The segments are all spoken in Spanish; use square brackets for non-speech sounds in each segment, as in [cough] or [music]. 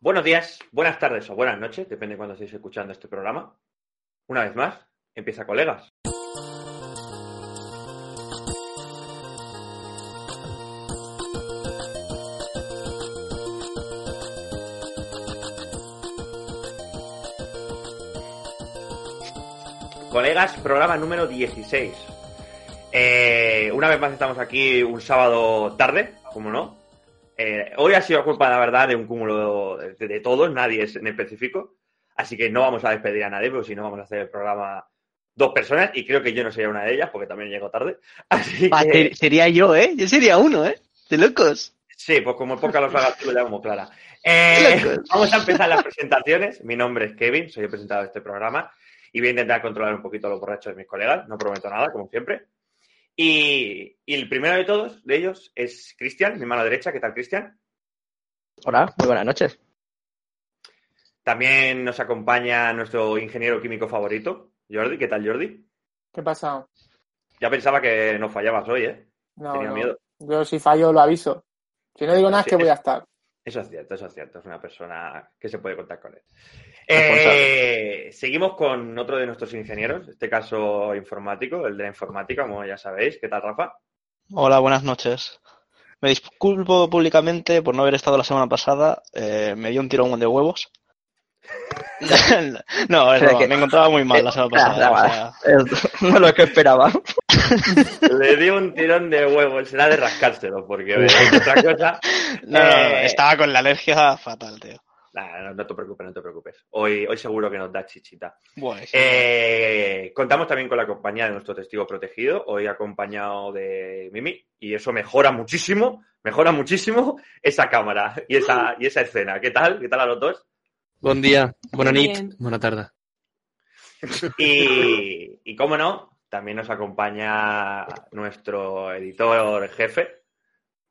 Buenos días, buenas tardes o buenas noches, depende de cuando estéis escuchando este programa. Una vez más, empieza colegas. Colegas, programa número 16. Eh, una vez más estamos aquí un sábado tarde, como no. Eh, hoy ha sido culpa, la verdad, de un cúmulo de, de todos, nadie es en específico. Así que no vamos a despedir a nadie, porque si no vamos a hacer el programa dos personas y creo que yo no sería una de ellas porque también llego tarde. [laughs] Así que, ser- sería yo, ¿eh? Yo sería uno, ¿eh? De locos. sí, pues como el poca los hagas tú, lo llamo Clara. Eh, vamos a empezar las presentaciones. Mi nombre es Kevin, soy el presentador de este programa y voy a intentar controlar un poquito los borrachos de mis colegas. No prometo nada, como siempre. Y, y el primero de todos, de ellos, es Cristian, mi mano derecha. ¿Qué tal, Cristian? Hola, muy buenas noches. También nos acompaña nuestro ingeniero químico favorito, Jordi. ¿Qué tal, Jordi? ¿Qué pasa? Ya pensaba que no fallabas hoy, ¿eh? No, Tenía no. miedo. Yo si fallo lo aviso. Si no digo nada es que voy a es- estar. Eso es cierto, eso es cierto. Es una persona que se puede contar con él. Eh, seguimos con otro de nuestros ingenieros, en este caso informático, el de la informática, como ya sabéis. ¿Qué tal, Rafa? Hola, buenas noches. Me disculpo públicamente por no haber estado la semana pasada. eh, me dio un tirón de huevos. [laughs] [laughs] no, es que- me encontraba muy mal la [laughs] semana pasada. o nada, sea, es- no lo que esperaba. [laughs] Le dio un tirón de huevos, será de rascárselo, porque otra cosa. [laughs] no, no, no, Eh, estaba con la alergia fatal, tío. Nah, no, no te preocupes, no te preocupes. Hoy, hoy seguro que nos da chichita. Bueno, sí. Eh, contamos también con la compañía de nuestro testigo protegido, hoy acompañado de Mimi, y eso mejora muchísimo, mejora muchísimo esa cámara y esa, y esa escena. ¿Qué tal? ¿Qué tal a los dos? Bon dia, bona nit, Bien. bona tarda. Y, y cómo no, también nos acompaña nuestro editor jefe.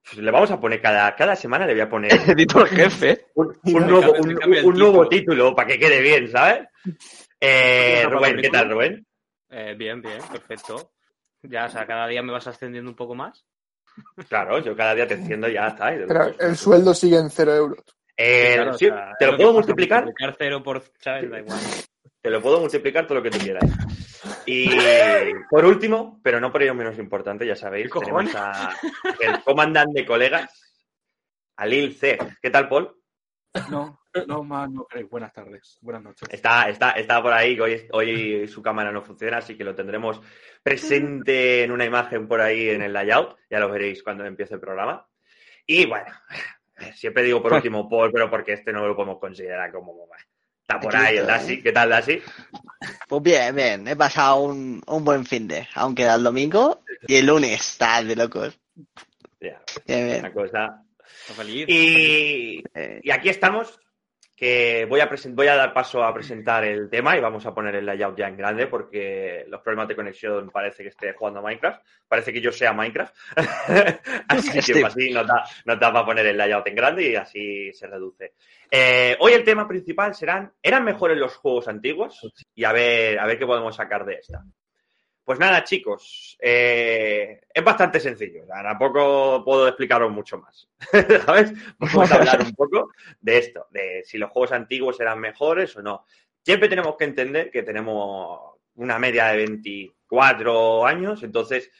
Pues le vamos a poner cada, cada semana, le voy a poner [laughs] Editor jefe. un, nuevo, un, nuevo título. para que quede bien, ¿sabes? Eh, Rubén, ¿qué tal. Rubén? Eh, bien, bien, perfecto. Ya, o sea, cada día me vas ascendiendo un poco más. Claro, yo cada día te enciendo y ya está. y Pero el sueldo sigue en cero euros. Eh, Claro, o sí, sea, ¿Te lo puedo multiplicar? Multiplicar cero por, ¿sabes? Da igual. Te lo puedo multiplicar todo lo que tú quieras. Y por último, pero no por ello menos importante, ya sabéis, tenemos a el comandante de colegas, a Lil C. ¿Qué tal, Paul? No, no más no creéis. Buenas tardes, buenas noches. Está, está, está por ahí, hoy, hoy su cámara no funciona, así que lo tendremos presente en una imagen por ahí en el layout. Ya lo veréis cuando empiece el programa. Y bueno, siempre digo por último Paul, pero porque este no lo podemos considerar como... Está por Aquí ahí el Dasi. ¿Qué tal, Dasi? Pues bien, bien. He pasado un, un buen fin de. Aún queda el domingo y el lunes. Está de locos. Ya, Bien, bien. una cosa... Y, Eh, y aquí estamos, que voy a, voy a dar paso a presentar el tema y vamos a poner el layout ya en grande porque los problemas de conexión parece que esté jugando a Minecraft. Parece que yo sea Minecraft. [laughs] así que Steve. así nos da, nos da para poner el layout en grande y así se reduce. Eh, hoy el tema principal serán, ¿eran mejores los juegos antiguos? Y a ver, a ver qué podemos sacar de esta. Pues nada, chicos, eh, es bastante sencillo. tampoco puedo explicaros mucho más. [laughs] ¿Sabes? Vamos a hablar un poco de esto, de si los juegos antiguos eran mejores o no. Siempre tenemos que entender que tenemos una media de 24 años, entonces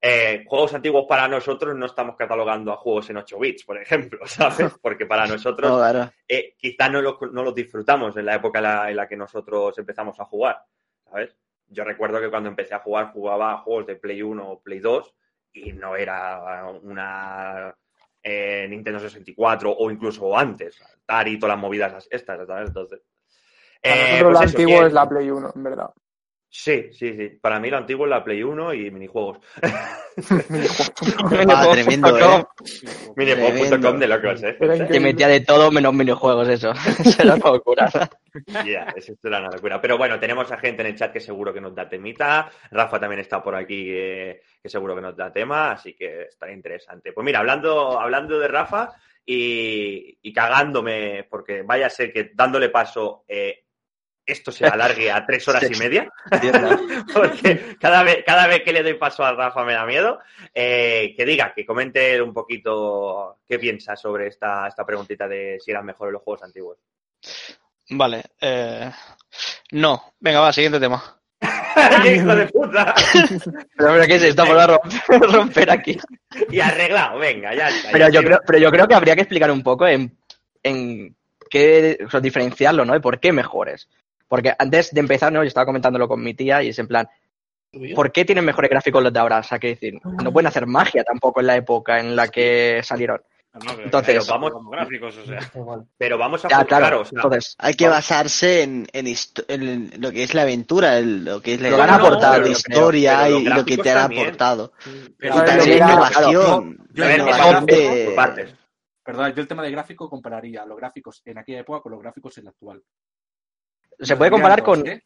eh, juegos antiguos para nosotros no estamos catalogando a juegos en 8 bits, por ejemplo, [laughs] ¿sabes? Porque para nosotros no, claro. eh, quizás no los, no los disfrutamos en la época en la, en la que nosotros empezamos a jugar, ¿sabes? Yo recuerdo que cuando empecé a jugar jugaba juegos de Play 1 o Play 2 y no era una eh, Nintendo 64 o incluso antes, Atari y todas las movidas estas, ¿sabes? Entonces... Para eh, nosotros pues lo eso, antiguo que- es la Play 1, en verdad. Sí, sí, sí. Para mí lo antiguo es la Play 1 y minijuegos. [laughs] Ah, tremendo, ¿eh? Minijuegos.com de locos, ¿eh? Increíble. metía de todo menos minijuegos, eso. [laughs] Eso era una locura. Ya, eso era una locura. Pero bueno, tenemos a gente en el chat que seguro que nos da temita. Rafa también está por aquí que, que seguro que nos da tema, así que estará interesante. Pues mira, hablando, hablando de Rafa y, y cagándome, porque vaya a ser que dándole paso, eh, esto se alargue a tres horas y media, [laughs] porque cada vez, cada vez que le doy paso a Rafa me da miedo. Eh, que diga, que comente un poquito qué piensa sobre esta, esta preguntita de si eran mejores los juegos antiguos. Vale. eh, No. Venga, va, siguiente tema. ¡Qué [laughs] hijo de puta! Pero, pero ¿qué es esto? Vamos a romper, romper aquí. Y arreglado, venga, ya está. Pero Ya yo sí. creo, pero yo creo que habría que explicar un poco en, en qué, o sea, diferenciarlo, ¿no? Y por qué mejores. Porque antes de empezar, ¿no? Yo estaba comentándolo con mi tía y es en plan, ¿por qué tienen mejores gráficos los de ahora? O sea, que decir, no pueden hacer magia tampoco en la época en la que salieron. No, pero Entonces, pero vamos- como gráficos, o sea. Pero vamos a Ya, claro. claro, o sea, Entonces, Hay que basarse en, en, histo- en lo que es la aventura, en lo que es la, Lo han la aportado, la yo historia creo, y lo que te han también. aportado. Pero y también era- innovación. yo- yo la innovación de-. Perdón, yo el tema de gráfico compararía los gráficos en aquella época con los gráficos en la actual. Se puede comparar con... ¿eh?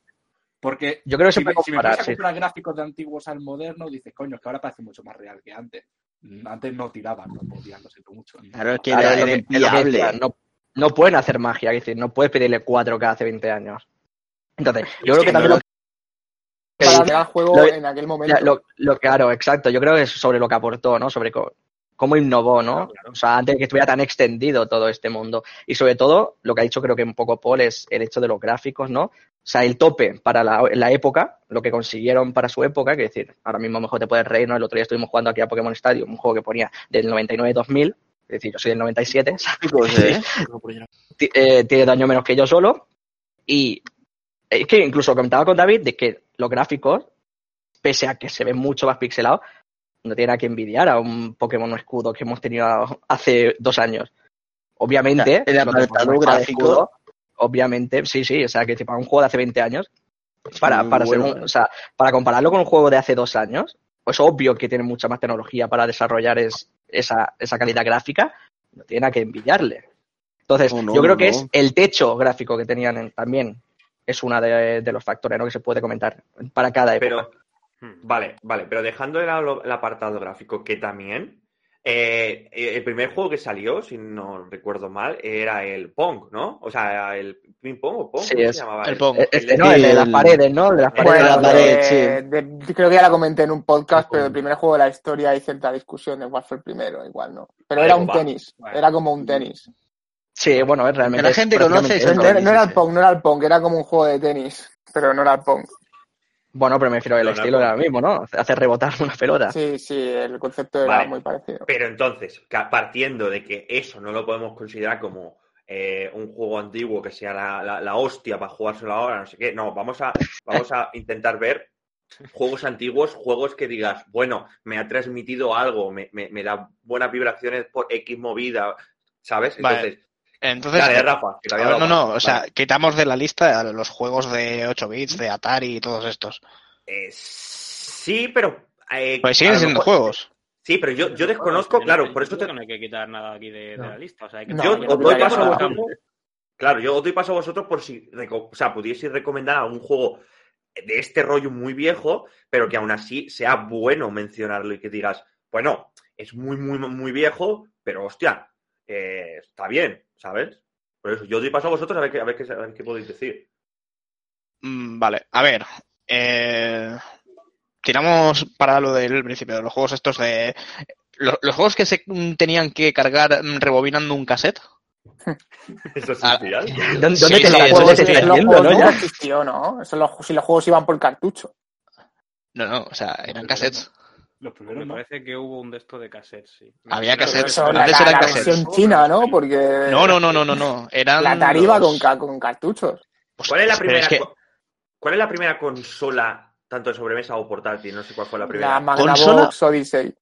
Porque Yo creo que se si, puede me, si me comparar, sí. comparar gráficos de antiguos al moderno, dices, coño, es que ahora parece mucho más real que antes. Mm, Antes no tiraban, no podían, lo siento mucho. Claro, es que Claro, era, era que- es lo que decía, inviable. no, no pueden hacer magia, es decir, no puedes pedirle 4K hace 20 años. Entonces, yo creo que que también no- lo Para que- ver el juego lo- en aquel momento. Ya, lo, lo- claro, exacto. Yo creo que es sobre lo que aportó, ¿no? Sobre cómo innovó, ¿no? O sea, antes de que estuviera tan extendido todo este mundo. Y sobre todo, lo que ha dicho creo que un poco Paul es el hecho de los gráficos, ¿no? O sea, el tope para la, la época, lo que consiguieron para su época, que es decir, ahora mismo mejor te puedes reír, ¿no? El otro día estuvimos jugando aquí a Pokémon Stadium, un juego que ponía del 99-2000, es decir, yo soy del 97, Chicos, ¿eh? [laughs] eh, tiene daño menos que yo solo. Y es que incluso comentaba con David de que los gráficos, pese a que se ven mucho más pixelados, no tiene nada que envidiar a un Pokémon escudo que hemos tenido hace dos años. Obviamente, El apartado gráfico- Escudo, obviamente, sí, sí, o sea, que para un juego de hace 20 años, para, para, ser un- o sea, para compararlo con un juego de hace dos años, pues obvio que tiene mucha más tecnología para desarrollar es- esa, esa calidad gráfica, no tiene nada que envidiarle. Entonces, No, no, yo creo no, que no. es el techo gráfico que tenían en- también. Es una de, de los factores ¿no? que se puede comentar para cada época. Pero, vale, vale, pero dejando el, el apartado gráfico, que también, eh, el primer juego que salió, si no recuerdo mal, era el Pong, ¿no? O sea, el ping pong o Pong, Sí, ¿cómo se es llamaba? el Pong. Eh, ¿no? El de las el- paredes, ¿no? El de las paredes. Bueno, la pared, de- sí. de- creo que ya la comenté en un podcast, pero el primer juego de la historia hay cierta discusión de cuál fue el primero, igual no. Pero Vale, era un va. tenis, Vale. era como un tenis. Sí, bueno, es realmente. La es gente conoce No, no era el. Pong, no era el Pong, era como un juego de tenis, pero no era el Pong. Bueno, pero me refiero al estilo era el mismo, ¿no? Hacer rebotar una pelota. Sí, sí, el concepto era Vale. muy parecido. Pero entonces, partiendo de que eso no lo podemos considerar como eh, un juego antiguo que sea la, la- la hostia para jugárselo ahora, no sé qué, no, vamos a, vamos a [laughs] intentar ver juegos antiguos, juegos que digas, bueno, me ha transmitido algo, me, me- me da buenas vibraciones por X movida, ¿sabes? Vale. Entonces, dale, Rafa, que te había a ver, dado no, no, paso. o sea, Vale. quitamos de la lista los juegos de 8 bits, de Atari y todos estos. Eh, sí, pero... eh, Pues siguen siendo mejor- juegos. Sí, pero yo, yo desconozco, claro, no- por eso te, No hay que quitar nada aquí de, de No. la lista. O sea, hay que No, yo no, os doy paso a vosotros. Claro, yo os doy paso a vosotros por si, o sea, pudieseis recomendar algún juego de este rollo muy viejo, pero que aún así sea bueno mencionarlo y que digas, bueno, es muy, muy, muy viejo, pero hostia, eh, está bien, ¿sabes? Por eso, yo doy paso a vosotros a ver qué, a ver qué, a ver qué podéis decir. Mm, Vale, a ver. eh, tiramos para lo del principio, de los juegos estos de... Los, los juegos que se tenían que cargar rebobinando un cassette. [laughs] Eso es Ah, real. ¿Dónde, Sí, te sí, los yendo, juegos ¿no? nunca Ya. existió, ¿no? Eso los- si los juegos iban por cartucho. No, no, o sea, eran cassettes. Los primeros Me no. parece que hubo un de estos de cassettes, sí. Había cassettes, la, antes la- eran la cassettes. versión china, ¿no? Porque No, no, no, no, no, no. Eran la tariba los- con, ca- con cartuchos. Pues, ¿Cuál es la primera, es que- co- ¿Cuál es la primera consola, tanto de sobremesa o portátil? No sé cuál fue la primera. La Magnavox ¿Consola? Odyssey.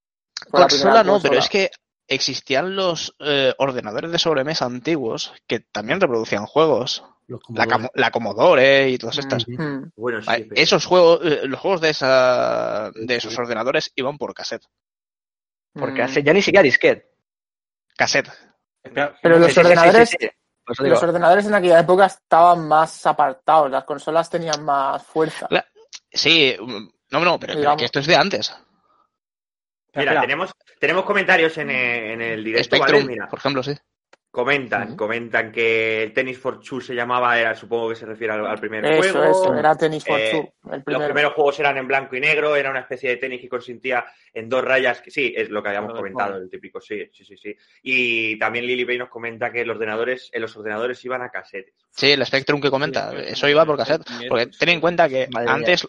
Fue la Consola primera no, pero es que existían los eh, ordenadores de sobremesa antiguos que también reproducían juegos. Los La, Commodore. Camo- la Commodore y todas estas. Mm. Bueno, sí, Vale, pero- Esos juegos, eh, los juegos de esa, de esos ordenadores iban por cassette. Porque Mm. hace ya ni siquiera disquete. Cassette. Pero los Sí, sí, sí, ordenadores, sí, los ordenadores en aquella época estaban más apartados, las consolas tenían más fuerza. La- Sí, mm, no, no, pero, pero que esto es de antes. Mira, tenemos, tenemos comentarios en el, en el directo, ¿vale? Spectrum, Mira, por ejemplo, sí. Comentan, comentan que el Tennis for Two se llamaba, era, supongo que se refiere al, al primer Eso, juego. eso, era Tennis for Eh, Two, el Los primero. primeros juegos eran en blanco y negro, era una especie de tenis que consistía en dos rayas. que Sí, es lo que habíamos comentado, el típico, sí, sí, sí, sí. Y también Lily Bay nos comenta que los ordenadores, en los ordenadores iban a casetes. Sí, el Spectrum que comenta, Sí, eso iba por cassette. Porque ten en cuenta que Madre antes,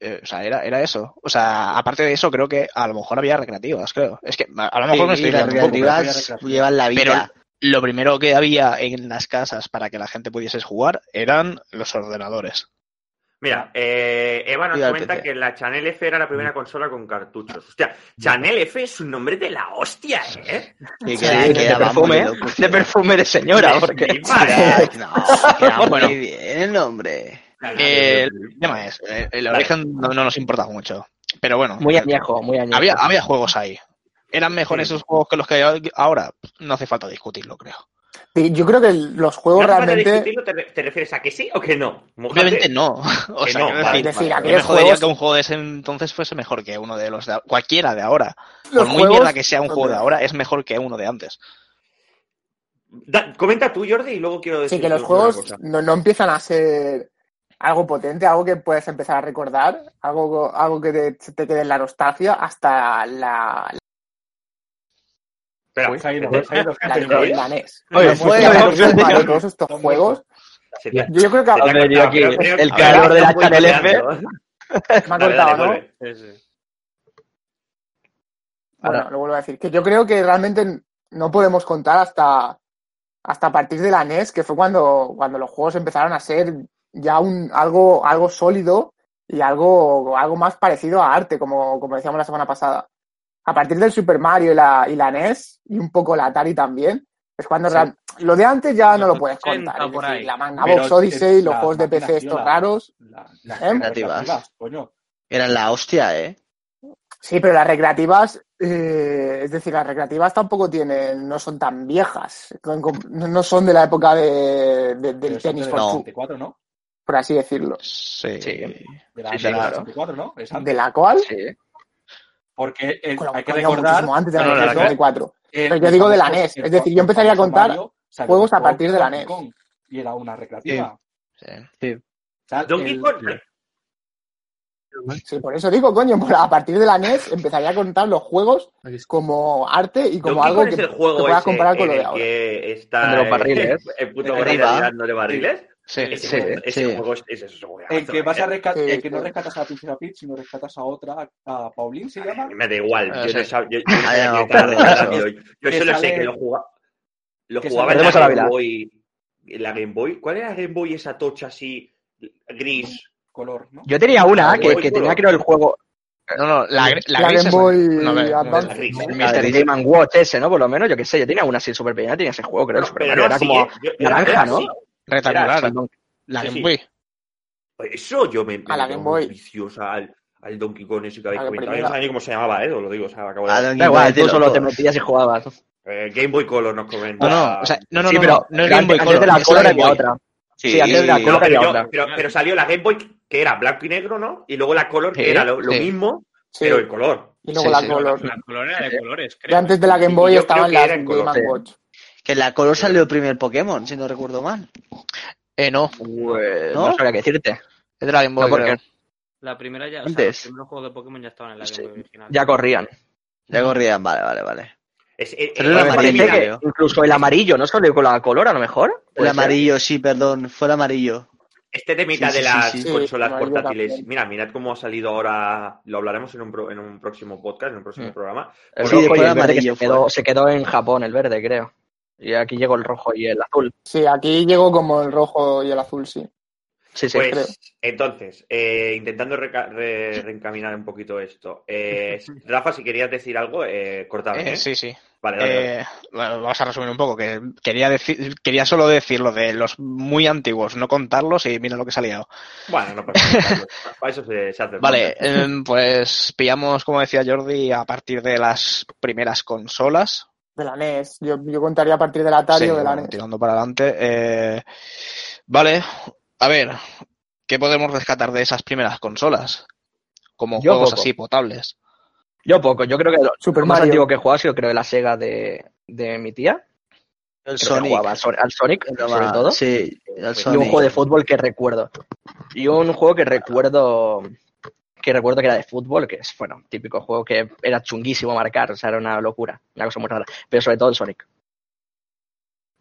eh, o sea, era, era eso. O sea, aparte de eso, creo que a lo mejor había recreativas, creo. Es que a lo mejor me Sí, estoy las recreativas llevan la vida. Lo primero que había en las casas para que la gente pudiese jugar eran los ordenadores. Mira, eh, Eva nos comenta que la Chanel F era la primera consola con cartuchos. Hostia, Chanel F es un nombre de la hostia, ¿eh? Que Sí, de perfume, de perfume de señora, porque. [laughs] No, Bueno. muy bien el nombre. Eh, el tema es, el origen no, no nos importa mucho. Pero bueno, muy añejo, muy añejo. había, había juegos ahí. ¿Eran mejores Sí. esos juegos que los que hay ahora? No hace falta discutirlo, creo. Sí, Yo creo que los juegos ¿No realmente. ¿Te, re- te refieres a que sí o que no? Obviamente no. [laughs] O Que sea, no, vale, decir, vale. me jodería juegos- que un juego de ese entonces fuese mejor que uno de los de cualquiera de ahora. Los Por muy juegos- mierda que sea un juego de ahora, es mejor que uno de antes. Da- comenta tú, Jordi, y luego quiero decir. Sí, que los juegos no, no empiezan a ser algo potente, algo que puedes empezar a recordar, algo, algo que te, te quede en la nostalgia hasta la, Espera, Uy, se ha ido, ¿te- se ha ido. Oye, Los fue- juegos de todos estos juegos, yo, yo creo que el calor de la F. boicoteando. me ha cortado, ¿no? Bueno, lo vuelvo a decir, que yo creo que realmente no podemos contar hasta, hasta a partir de la NES, que fue cuando, cuando los juegos empezaron a ser ya un, algo, algo sólido y algo, algo más parecido a arte, como, como decíamos la semana pasada. A partir del Super Mario y la, y la NES, y un poco la Atari también, es cuando Sí. real- lo de antes ya no lo puedes 80 contar. Es por decir, la Pero Magnavox es- Odyssey, los las juegos de PC estos la- raros. La- las ¿Eh? recreativas, coño. Eran la hostia, ¿eh? Sí, pero las recreativas, eh, es decir, las recreativas tampoco tienen, no son tan viejas, no son de la época de, de- del tenis de la two, 64, ¿no? por así decirlo. Sí. Sí. De la, Sí, de la claro. 64, ¿no? ¿De la cual? Sí. Porque eh, Coño, hay que recordar. antes de la No, no, NES la- 64. el- Pero yo digo de la el NES, famoso- es decir, yo empezaría a contar Mario juegos a partir de la NES. Kong, Y era una recreativa. Sí. O sea, Donkey el- Kong. Sí, por eso digo, coño, a partir de la NES empezaría a contar los juegos como arte y como algo que, el que puedas comparar con lo de el ahora. que está barriles. el puto gorila dándole barriles. Sí. Ese, Sí, juego- ese sí. juego es, es un juegazo, En que vas a ¿eh? rescatar, Sí, en que no rescatas a la princesa Peach, sino rescatas a otra, a Pauline se A llama. me da igual. Ah, Yo, no sab- no [laughs] solo sé que lo jugaba, lo jugaba en la a Game. Boy. en la Game Boy. ¿Cuál era la Game Boy esa tocha así gris? Color, ¿no? Yo tenía una que, que tenía creo el juego, No, no, la, la La Game Boy no, Advance. El. Mr. Game Watch ese, ¿no? Por lo menos, yo qué sé, yo tenía una así súper pequeña, tenía ese juego, creo, el No, Super era así, como naranja, era ¿no? Rectangular. La Sí, Game sí. Boy. Eso yo me, A la Game Boy. viciosa al, al Donkey Kong ese que habéis comentado. no sabía ni cómo se llamaba, ¿eh? Lo digo, o sea, acabo de... Da igual, tú solo te metías y jugabas. Eh, Game Boy Color nos comenta. No, no, o sea, no, no, sí, pero no, no es antes, Game Boy antes Color. de la Color había otra. Sí, antes de la Color había yo- otra. pero, pero salió la Game Boy que era blanco y negro, ¿no? Y luego la Color que Sí, era lo, lo sí. mismo, Sí, pero el color. y luego sí, la sí. color. La color era de colores, Y creo. antes de la Game Y Boy estaban las Game sí. Watch. Que en la color salió el primer Pokémon, si no recuerdo mal. Eh, no, Pues, ¿No? no sabría qué decirte. es de la Game Boy, No, porque creo. La primera ya, o sea, Antes. los primeros juegos de Pokémon ya estaban en la Game Sí, Boy original. ya corrían. Ya corrían, vale, vale, vale. Es, es- Pero parece amarillo, que incluso el amarillo, ¿no salió con la color a lo mejor? El amarillo, sí, perdón, fue el amarillo. Este temita Sí, sí, de las sí, consolas portátiles. también. Mira, mirad cómo ha salido ahora. Lo hablaremos en un, pro- en un próximo podcast, en un próximo Mm. programa. El Sí, rojo y el verde amarillo se quedó, fue. se quedó en Japón, el verde, creo. Y aquí llegó el rojo y el azul. Sí, aquí llegó como el rojo y el azul, sí. Sí, sí. Pues creo. entonces, eh, intentando re- reencaminar un poquito esto. Eh, Rafa, si querías decir algo, eh, cortame. Eh, sí, sí. Vale, dale, dale. Eh, bueno, vamos a resumir un poco. Que quería decir, quería solo decir lo de los muy antiguos, no contarlos y mira lo que salía. Bueno, no pasa nada. [laughs] Para eso se, se hace. Vale, em, pues pillamos, como decía Jordi, a partir de las primeras consolas. De la NES. Yo, yo contaría a partir del Atari Sí, o de la bueno, NES. tirando para adelante. eh, vale, a ver, ¿qué podemos rescatar de esas primeras consolas? Como Yo juegos poco. así potables. Yo poco, yo creo que lo, Super lo más Mario. antiguo que he jugado ha sido creo de la Sega de, de mi tía. El creo Sonic. jugaba al Son- al Sonic, Era sobre todo. Sí, el Y un Sonic. juego de fútbol que recuerdo. Y un juego que recuerdo que recuerdo que era de fútbol, que es, bueno, típico juego que era chunguísimo marcar, o sea, era una locura, una cosa muy rara. Pero sobre todo el Sonic.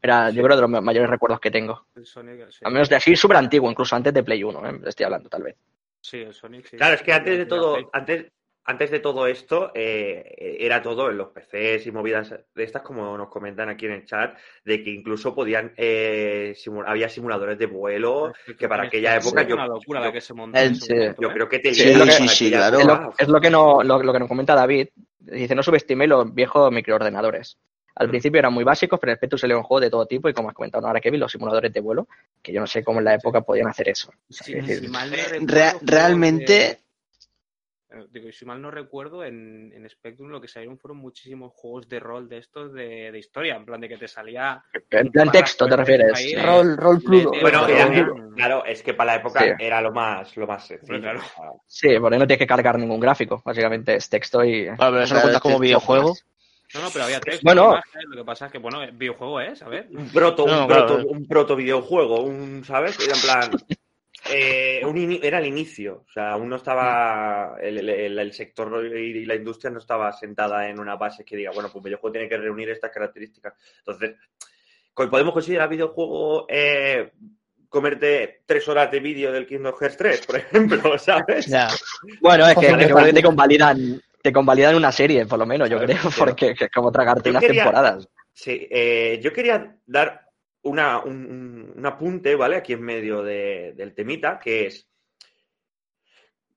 Era, yo creo, de los ma- mayores recuerdos que tengo. El Sonic, sí. A menos de así súper antiguo, incluso antes de Play 1, ¿eh? estoy hablando, tal vez. Sí, el Sonic, sí. Claro, es que antes de Sí, todo, sí. antes, antes de todo esto, eh, era todo en los PCs y movidas de estas, como nos comentan aquí en el chat, de que incluso podían, eh, había simuladores de vuelo, que para aquella época yo, una locura la yo, que se montó. El- en su sí. momento, yo ¿eh? creo que te Sí, llega es lo que- para sí, aquella claro. Es lo, es lo que no, lo, lo que nos comenta David. Dice, no subestime los viejos microordenadores. Al principio eran muy básicos, pero en el Spectrum salió un juego de todo tipo y como has comentado ahora Kevin, los simuladores de vuelo, que yo no sé cómo en la época podían hacer eso. O sea, Sí, es decir, si mal no recuerdo, rea- juegos realmente- Digo, y si mal no recuerdo, en, en Spectrum lo que salieron fueron muchísimos juegos de rol de estos de, de historia, en plan de que te salía. en plan texto te refieres. Ahí, Sí. Rol, rol Bueno, era- claro, es que para la época Sí. era lo más, lo más sencillo. Claro. o sea, Sí, por ahí no tienes que cargar ningún gráfico. Básicamente es texto y. Vale, pero eso no Claro, cuenta como videojuego. más. No, no, pero había texto. Bueno. imágenes, lo que pasa es que, bueno, el videojuego es, a ver. un proto, No, un claro. proto, un proto videojuego, un, ¿sabes? Era en plan, eh, un era el inicio, o sea, aún no estaba, el, el- sector y la industria no estaba sentada en una base que diga, bueno, pues videojuego tiene que reunir estas características. Entonces, podemos considerar videojuego eh, comerte tres horas de vídeo del Kingdom Hearts 3, por ejemplo, [laughs] ¿sabes? Ya. Bueno, es que, está- te convalidan, te convalidan una serie, por lo menos, yo creo, porque que es como tragarte Yo unas quería- temporadas. Sí, eh, yo quería dar una, un, un- un apunte, ¿vale? Aquí en medio de- del temita, que es.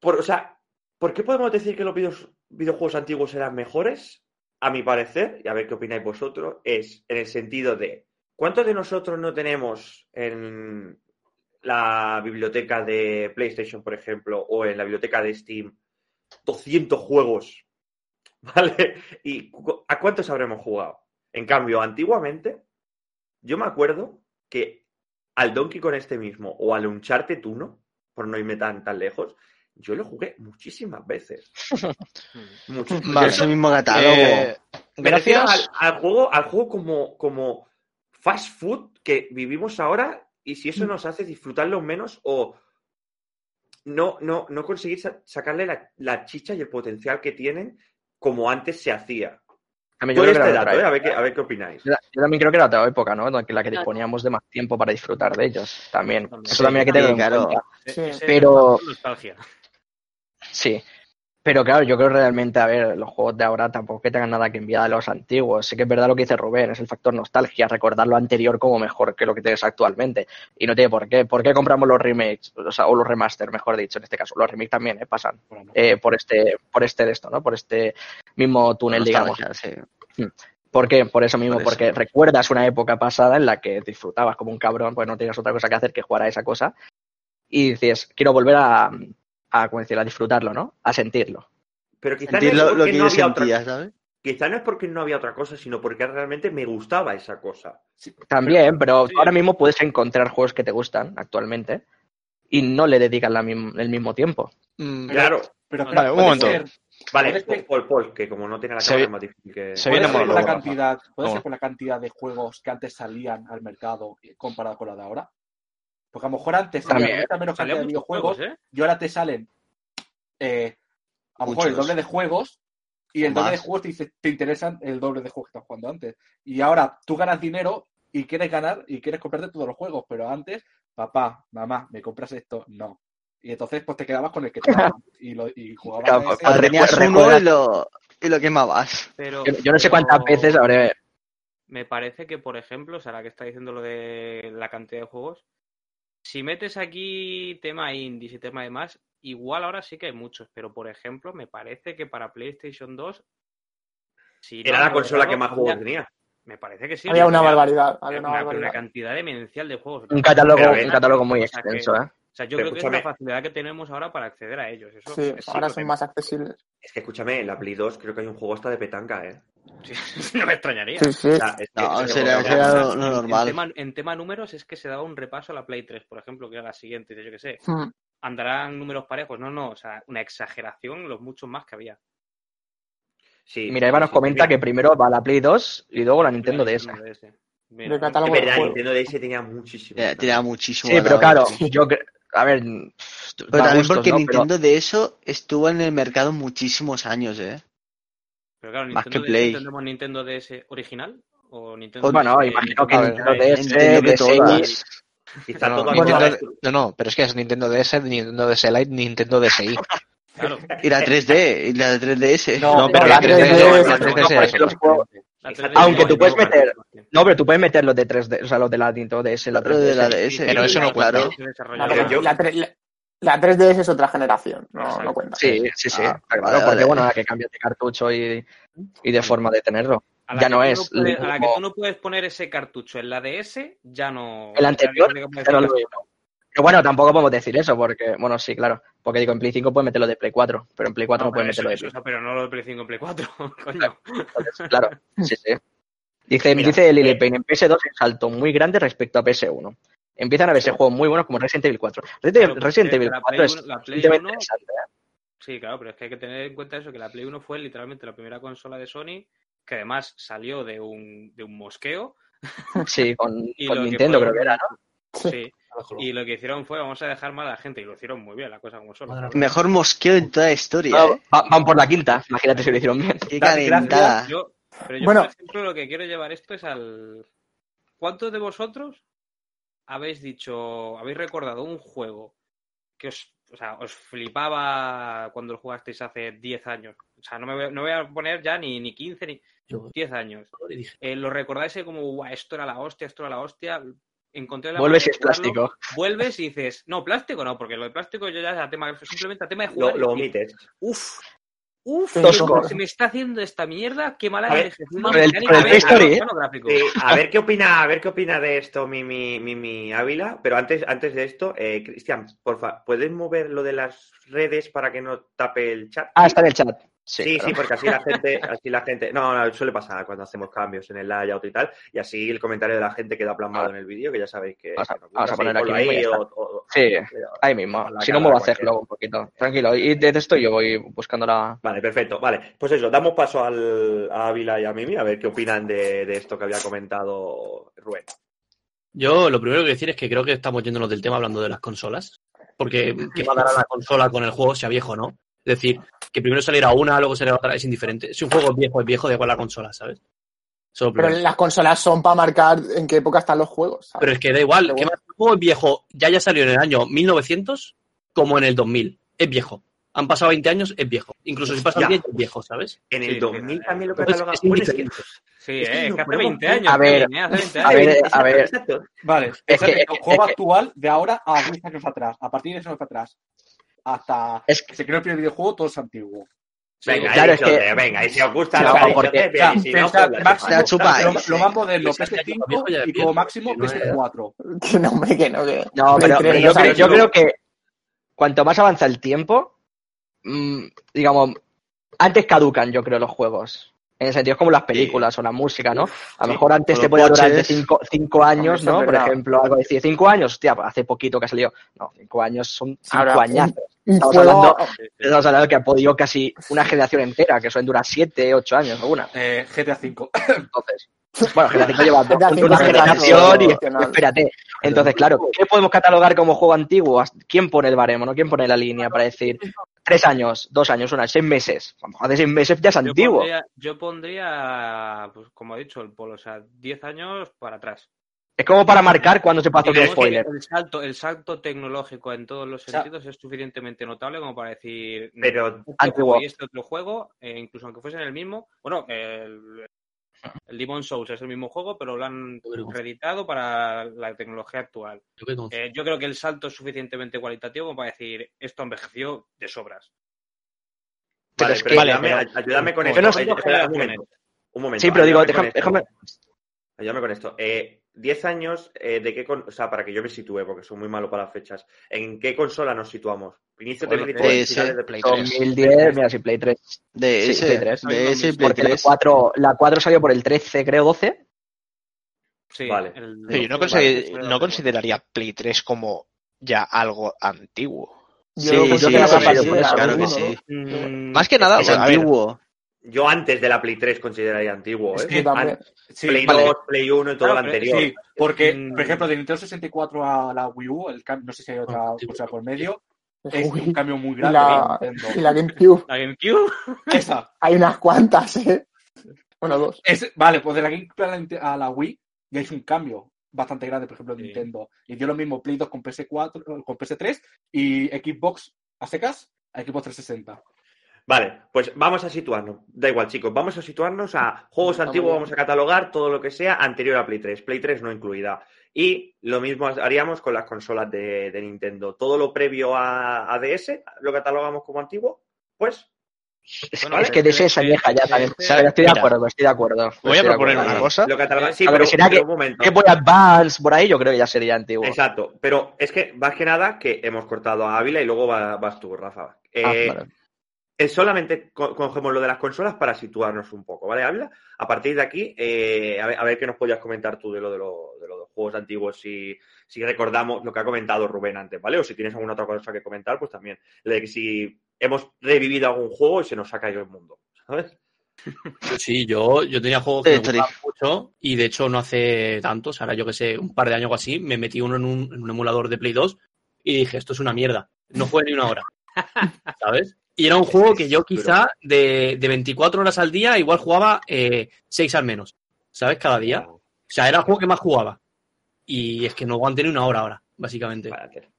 Por, o sea, ¿por qué podemos decir que los videojuegos antiguos eran mejores? A mi parecer, y a ver qué opináis vosotros, es en el sentido de. ¿Cuántos de nosotros no tenemos en la biblioteca de PlayStation, por ejemplo, o en la biblioteca de Steam 200 juegos? [laughs] ¿Vale? ¿Y a cuántos habremos jugado? En cambio, antiguamente, yo me acuerdo que al Donkey con este mismo o al Uncharted 1, por no irme tan, tan lejos, yo lo jugué muchísimas veces. [laughs] Muchísimas. Vale. Ese mismo catálogo. Eh, al, gracias. al juego, al juego como, como fast food que vivimos ahora y si eso nos hace disfrutarlo menos o no, no, no conseguir sa- sacarle la, la chicha y el potencial que tienen como antes se hacía. A mí yo creo que este era dato, ¿eh? a, ver qué, a ver qué opináis. Yo yo también creo que era otra época, ¿no? En la que Claro. disponíamos de más tiempo para disfrutar de ellos. También. También. Eso también hay que tener en claro. cuenta. Pero- nostalgia. Sí. Pero claro, yo creo realmente, a ver, los juegos de ahora tampoco que tengan nada que enviar a los antiguos. Sí que es verdad lo que dice Rubén, es el factor nostalgia, recordar lo anterior como mejor que lo que tienes actualmente. Y no tiene por qué. ¿Por qué compramos los remakes? O sea, o los remaster, mejor dicho, en este caso. Los remakes también, ¿eh? Pasan eh, por este, por este de esto, ¿no? Por este mismo túnel, digamos. Sí. ¿Por qué? Por eso mismo, Por eso. porque recuerdas una época pasada en la que disfrutabas como un cabrón, pues no tenías otra cosa que hacer que jugar a esa cosa. Y dices, quiero volver a, a, ¿cómo decir, a disfrutarlo, ¿no? A sentirlo. Pero quizá no, Sentir es lo, lo porque que no yo había otra- sentía, ¿sabes? quizá no es porque no había otra cosa, sino porque realmente me gustaba esa cosa. También, pero sí. ahora mismo puedes encontrar juegos que te gustan actualmente y no le dedicas la mim- el mismo tiempo. Mm, Claro. Pero Vale, claro, un momento. ser- Vale, Puede ser- Paul, Paul, que como no tiene la cámara es más difícil que... se puede viene por la cantidad, puede ser por la cantidad de juegos que antes salían al mercado comparado con la de ahora. Porque a lo mejor antes mucha menos cantidad de videojuegos juegos, ¿eh? y ahora te salen eh, a lo mejor el doble de juegos y el doble de juegos te, dice, te interesan el doble de juegos que estás jugando antes. Y ahora tú ganas dinero y quieres ganar y quieres comprarte todos los juegos, pero antes, papá, mamá, ¿me compras esto? No. Y entonces pues te quedabas con el que te y, lo, y jugabas Claro, pues, ese. Tenías uno y lo, y lo quemabas. Pero, Yo, yo no sé cuántas veces habré... Me parece que, por ejemplo, o sea, la que está diciendo lo de la cantidad de juegos, si metes aquí tema indies y tema demás, igual ahora sí que hay muchos, pero por ejemplo, me parece que para PlayStation 2 si no Era la consola que más juegos tenía. Me parece que sí. Había una barbaridad. Había una, cantidad demencial de juegos. Un catálogo, un catálogo muy o sea, que- extenso, ¿eh? O sea, yo Pero creo que es la facilidad que tenemos ahora para acceder a ellos. Eso, Sí, eso ahora son más accesibles. Es que escúchame, en la Play 2 creo que hay un juego hasta de petanca, ¿eh? Sí, [laughs] no me extrañaría. Sí, sí. O sea, es que- No, sea, será lo, en normal. tema- En tema, números es que se daba un repaso a la Play 3, por ejemplo, que era la siguiente, yo qué sé. Hmm. ¿Andarán números parejos? No, no, o sea, una exageración, los muchos más que había. sí, Mira, Eva nos sí, comenta que primero va la Play 2 y luego la Nintendo DS. DS. Mira, de Es verdad. Nintendo DS tenía muchísimo. Eh, Tenía muchísimo. Sí, pero claro, yo cre- a ver, Pero también gustos, porque ¿no? Pero- Nintendo de eso estuvo en el mercado muchísimos años, ¿eh? Pero claro, Más Nintendo que DS, Play. ¿entendemos Nintendo DS original? ¿O Nintendo Pues bueno, DS? imagino que Nintendo DS, que. 6, Quizá No, todo Nintendo- no, no, pero es que es Nintendo DS, Nintendo DS Lite, Nintendo DSi. Claro, Y la 3D, y la 3DS. No, pero no, la la 3DS, 3DS, no, la no, 3DS porque es los otra. juegos- la Exacto. 3DS Aunque tú no, puedes no, meter- no, No, pero tú puedes meter los de 3D, o sea, los de la Nintendo DS, la Lo de la 3DS. DS. Pero eso no claro. cuenta. La, desarrolla Pero más. yo- la, tre- la- la 3DS es otra generación, no, no cuenta. Sí, sí, sí, Ah, está claro, vale, porque vale. bueno, que cambias de cartucho y, y de forma de tenerlo. A ya no es puedes- lo a la que tú no puedes poner ese cartucho en la DS, ya no. El anterior, Pero, lo mismo. Pero bueno, tampoco podemos decir eso, porque, bueno, sí, claro, porque digo, en Play 5 puedes meterlo de Play 4, pero en Play 4 no, pero puedes eso- meterlo de eso- Play eso, pero no lo de Play 5 en Play 4, [laughs] coño. Entonces, claro, sí, sí. Dice, Mira, dice Lily eh, Payne, en PS2 es un salto muy grande respecto a PS1. Empiezan a verse juegos muy buenos como Resident Evil 4. Resident, Claro, Resident Evil la 4 Play es uno- la Play suficientemente uno- interesante, ¿eh? Sí, claro, pero es que hay que tener en cuenta eso, que la Play 1 fue literalmente la primera consola de Sony, que además salió de un, de un mosqueo. Sí, con, [laughs] con Nintendo fue- creo que era, ¿no? Sí. Y lo que hicieron fue, vamos a dejar mal a la gente, y lo hicieron muy bien, la cosa como son. Mejor mosqueo en toda la historia, ¿eh? va- van por la quinta, imagínate si lo hicieron bien. Qué calentada. Yo, pero yo, Bueno. por ejemplo, lo que quiero llevar esto es al. ¿Cuántos de vosotros habéis dicho, habéis recordado un juego que os, o sea, os flipaba cuando lo jugasteis hace 10 años? O sea, no me voy, no voy a poner ya ni, ni 15 ni Yo 10 años. Eh, ¿Lo recordáis como, "Guau, esto era la hostia, esto era la hostia? Encontré la Vuelve manera si de es plástico. [laughs] Vuelves y dices, no, plástico no, porque lo de plástico yo ya es a tema, simplemente a tema de Lo, jugar. lo y- omites. Uf, uf, Tosco. se me está haciendo esta mierda, qué mala A ver, el- a ¿eh? Sí, a ver qué [laughs] opina, a ver qué opina de esto Mimi, Mimi Ávila, pero antes, antes de esto, eh, Cristian, porfa, ¿puedes mover lo de las redes para que no tape el chat? Ah, está en el chat. Sí, Sí, porque así la [laughs] gente, así la gente, no, no, suele pasar cuando hacemos cambios en el layout y tal, y así el comentario de la gente queda plasmado en el vídeo, que ya sabéis que, Vamos a- que nos gusta vamos a poner aquí mismo ahí, o- o- Sí, o- ahí mismo. Si no, me va a hacer luego un poquito. Tranquilo. Y desde esto yo voy buscando la. Vale, perfecto, vale. Pues eso, damos paso al, a Ávila y a Mimi a ver qué opinan de, de esto que había comentado Rubén. Yo lo primero que decir es que creo que estamos yéndonos del tema hablando de las consolas. Porque [laughs] ¿qué va a dar a la consola con el juego, sea viejo o no? Es decir, que primero saliera una, luego saliera otra, es indiferente. Si un juego es viejo, es viejo, de igual la consola, ¿sabes? Eso es lo Pero las consolas son para marcar en qué época están los juegos. ¿sabes? Pero es que da igual, Pero que bueno. un juego es viejo, ya ya salió en el año 1900 como en el 2000. Es viejo. Han pasado 20 años, es viejo. Incluso si pasan Ya. 10, es viejo, ¿sabes? En el sí, 2000 sí. también lo catalogan. es es que-. Sí, Es que eh, no que hace podemos- 20 años. A ver, eh, hace 20 a años. ver, Exacto, a ver. exacto. Vale, Es es que- el es juego que- actual de ahora a 10 años atrás. A partir de 10 años atrás. Hasta Es que se creó el primer videojuego, todo es antiguo. Venga, Claro, es que- que... venga, y si os gusta No, la porque- bien, O sea, y si no, pues máximo- chupa, lo, lo más moderno, Ese año PS5 viejo ya es y como máximo que no es- PS4. [laughs] Que no, hombre, que no. Que... No, pero, 3, pero yo, creo, yo creo que cuanto más avanza el tiempo, mm, digamos, antes caducan, yo creo, los juegos. En el sentido, es como las películas o la música, ¿no? A lo mejor antes te podía durar de cinco, cinco años, ¿no? Por ejemplo, algo decir, cinco años, hostia, hace poquito que ha salido. No, cinco años son cinco Ahora, añazos. Un Estamos juego. hablando- Estamos hablando que ha podido casi una generación entera, que suelen durar siete, ocho años alguna. Eh, GTA V. Entonces, bueno, GTA V lleva [laughs] dos, GTA V una generación y espérate. Entonces, claro, ¿qué podemos catalogar como juego antiguo? ¿Quién pone el baremo, no? ¿Quién pone la línea para decir tres años, dos años, una, seis meses? A lo mejor de seis meses ya es Yo antiguo. pondría, yo pondría, pues como ha dicho el Polo, o sea, 10 años para atrás. Es como para marcar cuando se Digamos que spoiler. El salto, el salto tecnológico en todos los sea, sentidos es suficientemente notable como para decir Pero- este Antiguo. y este otro juego, eh, incluso aunque fuesen el mismo, bueno, el, el Demon Souls es el mismo juego, pero lo han reeditado para la tecnología actual. Eh, yo creo que el salto es suficientemente cualitativo como para decir esto envejeció de sobras. Pero Vale, es pero que- ayúdame, pero- ayúdame con esto. no eh, sé- espera, un momento. Un momento. Sí, pero digo, déjame, déjame- Ayúdame con esto. Eh, 10 años, eh, ¿de qué con... O sea, para que yo me sitúe, porque soy muy malo para las fechas. ¿En qué consola nos situamos? Inicio Bueno, técnico PS, finales de Play Play 3. 2010, mira, sí, Play 3. De Sí, ese, Play 3. de ese Play Porque la 3. 4, la 4 salió por el 13, creo, 12. Sí, Vale. el- Pero yo no, consider- vale. no consideraría Play 3 como ya algo antiguo. Sí, Yo sí, considero que que sí, sí, claro que sí. Mm, Más que nada, Es ver, antiguo. yo antes de la Play 3 consideraría antiguo, Es ¿eh? que. An- Sí, Play vale. 2, Play 1 y todo Claro, lo pero- anterior. Sí, porque, Mm. por ejemplo, de Nintendo 64 a la Wii U, el no sé si hay otra Ah, sí. cosa por medio, es Uy, un cambio muy grande. la, de y la GameCube. La GameCube. [laughs] Esa. Hay unas cuantas, ¿eh? Bueno, dos. Es, vale, pues de la GameCube a la Wii ya hizo un cambio bastante grande, por ejemplo, de Sí. Nintendo. Y dio lo mismo Play 2 con PS4, con PS3 y Xbox a secas a Xbox 360. Vale, pues vamos a situarnos. Da igual, chicos. Vamos a situarnos a juegos Vamos antiguos, bien. vamos a catalogar todo lo que sea anterior a Play 3. Play 3 no incluida. Y lo mismo haríamos con las consolas de, de Nintendo. Todo lo previo a, a DS lo catalogamos como antiguo. Pues Es, Bueno, es que de- se añeja ya también. estoy de acuerdo, estoy de acuerdo. Voy a proponer una cosa. lo catalogamos. Sí, A ver, pero, será pero que- un momento. Que Boy Advance, por ahí, yo creo que ya sería antiguo. Exacto, pero es que más que nada que hemos cortado a Ávila y luego va- vas tú, Rafa. Eh, Ah, vale. Eh, solamente co- cogemos lo de las consolas para situarnos un poco, ¿vale, Ávila? A partir de aquí, eh, a, ver, a ver qué nos podías comentar tú de lo de, lo- de los juegos antiguos, si, si recordamos lo que ha comentado Rubén antes, ¿vale? O si tienes alguna otra cosa que comentar, pues también. De que si hemos revivido algún juego y se nos ha caído el mundo, ¿sabes? Sí, yo, yo tenía juegos que me gustaban mucho y de hecho no hace tantos, ahora yo que sé, un par de años o así, me metí uno en un, en un emulador de Play 2 y dije, esto es una mierda, no juegué ni una hora, [laughs] ¿sabes? Y era un juego que yo quizá de, de 24 horas al día igual jugaba 6 al menos, ¿sabes? Cada día. O sea, era el juego que más jugaba. Y es que no aguanté ni una hora ahora, básicamente. Vale,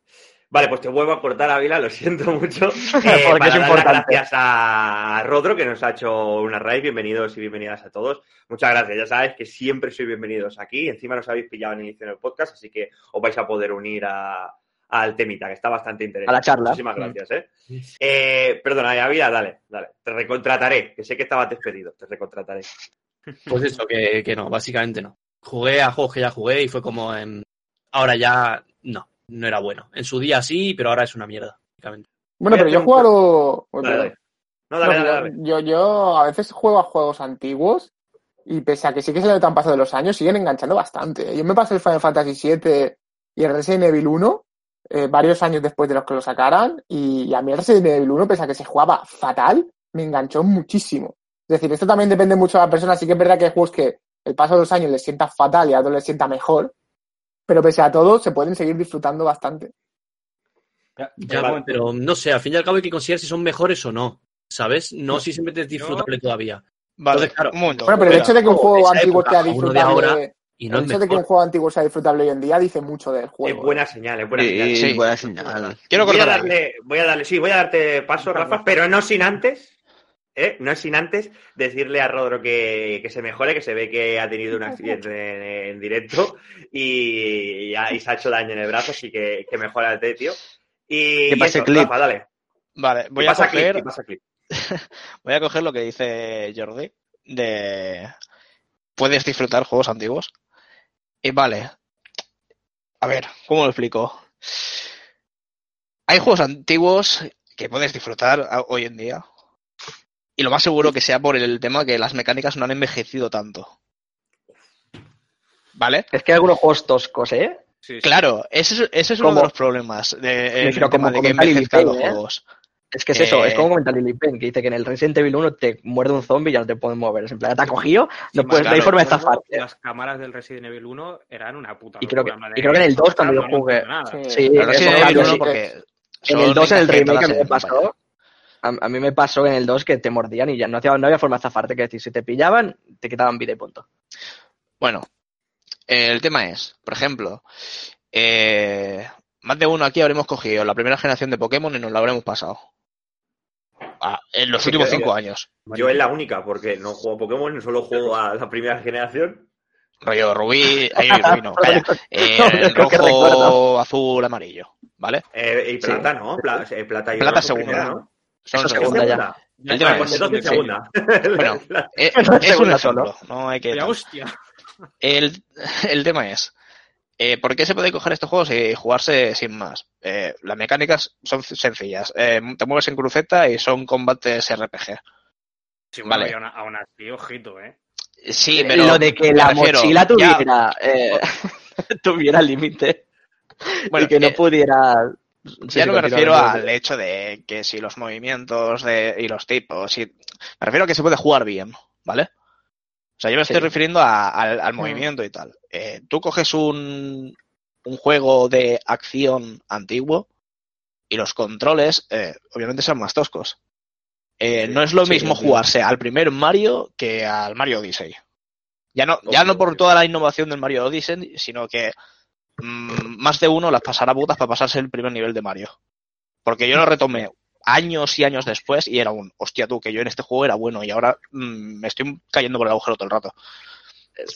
Vale, pues te vuelvo a cortar, Ávila, lo siento mucho. Eh, [laughs] Porque para es importante. gracias a Rodro, que nos ha hecho una raid. Bienvenidos y bienvenidas a todos. Muchas gracias. Ya sabes que siempre sois bienvenidos aquí. Encima nos habéis pillado en el inicio del podcast, así que os vais a poder unir a- al temita, que está bastante interesante. A la charla. Muchísimas gracias, ¿eh? Eh, perdona, Ávila, dale, dale. Te recontrataré, que sé que estabas despedido. Te recontrataré. [laughs] Pues eso, que, que no, básicamente no. Jugué a juegos que ya jugué y fue como, em, ahora ya no, no era bueno. En su día sí, pero ahora es una mierda, básicamente. Bueno, pero yo he jugado. Dale, dale. No, dale, No, dale, dale. yo, yo a veces juego a juegos antiguos y pese a que sí que se le han pasado de los años, siguen enganchando bastante. Yo me pasé el Final Fantasy VII y el Resident Evil 1 eh, varios años después de los que lo sacaran y, a mí el Resident Evil 1, pese a que se jugaba fatal, me enganchó muchísimo. Es decir, esto también depende mucho de la persona. Sí que es verdad que hay juegos que el paso de los años les sienta fatal y a otros les sienta mejor, pero pese a todo se pueden seguir disfrutando bastante. Ya, Ya, Vale. pero no sé, al fin y al cabo hay que considerar si son mejores o no, ¿sabes? No si siempre es disfrutable todavía. Vale, Entonces, claro. un momento. Bueno, pero el hecho de que un juego antiguo época sea disfrutable, Y no el hecho de que un juego antiguo sea disfrutable hoy en día dice mucho del juego. Es buena señal, es buena señal. Sí, Sí. buena señal. Quiero voy a darle, voy a darle, sí, voy a darte paso, Rafa, pero no sin antes, ¿eh? no sin antes decirle a Rodro que, que se mejore, que se ve que ha tenido un accidente en, en directo y, y ha- y se ha hecho daño en el brazo, así que, que mejorate, tío. Y, pase eso, clip. Rafa, dale. Vale, voy a pasa clip, coger, pasa clip. [laughs] voy a coger lo que dice Jordi de puedes disfrutar juegos antiguos. Y vale. A ver, ¿cómo lo explico? Hay juegos antiguos que puedes disfrutar hoy en día. Y lo más seguro que sea por el tema que las mecánicas no han envejecido tanto. ¿Vale? Es que hay algunos juegos toscos, ¿eh? Sí, sí. Claro, ese es, ese es uno de los problemas de, el tema como de que envejezcan los ¿eh? Es que es eso, Eh, es como comenta Lily Pen, que dice que en el Resident Evil 1 te muerde un zombie y ya no te puedes mover. Es en plan, te ha cogido, no, Sí, puedes, no hay claro, forma de zafarte. Las cámaras del Resident Evil 1 eran una puta. Y creo que- y creo que en el 2 cuando yo jugué-. Sí. Sí, Pero eso, Resident claro, Evil 1 sí, porque En el 2, en el remake, me pasó. A, a mí me pasó en el 2 que te mordían y ya no, hacía- no había forma de zafarte. Que decir, si te pillaban, te quitaban vida y punto. Bueno, el tema es, por ejemplo, eh, más de uno aquí habremos cogido la primera generación de Pokémon y nos la habremos pasado. En los Sí, últimos que- cinco años. Yo es la única, porque no juego Pokémon, solo juego a la primera generación. Rollo Rubí, ay, Rubí [laughs] no, calla. Eh, No, rojo, recuerdo. azul, amarillo, ¿vale? Eh, y Sí. plata, ¿no? Pla- eh, plata y Plata segunda, ¿no? Son Eso ¿Es segundos. segunda ya. El tema es- segunda. Bueno, [laughs] es un ejemplo, solo. no hay que... Hostia, hostia. El, el tema es, eh, ¿por qué se puede coger estos juegos y jugarse sin más? Eh, las mecánicas son sencillas. Eh, te mueves en cruceta y son combates RPG. Sí, bueno, Vale. aún, aún así, ojito, ¿eh? Sí, pero Lo de que la refiero, mochila tuviera, eh, [laughs] tuviera límite Bueno, y que no eh, pudiera Sí, ya no me refiero al hecho de que si los movimientos de, y los tipos, y, me refiero a que se puede jugar bien, ¿vale? O sea, yo me estoy refiriendo a- al, al Mm. movimiento y tal. Eh, tú coges un, un juego de acción antiguo y los controles, eh, obviamente, son más toscos. Eh, no es lo Sí, mismo jugarse al primer Mario que al Mario Odyssey. Ya no, ya no por toda la innovación del Mario Odyssey, sino que mm, más de uno las pasará putas para pasarse el primer nivel de Mario. Porque yo lo retomé años y años después y era un, hostia tú, que yo en este juego era bueno y ahora mm, me estoy cayendo por el agujero todo el rato.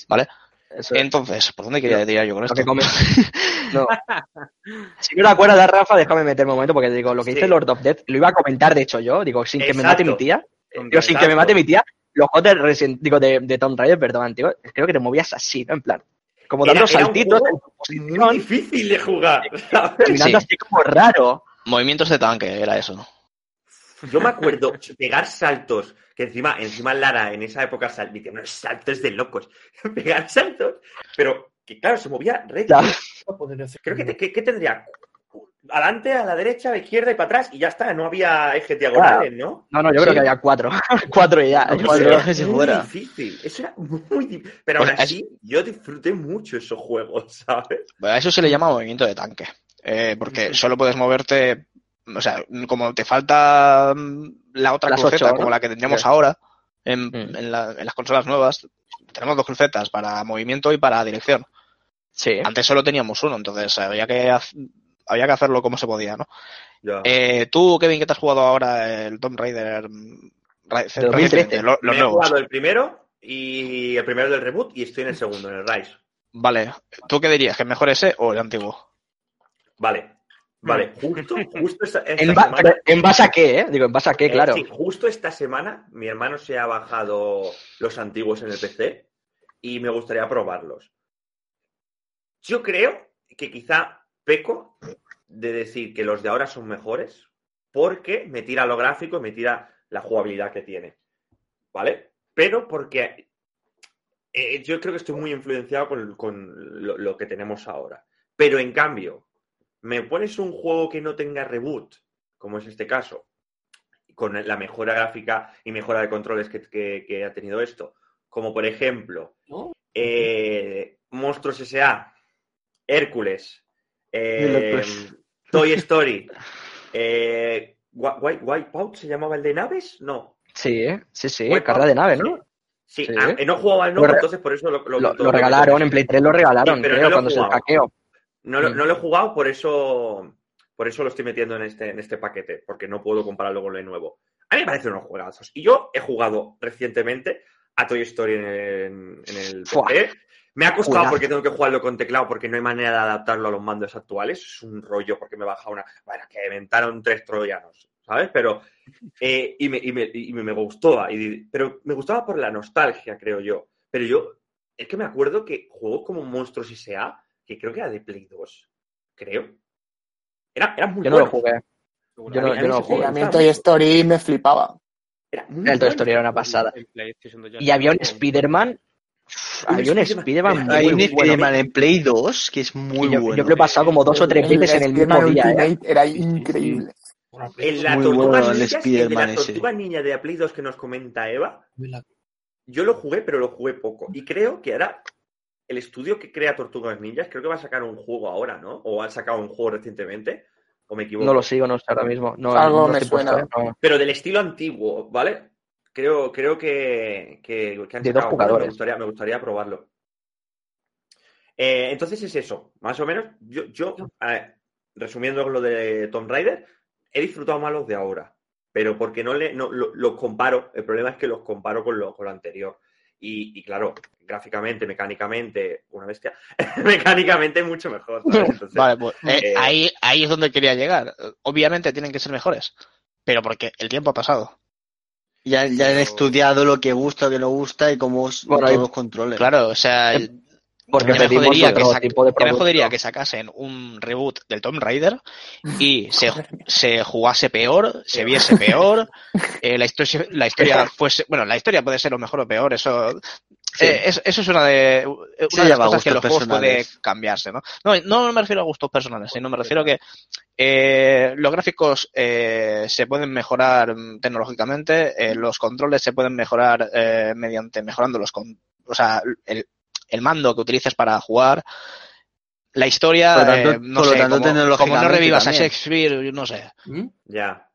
¿Vale? Eso es. Entonces, ¿por dónde quería ir yo con esto? que come- [laughs] No. Si no te acuerdas, Rafa, déjame meterme un momento porque digo, lo que dice Sí. Lord of Death, lo iba a comentar de hecho yo, digo, sin que me mate Exacto. mi tía, Tomb digo, sin que me Exacto. mate mi tía, los juegos de, Resident- digo, de, de Tomb Raider, perdón, tío, creo que te movías así, ¿no? En plan, como Era- dando era un saltitos juego en tu Muy difícil de jugar. Sí. así como raro. Movimientos de tanque, era eso. Yo me acuerdo pegar saltos, que encima, encima Lara en esa época sal- metía unos saltos de locos. [laughs] pegar saltos, pero que claro, se movía recto. Claro. Creo que, te- que- que tendría adelante, a la derecha, a la izquierda y para atrás y ya está, no había ejes diagonales, ¿no? No, no, yo Sí. creo que había cuatro. [laughs] cuatro y ya. No, Eso cuatro era ejes y muy fuera. difícil, eso era muy difícil. Pero Pues aún es- así, yo disfruté mucho esos juegos, [laughs] ¿sabes? Bueno, a eso se le llama movimiento de tanque. Eh, porque solo puedes moverte. O sea, como te falta mm, la otra Las cruceta, como la que tendríamos Sí. ahora en, Mm. en la- en las consolas nuevas, tenemos dos crucetas para movimiento y para dirección. Sí. Antes solo teníamos uno, entonces había que, había que hacerlo como se podía, ¿no? Eh, tú, Kevin, ¿qué te has jugado ahora el Tomb Raider? mm, Ra- De 2013, recientemente, lo- los Me he nuevos. jugado el primero y el primero del reboot y estoy en el segundo, en el Rise. Vale. ¿Tú qué dirías? ¿Que es mejor ese o el antiguo? Vale, vale, justo, justo esta, [laughs] esta En, semana. pero ¿En base a qué, eh? Digo, en base a qué, Eh, claro. sí, justo esta semana mi hermano se ha bajado los antiguos en el PC y me gustaría probarlos. Yo creo que quizá peco de decir que los de ahora son mejores porque me tira lo gráfico y me tira la jugabilidad que tiene. ¿Vale? Pero porque eh, yo creo que estoy muy influenciado con, con lo, lo que tenemos ahora. Pero en cambio, me pones un juego que no tenga reboot, como es este caso, con la mejora gráfica y mejora de controles que, que- que ha tenido esto, como por ejemplo eh, Monstruos S.A., Hércules, eh, Toy [laughs] Story, eh, Wipeout se llamaba el de naves, no. Sí, sí, sí, carrera de nave, ¿no? Sí, Sí. ah, eh, no jugaba al nuevo, Lo re- entonces por eso lo, lo- Lo, lo- lo regalaron, en Play 3 lo regalaron, Sí, pero creo, no cuando se jugado. hackeó. No, lo- no lo he jugado, por eso, por eso lo estoy metiendo en este, en este paquete, porque no puedo compararlo con el nuevo. A mí me parecen unos juegazos. Y yo he jugado recientemente a Toy Story en el, en el Fua. PC. Me ha costado Juegazo. porque tengo que jugarlo con teclado, porque no hay manera de adaptarlo a los mandos actuales. Es un rollo porque me baja una. Bueno, que inventaron tres troyanos, ¿sabes? Pero. eh, y me, y me, y me- me gustó. y- pero me gustaba por la nostalgia, creo yo. Pero yo. Es que me acuerdo que juegos como Monstruos S.A., que creo que era de Play 2, creo. Era, era muy Yo no lo jugué. Yo no, yo no jugué. a mí el Toy. Story me flipaba. Era muy El Toy bueno. Story era una pasada. Y había un Spider-Man. Había un Spider-Man. Hay un. Spider-Man en Play 2 que es muy yo, bueno. yo lo he pasado como dos o tres veces en el mismo Spider-Man día, ¿eh? Era increíble. En la Tortuga bueno el de Spider-Man la ese. Tortuga Niña de Play 2 que nos comenta Eva, yo lo jugué, pero lo jugué poco. Y creo que ahora el estudio que crea Tortugas Ninjas, creo que va a sacar un juego ahora, ¿no? O han sacado un juego recientemente. ¿O me equivoco? No lo sigo, no sé ahora mismo. No, Algo no me suena. ¿eh? No. Pero del estilo antiguo, ¿vale? Creo, creo que, que, que han De dos sacado, jugadores. Me gustaría, me gustaría probarlo. Eh, entonces es eso, más o menos. Yo, yo eh, resumiendo lo de Tomb Raider, he disfrutado más los de ahora, pero porque no le no, lo- los comparo. El problema es que los comparo con lo, con lo anterior. Y, y claro, gráficamente, mecánicamente, una bestia, [laughs] mecánicamente mucho mejor. [laughs] Entonces, Vale, pues eh, eh, ahí, ahí es donde quería llegar. Obviamente tienen que ser mejores, pero porque el tiempo ha pasado. Ya, ya han estudiado lo que gusta, lo que no gusta y cómo Bueno, los controles. Claro, o sea, Porque ya me jodería que, otro sa- tipo de ya me jodería que sacasen un reboot del Tomb Raider y se, se jugase peor, se viese peor, [laughs] eh, la, historia, la historia fuese... Bueno, la historia puede ser lo mejor o peor, eso Eh, es- eso es una de, una Sí, de las cosas que los juegos puede cambiarse, ¿no? ¿no? No me refiero a gustos personales, sino me refiero a que eh, los gráficos eh, se pueden mejorar tecnológicamente, eh, los controles se pueden mejorar eh, mediante mejorando los con, o sea, el, el mando que utilices para jugar. La historia, Por lo tanto- eh, no por lo sé, tanto, como, como no revivas a también. Shakespeare, no sé. ¿Mm? Ya.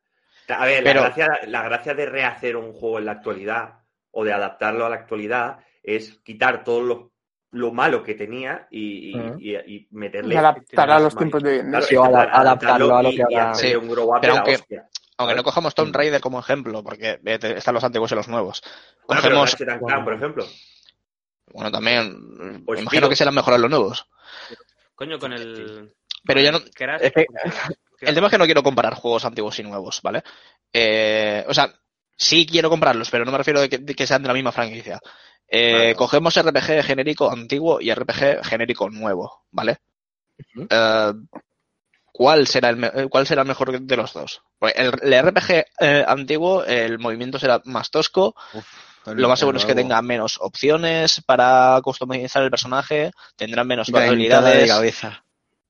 A ver, Pero- la, gracia, la gracia de rehacer un juego en la actualidad o de adaptarlo a la actualidad es quitar todo lo, lo malo que tenía y, y- Ujú. y- y meterle. Y adaptar a los tiempos de. Claro, Sí, adaptarlo adaptarlo a lo que ahora- Sí, un grow up pero de la aunque- hostia. Aunque no cojamos Tomb Raider como ejemplo, porque eh, están los antiguos y los nuevos. Bueno, pero Cogemos, Ratchet and Clank, por ejemplo. Bueno, también, Pues imagino que serán mejorar los nuevos. Coño, con el. Pero ya no, Crash, Es que- El tema es que no quiero comparar juegos antiguos y nuevos, ¿vale? Eh, o sea, sí quiero comprarlos, pero no me refiero a que, de que sean de la misma franquicia. Eh, Claro. Cogemos RPG genérico antiguo y RPG genérico nuevo, ¿vale? Eh, ¿cuál, será el, eh, ¿Cuál será el mejor de los dos? Pues el, el RPG eh, antiguo, el movimiento será más tosco, lo más seguro es que tenga menos opciones para customizar el personaje, tendrá menos de habilidades. cabeza.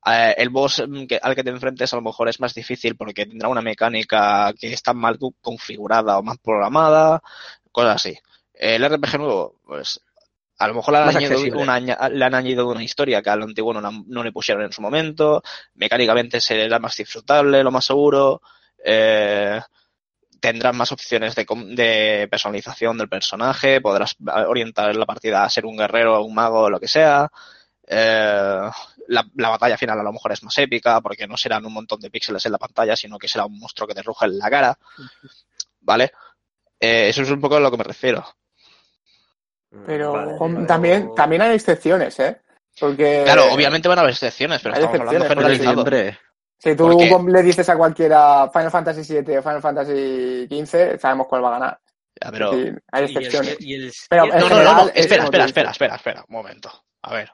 Eh, el boss mm, que- al que te enfrentes a lo mejor es más difícil porque tendrá una mecánica que está mal configurada o mal programada, cosas así. El RPG nuevo, pues a lo mejor le han, Más añadido una, aña- le han añadido una historia que al antiguo no, la- no le pusieron en su momento, mecánicamente será más disfrutable, lo más seguro, eh, tendrás más opciones de, com- de personalización del personaje, podrás orientar la partida a ser un guerrero, un mago, lo que sea. Eh, la, la batalla final a lo mejor es más épica porque no serán un montón de píxeles en la pantalla, sino que será un monstruo que te ruja en la cara. ¿Vale? Eh, eso es un poco a lo que me refiero. Pero Vale, también, también hay excepciones, ¿eh? Porque Claro, obviamente van a haber excepciones, pero hay estamos hablando generalizado. siempre. Si tú le dices a cualquiera Final Fantasy VII o Final Fantasy XV, sabemos cuál va a ganar. Ya, pero... Sí, hay y el, excepciones. y el Pero siete- en No, no, no, no, general, es espera, espera, espera, espera, espera, un momento. A ver.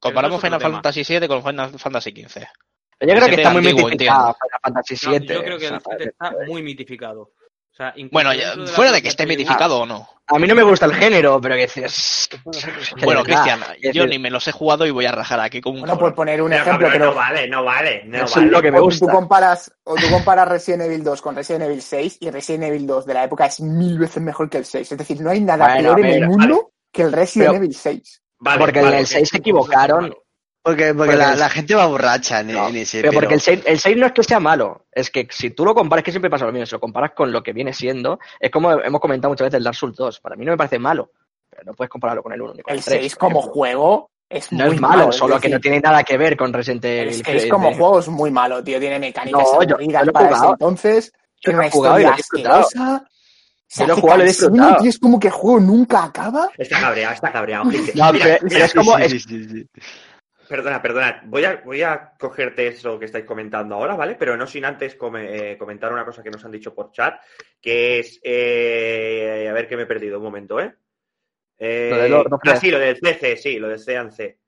Comparamos Final tema. Fantasy VII con Final Fantasy XV. Yo creo que está muy mitificado. Final Fantasy VII. yo creo que el 7 está muy mitificado. O sea, incluso Bueno, ya, fuera de que esté mitificado o no. A mí no me gusta el género, pero que dices... Bueno, Cristian, yo ni me los he jugado y voy a rajar aquí como un Bueno, por poner un ejemplo, pero no vale, no vale, no Eso es vale. lo que me o gusta. tú comparas o tú comparas Resident Evil 2 con Resident Evil 6 y Resident Evil 2 de la época es mil veces mejor que el 6. Es decir, no hay nada Bueno, peor en el mundo que el Resident Pero- Evil 6. Vale, porque vale, en el ok. 6 se equivocaron. Porque, porque Porque la, la gente va borracha en, No, en ese. pero porque pero- el 6, el 6 no es que sea malo, es que si tú lo comparas, que siempre pasa lo mismo, si lo comparas con lo que viene siendo, es como hemos comentado muchas veces el Dark Souls 2. Para mí no me parece malo, pero no puedes compararlo con el 1 ni con el, El 3. 6 por como ejemplo. juego es No muy es malo, es solo que no decir, tiene nada que ver con Resident El Evil. 6 como juego es muy malo, tío. Tiene mecánicas No, yo- aburridas yo lo para ese entonces. Lo una he jugado y lo he disfrutado. Se Yo lo he jugado y lo he disfrutado. tío, es como que el juego nunca acaba. Está cabreado, está cabreado. [laughs] No, pero- pero es como- sí, es- sí, sí, sí. Perdona, perdona. Voy a, voy a cogerte eso que estáis comentando ahora, ¿vale? Pero no sin antes come- eh, comentar una cosa que nos han dicho por chat, que es... eh, a ver que me he perdido un momento, ¿eh? Eh, Lo de Lord of ah, sí, lo del CC, sí, lo del C&C.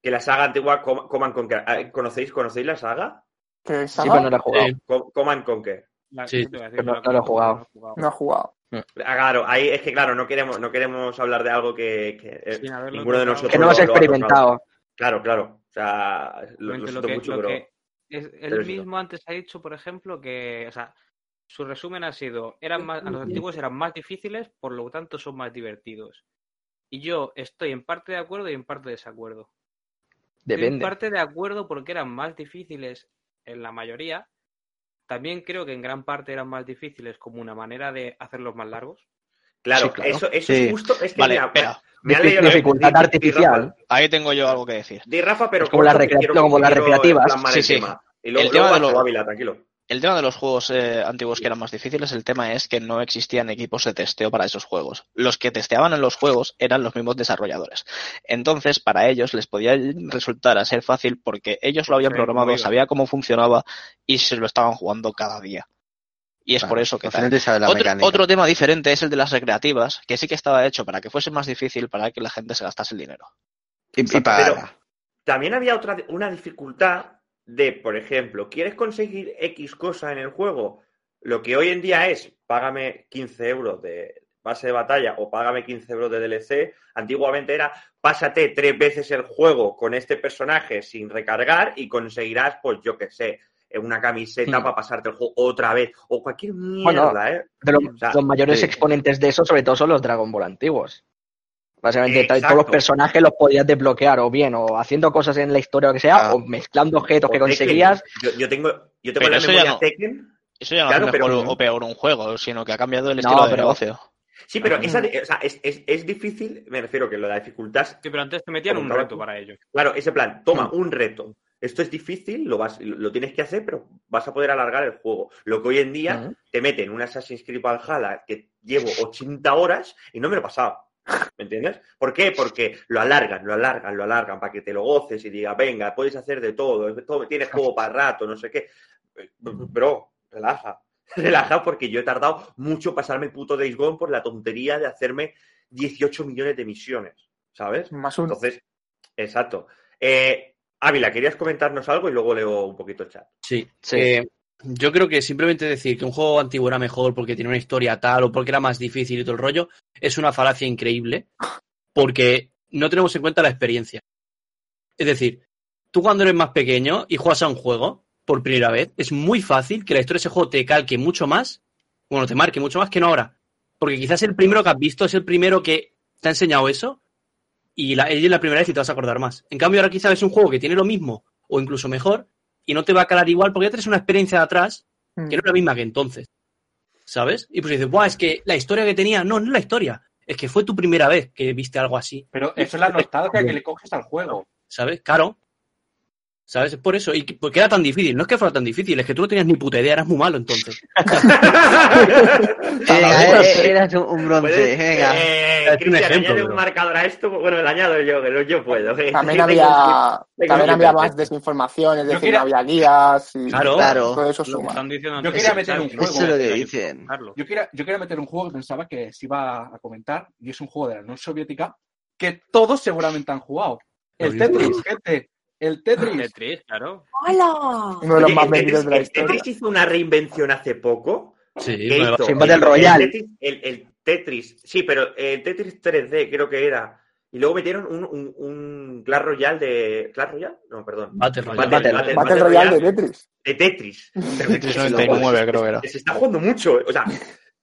Que la saga antigua Com- Command Conquer. Ah, ¿Conocéis, ¿Conocéis la saga? Que Sí, saga, pero no lo he jugado. Sí. Com- Command Conquer. La- Sí, decir, pero no- la- no lo he jugado. no he jugado. Ah, claro, ahí es que claro, no queremos, no queremos hablar de algo que, eh, ninguno de nosotros Que no lo- hemos lo ha experimentado. Claro, claro. O sea, lo, lo Realmente siento lo que, mucho, lo pero. que es- pero él mismo antes ha dicho, por ejemplo, que, o sea, su resumen ha sido, eran más, a los antiguos eran más difíciles, por lo tanto son más divertidos. Y yo estoy en parte de acuerdo y en parte de desacuerdo. Estoy en Depende. parte de acuerdo porque eran más difíciles en la mayoría. También creo que en gran parte eran más difíciles como una manera de hacerlos más largos. Claro, Sí, claro. eso, eso Sí. es justo. Es que Vale, mira, espera. me han leído Dificultad di- di- di, artificial. Rafa, Ahí tengo yo algo que decir. Di Rafa, pero Es como las quiero- como recreativas. Sí, el sí. tema. Y luego, El tema de lo- Ávila, tranquilo. El tema de los juegos eh, antiguos que eran más difíciles, el tema es que no existían equipos de testeo para esos juegos. Los que testeaban en los juegos eran los mismos desarrolladores. Entonces, para ellos les podía resultar a ser fácil porque ellos lo habían programado, sabía cómo funcionaba y se lo estaban jugando cada día. Y es Claro, por eso que tal. Otro, otro tema diferente es el de las recreativas, que sí que estaba hecho para que fuese más difícil para que la gente se gastase el dinero. Y. Pero también había otra una dificultad de, por ejemplo, ¿quieres conseguir X cosa en el juego? Lo que hoy en día es, págame 15 euros de, pase de batalla o págame 15 euros de DLC. Antiguamente era pásate tres veces el juego con este personaje sin recargar y conseguirás, pues yo qué sé, una camiseta Hmm. para pasarte el juego otra vez o cualquier mierda, Bueno, ¿eh? De los, O sea, los mayores sí. exponentes de eso, sobre todo, son los Dragon Ball antiguos. Básicamente, Exacto. todos los personajes los podías desbloquear o bien o haciendo cosas en la historia o que sea, Ah. o mezclando objetos que Tekken. conseguías. Yo, yo tengo, yo tengo Pero la eso ya memoria no. Tekken. Eso ya no Claro, pero- mejor o peor un juego, sino que ha cambiado el No, estilo de pero- negocio. Sí, pero Ajá. esa, o sea, es, es, es difícil, me refiero que lo de la dificultad Sí, pero antes te metían un reto tú. para ello. Claro, ese plan, toma Hmm. un reto. Esto es difícil, lo, vas, lo tienes que hacer, pero vas a poder alargar el juego. Lo que hoy en día Ujú. te meten un Assassin's Creed Valhalla que llevo 80 horas y no me lo he pasado. ¿Me entiendes? ¿Por qué? Porque lo alargan, lo alargan, lo alargan para que te lo goces y digas, venga, puedes hacer de todo, todo tienes juego para rato, no sé qué. Bro, relaja. [laughs] Relaja porque yo he tardado mucho pasarme el puto Days Gone por la tontería de hacerme 18 millones de misiones, ¿sabes? Más. Entonces, exacto. Eh, Ávila, ¿querías comentarnos algo y luego leo un poquito el chat? Sí. Sí. Eh, yo creo que simplemente decir que un juego antiguo era mejor porque tiene una historia tal o porque era más difícil y todo el rollo es una falacia increíble porque no tenemos en cuenta la experiencia. Es decir, tú cuando eres más pequeño y juegas a un juego por primera vez, es muy fácil que la historia de ese juego te calque mucho más, bueno, te marque mucho más que no ahora. Porque quizás el primero que has visto es el primero que te ha enseñado eso y la, es la primera vez y te vas a acordar más. En cambio, ahora quizás es un juego que tiene lo mismo o incluso mejor y no te va a calar igual porque ya tienes una experiencia de atrás Mm. que no es la misma que entonces. ¿Sabes? Y pues dices, Buah, es que la historia que tenía, no, no es la historia. Es que fue tu primera vez que viste algo así. Pero eso es la nostalgia que le coges al juego. ¿Sabes? Claro. ¿Sabes? Es por eso. Y que- porque era tan difícil. No es que fuera tan difícil, es que tú no tenías ni puta idea, eras muy malo entonces. [laughs] Venga, eh, eras un, un bronce, Puedes- venga. Eh, Cristian, ejemplo, añade bro. un marcador a esto. Bueno, lo añado yo, que lo- yo puedo. que- También [laughs] había, tengo también había más desinformación, es decir, quería- no había guías y Claro. Claro. todo eso suma. están diciendo Yo quería meter un juego. Eso es lo que Hay dicen. buscarlo. Yo quería, yo quería meter un juego que pensaba que se iba a comentar, y es un juego de la Unión Soviética que todos seguramente han jugado. El. Tetris, gente. El Tetris. Tetris, claro. Uno de los Oye, más el vendidos Tetris, de la el historia. Tetris hizo una reinvención hace poco. Sí, ¿Qué nueva- hizo? El- Royale. El Tetris, el- el Tetris, sí, pero el Tetris 3D creo que era. Y luego metieron un, un, un Clash Royale de. ¿Clash Royale? No, perdón. Battle Royale. Battle- Battle Royale de Tetris. de Tetris. [laughs] Lo- 99 creo que era. se está jugando mucho. O sea,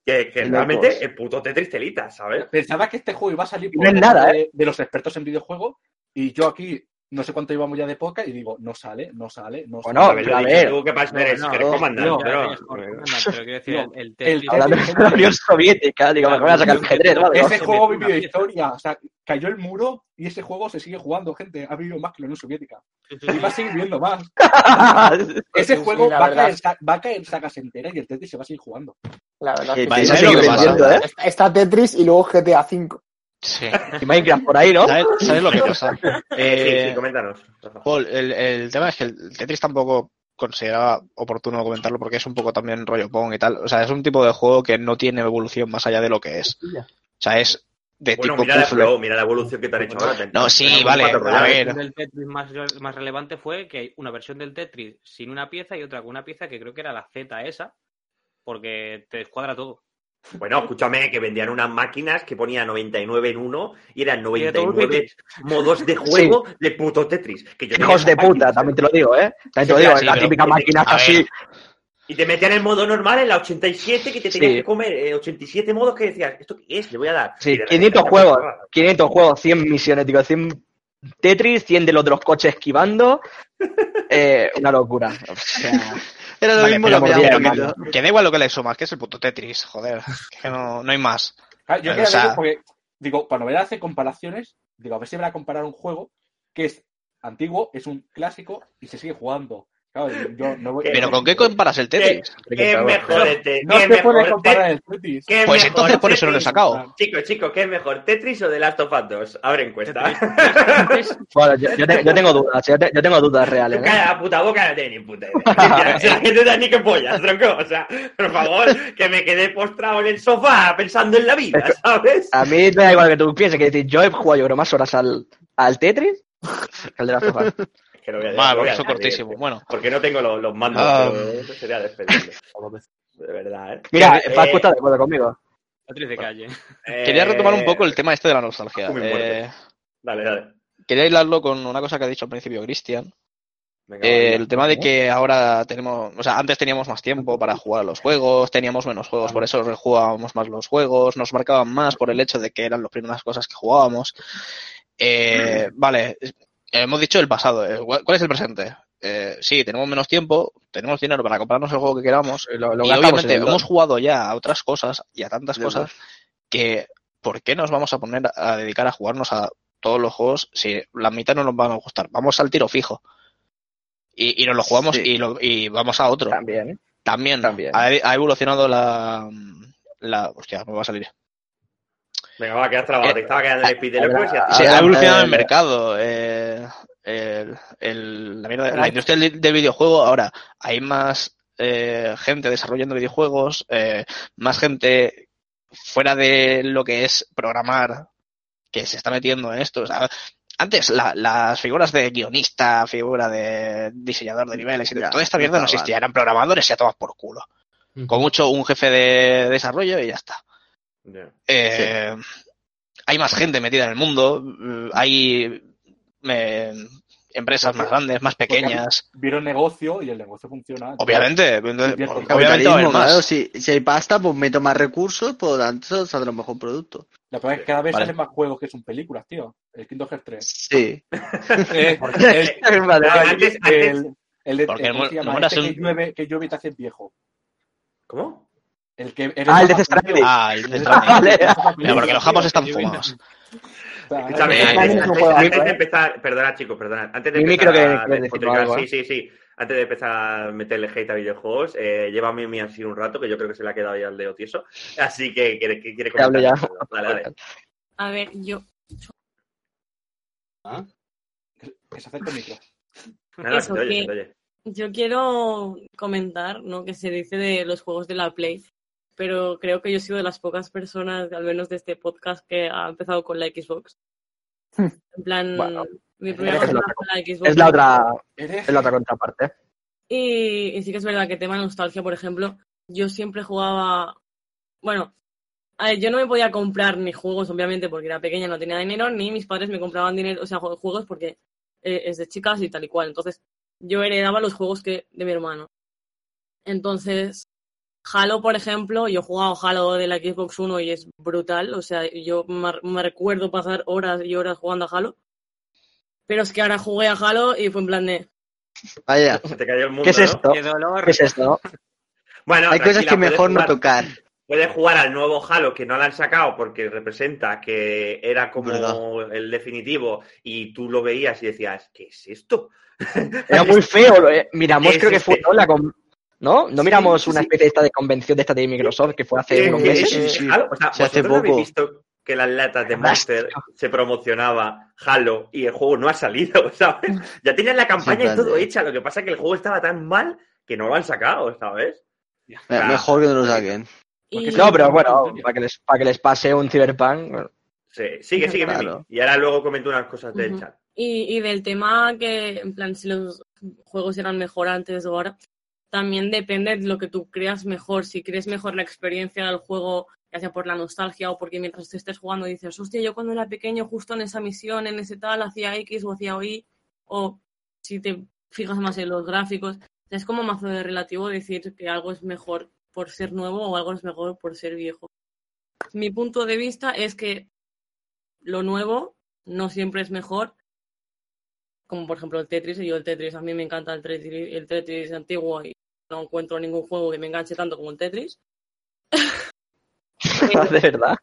que, realmente el puto Tetris telita, ¿sabes? Pensaba que este juego iba a salir No es nada, ¿eh? de, de los expertos en videojuegos, y yo aquí no sé cuánto íbamos ya de poca y digo, no sale, no sale, no Bueno, sale. Haberlo a ver. tú, que eres, No, eres no, comandante, no, pero- Pero quiero decir, el, el El Tetris. Hablando de la Unión Soviética, digo, me voy a sacar ajedrez, ¿vale? Ese se juego pieza. historia, o sea, cayó el muro y ese juego se sigue jugando, gente, ha vivido más que la Unión Soviética. Y va a seguir viendo más. [laughs] Ese juego va, a caer, va a caer sagas enteras y el Tetris se va a seguir jugando. La verdad. Que sí. ¿eh? Está- Está Tetris y luego GTA V. Sí. Y Minecraft por ahí, ¿no? ¿Sabes, sabes lo que pasa? [laughs] Sí, Eh, sí, coméntanos. Paul, el, el tema es que el Tetris tampoco consideraba oportuno comentarlo porque es un poco también rollo Pong y tal. O sea, es un tipo de juego que no tiene evolución más allá de lo que es. O sea, es de Bueno, tipo mira la, puzzle. pero mira la evolución que te han hecho ahora. No, sí, vale, a ver. La versión del Tetris más, más relevante fue que hay una versión del Tetris sin una pieza y otra con una pieza que creo que era la Z esa, porque te descuadra todo. Bueno, escúchame, que vendían unas máquinas que ponía 99 en uno y eran Y de todo 99 Tetris. modos de [laughs] juego de puto Tetris. Que yo Hijos de puta, también te lo digo, ¿eh? También te lo digo, Sí, la típica máquina así. Y te metían en modo normal en la 87 que te tenías Sí. que comer eh, 87 modos que decías, ¿esto qué es? Le voy a dar. Sí, Y de 500 repente- juegos, 500 juegos, 100 misiones, digo, 100 Tetris, 100 de los de los coches esquivando. [laughs] Eh, una locura. O sea, Era lo Vale, mismo cambiado un poquito. Que da igual lo que le sumas, que es el puto Tetris, joder. Que no, no hay más. Ah, Yo O quería sea- porque, digo, cuando voy a hacer comparaciones, digo, a ver si voy a comparar un juego que es antiguo, es un clásico y se sigue jugando. Claro, yo no voy- [laughs] Pero ¿con qué comparas el Tetris? ¿Qué es mejor el Tetris? No ¿Qué se puede mejor comparar el Tetris. qué es Pues entonces por eso no lo he sacado. Chicos, chicos, ¿qué es mejor? ¿Tetris o The Last of Us 2? Abre encuesta. [laughs] bueno, yo, yo te- yo tengo dudas, yo, te- yo tengo dudas reales. ¿eh? la puta boca, no tienes ni puta idea. o sea, que tú das ni que pollas, tronco. O sea, por favor, que me quedé postrado en el sofá pensando en la vida, ¿sabes? A mí me da igual que tú pienses, que decir, yo he jugado yo creo más horas al, al Tetris que al de las sofás. [laughs] Es que lo voy a- voy porque a eso decir, cortísimo. tío. Bueno, Porque no tengo los, los mandos, Ah. pero eso sería despedible. De verdad, ¿eh? Mira, Eh, Fasco está de acuerdo conmigo. Actriz de calle. Quería Eh, retomar un poco el tema este de la nostalgia. Eh, Dale, dale. quería hilarlo con una cosa que ha dicho al principio Cristian. Eh, el tema de que ahora tenemos, o sea, antes teníamos más tiempo para jugar a los juegos, teníamos menos juegos, por eso jugábamos más los juegos, nos marcaban más por el hecho de que eran las primeras cosas que jugábamos. Eh, vale, hemos dicho el pasado, eh, ¿cuál es el presente? Eh, sí, tenemos menos tiempo, tenemos dinero para comprarnos el juego que queramos, Lo, lo y obviamente hemos jugado ya a otras cosas y a tantas cosas que ¿por qué nos vamos a poner a dedicar a jugarnos a todos los juegos si la mitad no nos van a gustar? Vamos al tiro fijo. Y, y nos lo jugamos Sí. y, lo- y vamos a otro. También. También, También. Ha, ha evolucionado la, la... Hostia, me va a salir. Venga, va, quedas trabado. Eh, Te estaba quedando el speed de ahora- así. Sí, ha evolucionado el mercado. eh, el- el- la, mierda- la industria del, del videojuego, ahora hay más eh, gente desarrollando videojuegos, eh, más gente fuera de lo que es programar que se está metiendo en esto. O sea, antes la- las figuras de guionista, figura de diseñador de niveles y Ya, toda esta mierda no existía, eran programadores y a todas por culo. Con mucho un jefe de desarrollo y ya está. Eh, Hay más gente metida en el mundo, hay eh, empresas más grandes, más pequeñas. Vieron negocio y el negocio funciona. Obviamente, obviamente va a haber Capitalismo, más. claro, si, si hay pasta, pues meto más recursos, por lo tanto saldrá un mejor producto. La verdad es que cada vez Vale. salen más juegos que son películas, tío. El Kingdom Hearts 3. Sí. [laughs] Eh, el, [laughs] Vale, Ah, antes- el, el de- Porque no eras Este que llueve, que llueve y te haces viejo. ¿Cómo? El que eres Ah, el de. Ah, el de Stranding. porque los japos están [laughs] fumados. Escúchame, antes, de ¿eh? empezar, perdona chicos, perdona, antes de empezar que algo, ¿eh? sí, sí, sí, antes de empezar a meterle hate a videojuegos, eh, lleva a Mimi así un rato, que yo creo que se le ha quedado ya el dedo tieso, así que quiere, que quiere Que hable ya. comentar. Dale, dale. A ver, yo, Que se acerque el micro. Nada, Eso, se te oye, que- se te oye. yo quiero comentar, ¿no? Que se dice de los juegos de la Play, pero creo que yo he sido de las pocas personas, al menos de este podcast, que ha empezado con la Xbox. Hmm. En plan, Bueno, mi primera es la consola otra- fue la Xbox. Es la otra, es la otra contraparte. Y, y sí que es verdad que tema nostalgia, por ejemplo, yo siempre jugaba. Bueno, a ver, yo no me podía comprar ni juegos, obviamente, porque era pequeña, no tenía dinero, ni mis padres me compraban dinero, o sea, jue- juegos porque eh, es de chicas y tal y cual. Entonces, yo heredaba los juegos que de mi hermano. Entonces, Halo, por ejemplo, yo he jugado Halo de la Xbox One y es brutal. O sea, yo me, recuerdo pasar horas y horas jugando a Halo. Pero es que ahora jugué a Halo y fue en plan de. Vaya. [laughs] Se te cayó el mundo, ¿Qué es ¿no? esto? ¡Qué dolor! ¿Qué es esto? [laughs] Bueno, Hay cosas que mejor no tocar. Puedes jugar al nuevo Halo que no lo han sacado porque representa que era como Verdad. el definitivo y tú lo veías y decías, ¿qué es esto? Era muy feo. eh, Miramos, [laughs] Es creo que fue, este- ¿no? La con- ¿No? ¿No Sí, miramos sí, una especie de esta de convención de esta de Microsoft que fue hace unos meses? es- sí, sí. Halo, o sea, Se hace ¿vosotros habéis poco. visto que las latas de. Monster se promocionaba Halo y el juego no ha salido, [laughs] ¿sabes? Ya tenían la campaña y todo hecha, lo que pasa es que el juego estaba tan mal que no lo han sacado, ¿sabes? Ah. Mejor que no lo saquen. y- No, pero bueno, para que les, para que les pase un Cyberpunk. bueno, Sí, sigue, sigue. Claro. Y ahora luego comento unas cosas del Ujú. chat. Y, y del tema que, en plan, si los juegos eran mejor antes o ahora, también depende de lo que tú creas mejor. Si crees mejor la experiencia del juego, ya sea por la nostalgia o porque mientras te estés jugando dices, hostia, yo cuando era pequeño, justo en esa misión, en ese tal, hacía X o hacía Y, o si te fijas más en los gráficos, es como mazo de relativo decir que algo es mejor por ser nuevo o algo es mejor por ser viejo. Mi punto de vista es que lo nuevo no siempre es mejor como por ejemplo el Tetris, y yo el Tetris, a mí me encanta el Tetris, el Tetris antiguo y no encuentro ningún juego que me enganche tanto como el Tetris. [laughs] de verdad.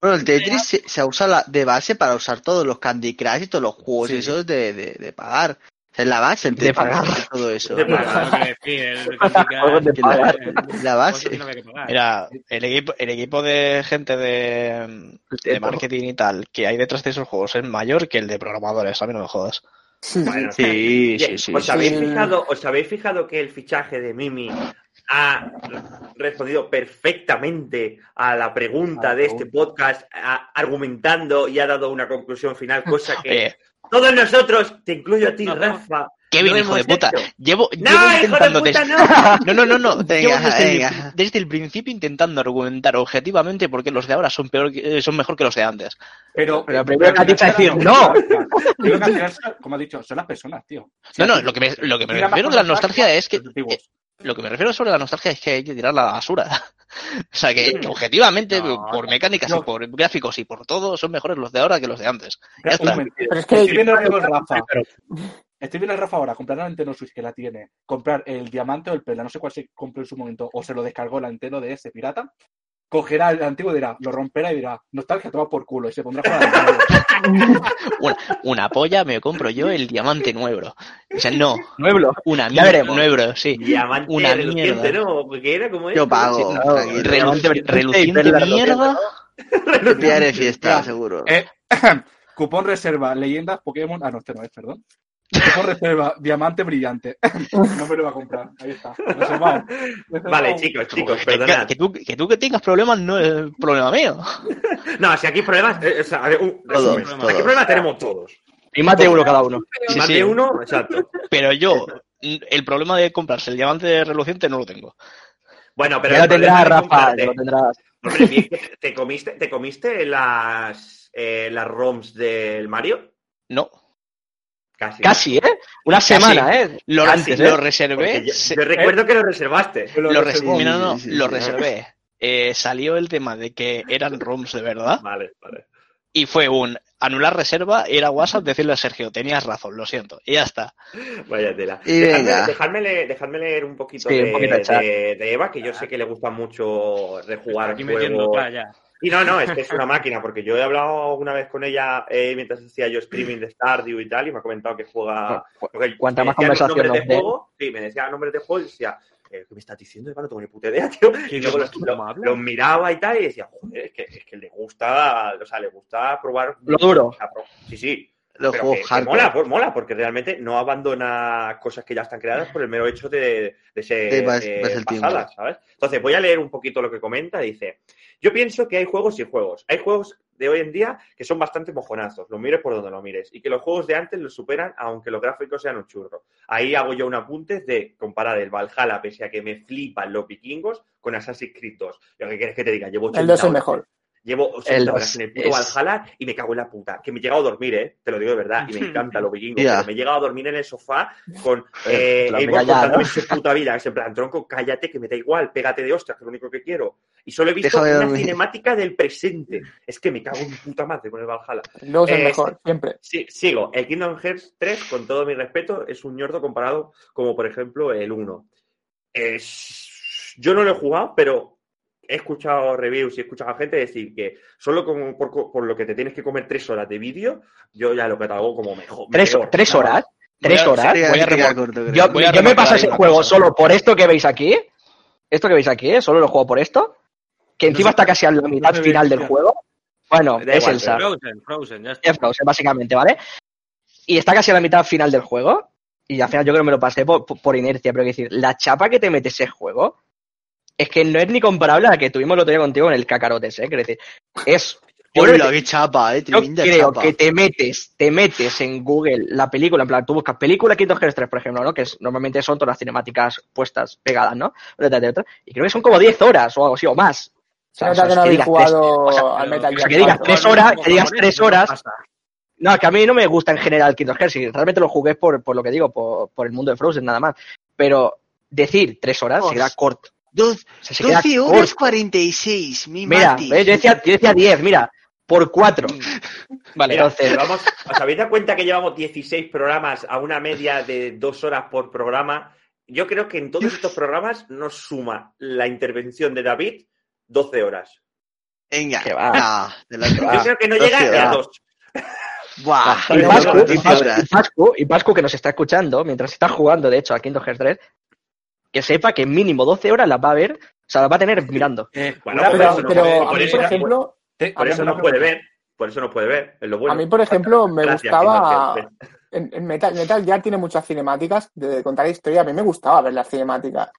Bueno, el Tetris se, se usa la- de base para usar todos los Candy Crush y todos los juegos Sí. esos de, de, de pagar. O sea, es la base, el De pagar. todo eso. De pagar. lo que decir, el [laughs] Candy Juegos de Crush, pagar. eh, La base. Mira, el equipo, el equipo de gente de, de marketing y tal que hay detrás de esos juegos es mayor que el de programadores, a mí no me jodas. Bueno, Sí, sí, sí. ¿Os sí. habéis, sí. fijado, ¿Os habéis fijado que el fichaje de Mimi ha respondido perfectamente a la pregunta A la de este podcast, a- argumentando y ha dado una conclusión final, cosa [laughs] que todos nosotros, te incluyo a ti, Rafa, Kevin, No hijo de puta. hecho. Llevo, ¡No, llevo hijo de intentando puta, des- no! [laughs] No, no, no, no. [laughs] Venga, Llevo desde, el, venga. desde el principio intentando argumentar objetivamente por qué los de ahora son peor que- eh, son mejor que los de antes. Pero, Pero primero que al has dicho final decir, son no. [laughs] que son- Como has dicho, son las personas, tío. No, no, lo que me, lo que me refiero de la nostalgia es que eh, lo que me refiero sobre la nostalgia es que hay que tirar la basura. O sea que, que objetivamente, No, por mecánicas no. y por gráficos y por todo, son mejores los de ahora que los de antes. Ya está. Pero es que Estoy viendo el Rafa. Estoy viendo el Rafa ahora, comprar la Nintendo Switch que la tiene, comprar el diamante o el perla, no sé cuál se compró en su momento, o se lo descargó la Nintendo de ese pirata, cogerá el antiguo y dirá, lo romperá y dirá, nostalgia, toma por culo, y se pondrá a. Una, una polla me compro yo el diamante nuevo. O sea, no, Nuevo. una Ya mierda, nuevo, sí. Diamante Una reluciente, mierda. ¿no? Porque era como Yo pago. No, reluciente perla mierda. Te pillaré fiesta, Ya. seguro. Eh, cupón reserva, leyendas Pokémon. Ah, no, este no es, perdón. Cupón reserva, diamante brillante. [laughs] No me lo va a comprar. Ahí está. Reservado. Reservado. Vale, chicos, chicos, Que, perdonad. que tú, que tú que tengas problemas no es problema mío. [laughs] No, si aquí problemas, eh, o sea, a ver, un Todos. Aquí problemas tenemos todos. Y más de uno cada uno. Sí, Más sí. de uno, exacto. Pero yo, el problema de comprarse el diamante reluciente no lo tengo. Bueno, pero Ya lo tendrás, de Rafa, lo tendrás. Hombre, te comiste, ¿te comiste las, eh, las ROMs del Mario? No. Casi. Casi, ¿eh? Una Casi. semana, ¿eh? Lo, Antes, lo ¿eh? reservé. Porque yo, recuerdo que lo reservaste. Lo lo, reservó. res- no, no, no, Sí, sí, lo sí. reservé. Eh, salió el tema de que eran ROMs de verdad Vale, vale. y fue un anular reserva, era WhatsApp decirle a Sergio, tenías razón, lo siento, y ya está. Vaya tela. Y Dejadme, venga. dejadme leer, dejadme leer un poquito, Sí, de, un poquito de chat. de- de Eva, que yo sé que le gusta mucho rejugar Aquí metiendo juegos. playa. Y no, no, es que es una máquina, porque yo he hablado una vez con ella eh, mientras hacía yo streaming de Stardew y tal, y me ha comentado que juega. Cuanta más conversación de juego, sí, me decía nombres de juego y decía, eh, ¿qué me estás diciendo? Eva? No tengo ni puta idea, [laughs] tío. Y luego los, ¿Cómo lo- los miraba y tal, y decía, joder, es que, es que le gusta, o sea, le gusta probar. Lo duro. Sí, sí. Los Pero juegos que- mola, pues mola, porque realmente no abandona cosas que ya están creadas por el mero hecho de, de ser eh, pasar el tiempo. pasadas, ¿sabes? Entonces, voy a leer un poquito lo que comenta. Dice, yo pienso que hay juegos y juegos. Hay juegos de hoy en día que son bastante mojonazos, lo mires por donde lo mires, y que los juegos de antes los superan aunque los gráficos sean un churro. Ahí hago yo un apunte de comparar el Valhalla, pese a que me flipan los vikingos, con Assassin's Creed 2. Lo que quieres que te diga, llevo 80 el 2 es horas. mejor. Llevo 80 El horas en el puto es- Valhalla y me cago en la puta. Que me he llegado a dormir, ¿eh? Te lo digo de verdad. Y me encanta. Ya. pero me he llegado a dormir en el sofá con [laughs] Eh, eh, lo contándome ¿no? su puta vida. Es en plan, tronco, cállate, que me da igual. Pégate de hostias, que es lo único que quiero. Y solo he visto Déjame una dormir. cinemática del presente. Es que me cago en puta madre con el Valhalla. El 2 es Eh, mejor, siempre. Sí, sigo. El Kingdom Hearts 3, con todo mi respeto, es un ñordo comparado como, por ejemplo, el 1. Es... Yo no lo he jugado, pero he escuchado reviews y he escuchado a gente decir que solo con- por, por lo que te tienes que comer tres horas de vídeo, yo ya lo catalogo como mejor. ¿Tres, peor. tres horas? ¿Tres Voy a- horas? Voy a remor-. Yo, Voy a yo me paso ese juego cosa. solo por esto que veis aquí. Esto que veis aquí, ¿eh? solo lo juego por esto. Que encima está casi a la mitad final del juego. Bueno, Da es igual, el SAR. Frozen, Frozen, ya está. Es Frozen, básicamente, ¿vale? Y está casi a la mitad final del juego. Y al final yo creo que me lo pasé por, por inercia. Pero quiero decir, la chapa que te mete ese juego es que no es ni comparable a la que tuvimos el otro día contigo en el Cacarotes, ¿eh? Quiero decir, es. Hola, que, qué chapa, eh. yo creo chapa. que te metes, te metes en Google la película, en plan, tú buscas película Kingdom Hearts 3, por ejemplo, ¿no? Que es, normalmente son todas las cinemáticas puestas, pegadas, ¿no? Y creo que son como 10 horas o algo así, o más. Se nota que no habéis digas jugado o sea, al Metal o sea, Gear que digas 4. tres horas, que digas tres horas. No, que a mí no me gusta en general Kingdom Hearts, y realmente lo jugué por, por lo que digo, por, por el mundo de Frozen nada más. Pero decir tres horas se queda corto. Dos- O sea, se queda 12 horas corto. 46, mi Mira, Mati. ¿ves? yo decía, yo decía 10, mira, por cuatro. Vale, Mira, Entonces- vamos, ¿os habéis dado cuenta que llevamos 16 programas a una media de dos horas por programa? Yo creo que en todos estos programas nos suma la intervención de David 12 horas. Venga, Que va. no, de la Yo creo que no 12 llega a horas. dos. Buah, Y Pascu, y 12 Pascu, y Pascu, y Pascu, que nos está escuchando mientras está jugando, de hecho, a Kingdom Hearts 3, que sepa que mínimo 12 horas las va a ver, o sea, las va a tener mirando. Bueno, Una por Pero, eso no pero puede- a por mí, eso por no ejemplo, Por eso no puede ver. Por eso no puede ver. Es lo bueno. a mí, por ejemplo, me Gracias, gustaba. En, en Metal, Metal Gear tiene muchas cinemáticas de contar historia. A mí me gustaba ver las cinemáticas.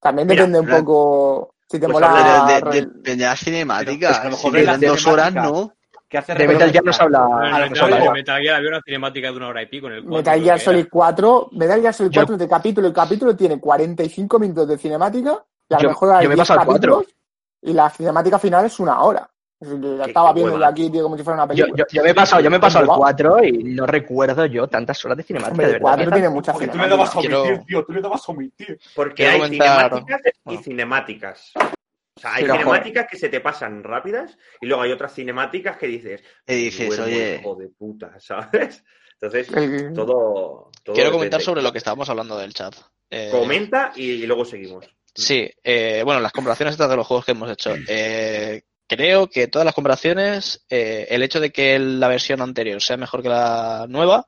También Mira, depende un poco si te Pues mola. De, rol- de, de las cinemáticas, Pero, a lo si de las dos horas, no. Que hace De Metal Gear no se habla. Bueno, a en la Metal. Gear- Metal Gear había una cinemática de una hora y pico en el cuatro, Metal creo Gear que Solid era. 4, Metal Gear Solid Yo- 4 entre capítulo y capítulo tiene 45 minutos de cinemática y a lo Yo- mejor yo me he 10 pasado al cuatro. capítulos y la cinemática final es una hora. La estaba viendo yo hueva. aquí, tío, como si fuera una película. yo, yo me he pasado, yo me he pasado al Guau. 4 y no recuerdo yo tantas horas de cinemática, Hombre, de el verdad. 4 tiene mucha Porque tú le dabas a omitir, tío. Tú le dabas a omitir. Porque Quiero hay comentar- cinemáticas y Ah. cinemáticas. O sea, hay cinemáticas que se te pasan rápidas y luego hay otras cinemáticas que dices, Y dices, "Duermo, oye, hijo de puta, [laughs] ¿sabes? Entonces, todo, todo Quiero comentar depende. sobre lo que estábamos hablando del chat. Eh, Comenta y, y luego seguimos. Sí, eh, bueno, las comparaciones estas de los juegos que hemos hecho. Eh, creo que todas las comparaciones, eh, el hecho de que la versión anterior sea mejor que la nueva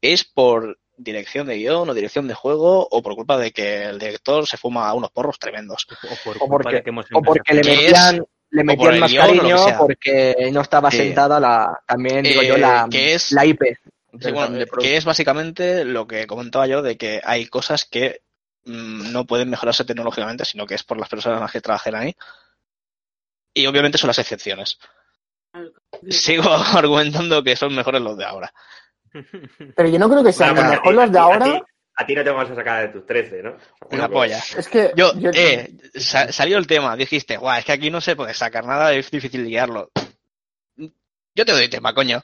es por dirección de guion o dirección de juego o por culpa de que el director se fuma unos porros tremendos. O por O culpa porque, que hemos o porque le es- metían, le metían más guion cariño porque no estaba Sí. sentada la, también digo Eh, yo, la, que es- la IP. Sí, bueno, eh, que es básicamente lo que comentaba yo de que hay cosas que mm, no pueden mejorarse tecnológicamente, sino que es por las personas que trabajen ahí. Y obviamente son las excepciones. [laughs] Sigo argumentando que son mejores los de ahora. Pero yo no creo que sean Bueno, a mejor ti- los de ahora. A ti, a ti no te vamos a sacar de tus 13, ¿no? Una Bueno, polla. Es que Yo, yo- eh, sa- salió el tema, dijiste, guau, es que aquí no se puede sacar nada, es difícil guiarlo. Yo te doy tema, coño.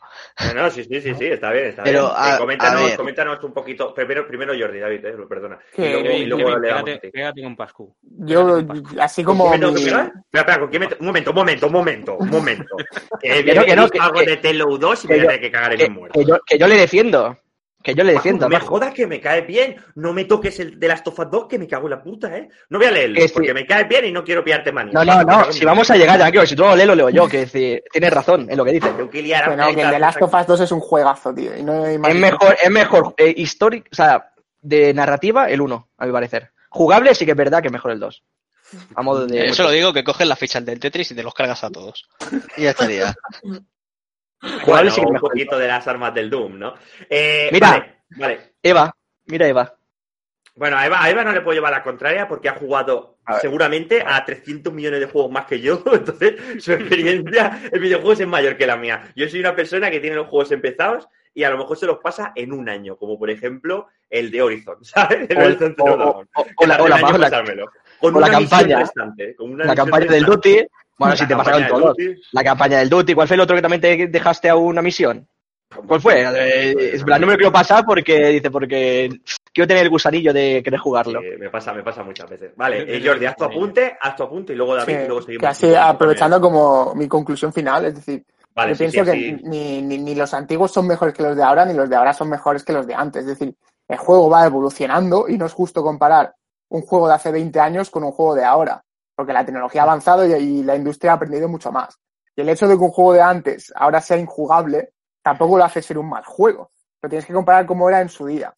No, sí, sí, sí, sí, está bien, está Pero, bien. a- Eh, coméntanos, a coméntanos un poquito. Primero, primero Jordi, David, eh, perdona. Que- y luego, y luego Kevin, le damos pégate, con Pascu. yo, así ¿Con como. que mi-? Espera, espera, ¿con quién me Un momento, un momento, un momento, un momento. [laughs] Eh, Que no, que no, que- algo que- de Telo 2 y que me voy a tener que cagar en el muerto. que yo, que yo le defiendo. Que yo le defiendo. no me jodas que me cae bien. No me toques el de las Tofas 2 que me cago en la puta, ¿eh? No voy a leerlo Que sí. porque me cae bien y no quiero pillarte manía. No, no, no. Si vamos a llegar, tranquilo. Si tú lo lees, lo leo yo. Que decir, tienes razón en lo que dices. Tengo que liar a Que no, que el de Last of Us 2 es un juegazo, tío. Y no Es mejor, es mejor eh, histórico, o sea, de narrativa, el 1, a mi parecer. Jugable sí que es verdad que es mejor el 2. A modo de. Eso lo digo que coges las fichas del Tetris y te los cargas a todos. y ya estaría. [laughs] Bueno, que es un mejor. el poquito de las armas del Doom, ¿no? Eh, Mira. Vale, vale. Eva, mira Eva. Bueno, a Eva, a Eva no le puedo llevar la contraria porque ha jugado A seguramente a 300 millones de juegos más que yo, [laughs] entonces su experiencia en videojuegos es mayor que la mía. Yo soy una persona que tiene los juegos empezados y a lo mejor se los pasa en un año, como por ejemplo el de Horizon, [laughs] ¿sabes? El O, Horizon o- o- o- la, campaña. restante, con una la campaña del restante. Bueno, La si te campaña pasaron del todos. La campaña del Duty. ¿Cuál fue el otro que también te dejaste a una misión? ¿Cuál fue? Eh, es verdad, no me lo quiero pasar porque dice, porque quiero tener el gusanillo de querer jugarlo. Sí, me pasa, me pasa muchas veces. Vale, Yo eh, Jordi, haz tu apunte, haz tu apunte y luego David Sí, y luego seguimos. con aprovechando como mi conclusión final, es decir, Vale, yo sí, sí, pienso que ni, ni, ni los antiguos son mejores que los de ahora, ni los de ahora son mejores que los de antes. Es decir, el juego va evolucionando y no es justo comparar un juego de hace 20 años con un juego de ahora, porque la tecnología ha avanzado y, la industria ha aprendido mucho más. Y el hecho de que un juego de antes ahora sea injugable, tampoco lo hace ser un mal juego. Lo tienes que comparar como era en su día.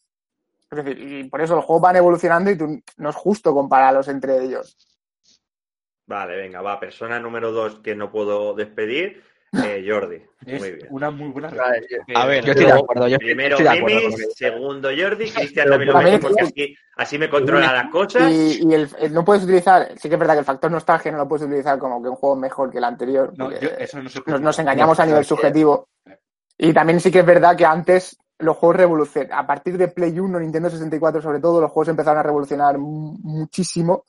Es decir, y por eso los juegos van evolucionando y no es justo compararlos entre ellos. Vale, venga, va. Persona número dos que no puedo despedir, eh, Jordi. Es Muy bien. una muy buena respuesta. A ver, Yo estoy de Luego, acuerdo. Yo estoy, Primero estoy de acuerdo. segundo Jordi, Cristian también lo meto porque así, así me controla las cosas. Y, y el, el no puedes utilizar, sí que es verdad que el factor nostalgia no lo puedes utilizar como que un juego mejor que el anterior. No, yo, eso no se puede. nos, nos engañamos a nivel subjetivo. Y también sí que es verdad que antes los juegos revolucionaron. A partir de Play 1, Nintendo 64 sobre todo, los juegos empezaron a revolucionar mu- muchísimo.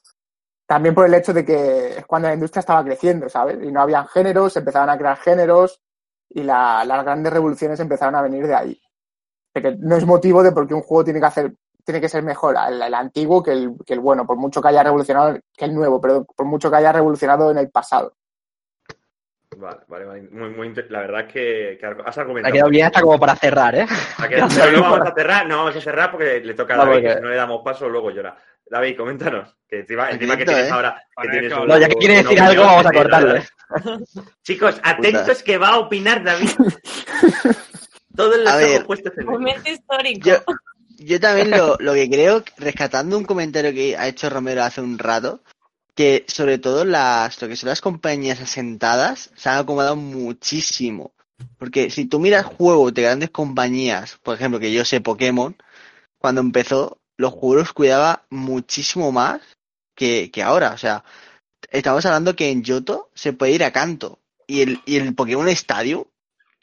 También por el hecho de que es cuando la industria estaba creciendo, ¿sabes? Y no habían géneros, se empezaban a crear géneros y la- las grandes revoluciones empezaron a venir de ahí. De que no es motivo de por qué un juego tiene que hacer tiene que ser mejor el, el antiguo que el, que el bueno, por mucho que haya revolucionado, que el nuevo, pero por mucho que haya revolucionado en el pasado. Vale, vale, vale. Muy, muy inter- La verdad es que, que has Me argumentado. ha quedado bien hasta como para cerrar, ¿eh? Ha quedado- [laughs] pero no vamos a cerrar, no vamos a cerrar porque le toca a No, David, no le damos paso, luego llora. David, coméntanos. Que encima, encima que tienes ¿eh? ahora. Que Ahora tienes que un- No, ya que quiere una decir algo, vamos a cortarlo. ¿eh? Chicos, atentos que va a opinar David. [laughs] Todos los ojos puestos en. Momento histórico. Yo, yo también lo, lo que creo, rescatando un comentario que ha hecho Romero hace un rato, que sobre todo las, lo que son las compañías asentadas se han acomodado muchísimo. Porque si tú miras juegos de grandes compañías, por ejemplo, que yo sé Pokémon, cuando empezó, los juegos cuidaba muchísimo más que, que ahora. O sea, estamos hablando que en Yoto se puede ir a canto. Y el, y el Pokémon Stadium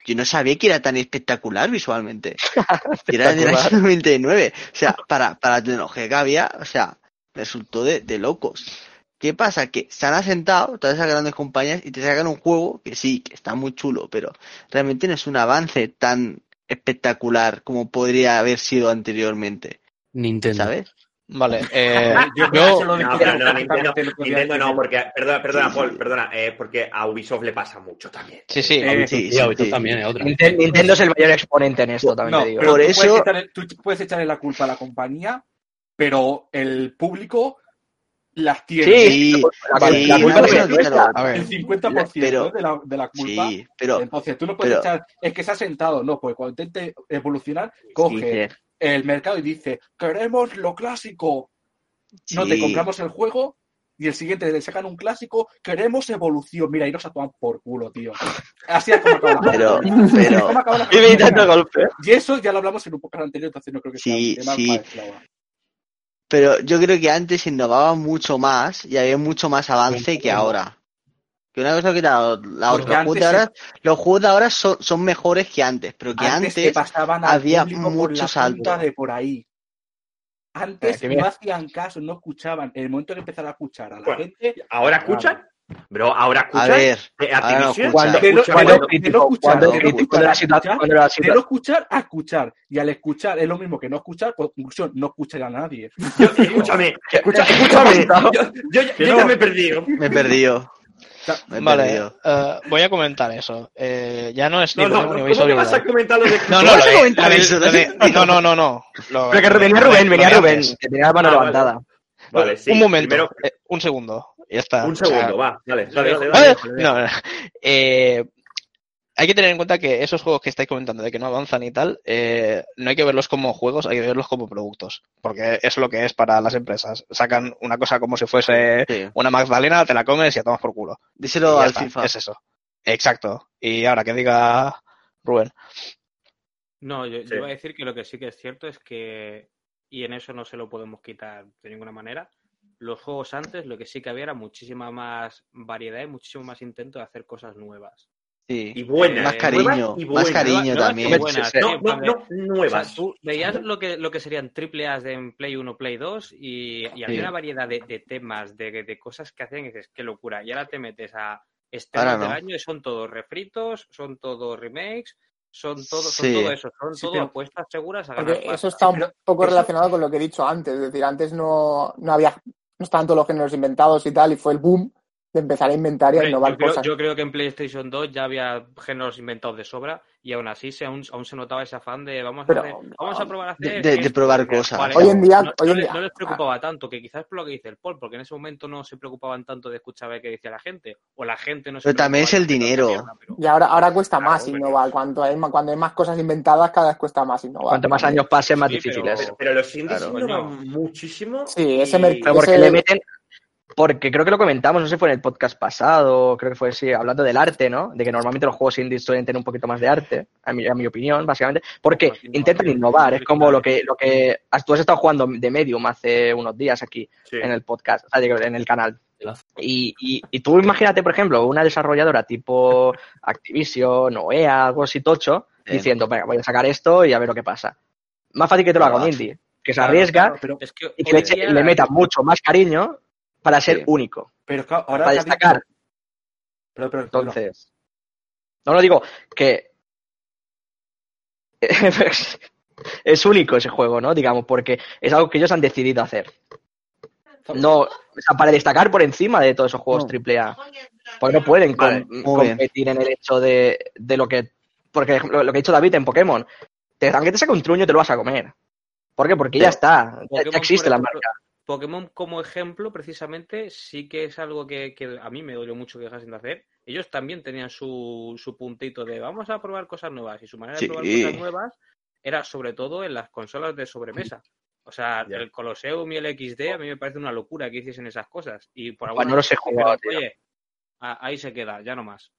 yo no sabía que era tan espectacular visualmente. [laughs] Era del año 99. O sea, para, para la tecnología que había, o sea, resultó de, de locos. ¿Qué pasa? Que se han asentado todas esas grandes compañías y te sacan un juego que sí, que está muy chulo, pero realmente no es un avance tan espectacular como podría haber sido anteriormente, Nintendo. ¿sabes? Vale, [laughs] eh, Yo yo, No, dije pero no, Nintendo, no, porque, perdona, perdona, Sí, Paul, perdona, eh, porque a Ubisoft le pasa mucho también. sí, sí. Eh, Sí, Y a Ubisoft sí. también es otra. Ninten- Nintendo es el mayor exponente en esto, también No, te digo. pero Por tú, eso- puedes echarle, tú puedes echarle la culpa a la compañía, pero el público las tiene. Sí, la, sí, la culpa no. A ver, El 50% Pero- de, la, de la culpa. sí, pero Entonces tú no puedes pero- echar, es que se ha sentado, no, porque cuando intente evolucionar, coge sí, el mercado y dice, queremos lo clásico, no te compramos el juego, y el siguiente le sacan un clásico, queremos evolución. Mira, y nos a tomar por culo, tío. Así es como acaba la Pero, campaña. Así es pero, como acaba la Y golpe. Eso ya lo hablamos en un podcast anterior, entonces no creo que sea Sí, un tema sí. para pero yo creo que antes innovaba mucho más y había mucho más avance que ahora. Que una cosa que la, la Porque otra. Los juegos de ahora, los juegos de ahora son, son mejores que antes, pero que Antes, antes, te pasaban había público por mucho la salto. punta de por ahí. Antes Eh, que no mira. hacían caso, no escuchaban. En el momento que empezaron a escuchar a la Bueno, gente, ¿Ahora escuchan? Bro, ¿ahora A escuchan? ver, Activision. Cuando, no- escuchar, la a escuchar, cuando la no escuchar a escuchar. Y al escuchar es lo mismo que no escuchar, pues conclusión, no escuchar a nadie. Yo- escúchame, [laughs] escucha- [laughs] escúchame. Yo, yo- yo ya me he perdido. me he perdido. Vale, eh, voy a comentar eso. Eh, ya no es No, ni no, no, ni ¿cómo vas a comentar lo de No, no, no, no, no, no. Lo- Pero que venía Rubén, venía Rubén, que tenía la mano Ah, vale. levantada. Vale, sí. un momento, primero- eh, un segundo. Ya está. un O sea, segundo, va. Dale, dale, dale. Ah, dale. no, no. Eh, hay que tener en cuenta que esos juegos que estáis comentando de que no avanzan y tal, eh, no hay que verlos como juegos, hay que verlos como productos. Porque es lo que es para las empresas. Sacan una cosa como si fuese Sí. una Magdalena, te la comes y a tomas por culo. Díselo al está, FIFA. Es eso. Exacto. Y ahora que diga Rubén. No, yo, yo Sí. iba a decir que lo que sí que es cierto es que, y en eso no se lo podemos quitar de ninguna manera, los juegos antes lo que sí que había era muchísima más variedad y muchísimo más intento de hacer cosas nuevas. Sí. Y buenas. Más Eh, cariño, y más cariño también. No, O sea, nuevas. tú veías lo que, lo que serían triple A's de en Play 1, Play 2 y, y había Sí. una variedad de, de temas, de, de cosas que hacían y dices, qué locura. Y ahora te metes a no. del año y son todos refritos, son todos remakes, son todo, son Sí. todo eso, son Sí, todo pero- apuestas seguras a ganar eso está un poco relacionado con lo que he dicho antes. Es decir, antes no, no había, no estaban todos los géneros inventados y tal, y fue el boom de empezar a inventar y a innovar yo, creo, cosas. yo creo que en PlayStation 2 ya había géneros inventados de sobra y aún así se, aún, aún se notaba ese afán de vamos a, Pero, hacer- vamos a probar a hacer de- de probar cosas. vale, Hoy en día- no, hoy no en les- día- no les preocupaba tanto, que quizás por lo que dice el Paul, porque en ese momento no se preocupaban tanto de escuchar a ver qué decía la gente, o la gente no se Pero también es el dinero. tanta mierda, pero- Y ahora, ahora cuesta Claro, más innovar. Cuanto hay, más- cuando hay más cosas inventadas, cada vez cuesta más innovar. Cuanto más años pasen, más Sí, difícil pero- es. Pero, pero los indies Claro. innovan muchísimo. Sí, ese y- mercado- Pero porque Ese- le meten. Porque creo que lo comentamos, no sé si fue en el podcast pasado, creo que fue sí, hablando del arte, ¿no? De que normalmente los juegos indies suelen tener un poquito más de arte, a mi, a mi opinión, básicamente, porque intentan innovar. Es como lo que, lo que tú has estado jugando de Medium hace unos días aquí Sí. en el podcast, o sea, digo, en el canal. Y, y, y tú imagínate, por ejemplo, una desarrolladora tipo [laughs] Activision o EA, algo así tocho, Sí. diciendo, venga, voy a sacar esto y a ver lo que pasa. Más fácil que te lo haga un indie, que se arriesga claro, pero, y que le, eche- le meta mucho más cariño para ser Sí. único, pero claro, ahora para dicho- destacar. pero, pero, pero, Entonces, no lo digo que [laughs] es único ese juego, ¿no? Digamos, porque es algo que ellos han decidido hacer. No, o sea, para destacar por encima de todos esos juegos No. AAA. Porque no pueden com- bien. competir en el hecho de, de lo que. Porque lo, lo que ha dicho David en Pokémon, te dan que te saca un truño y te lo vas a comer. ¿Por qué? Porque ya está, ya- existe la marca. Pokémon como ejemplo, precisamente, sí que es algo que, que a mí me dolió mucho que dejasen de hacer. Ellos también tenían su, su puntito de vamos a probar cosas nuevas y su manera Sí. de probar cosas nuevas era sobre todo en las consolas de sobremesa. O sea, Ya. el Colosseum y el XD a mí me parece una locura que hiciesen esas cosas. Y por alguna no los he jugado. Oye, ahí se queda, ya no más.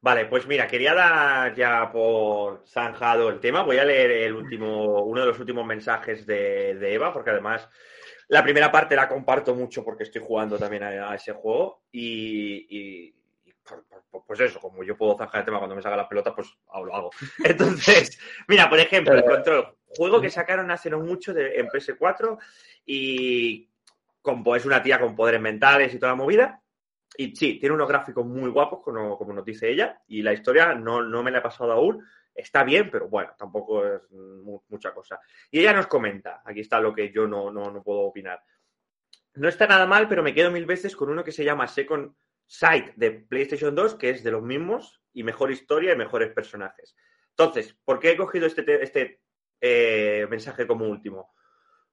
Vale, pues mira, quería dar ya por zanjado el tema. Voy a leer el último, uno de los últimos mensajes de, de Eva, porque además la primera parte la comparto mucho porque estoy jugando también a, a ese juego y, y- y pues, pues eso, como yo puedo zanjar el tema cuando me salga la pelota, pues lo hago. [laughs] Entonces, mira, por ejemplo, el control, juego que sacaron hace no mucho de, en PS4 y con, es una tía con poderes mentales y toda la movida. Y sí, tiene unos gráficos muy guapos, como, como nos dice ella, y la historia no, no me la he pasado aún. Está bien, pero bueno, tampoco es mu- mucha cosa. Y ella nos comenta, aquí está lo que yo no, no, no puedo opinar. No está nada mal, pero me quedo mil veces con uno que se llama Second Sight de PlayStation 2, que es de los mismos y mejor historia y mejores personajes. Entonces, ¿por qué he cogido este, te- este eh, mensaje como último?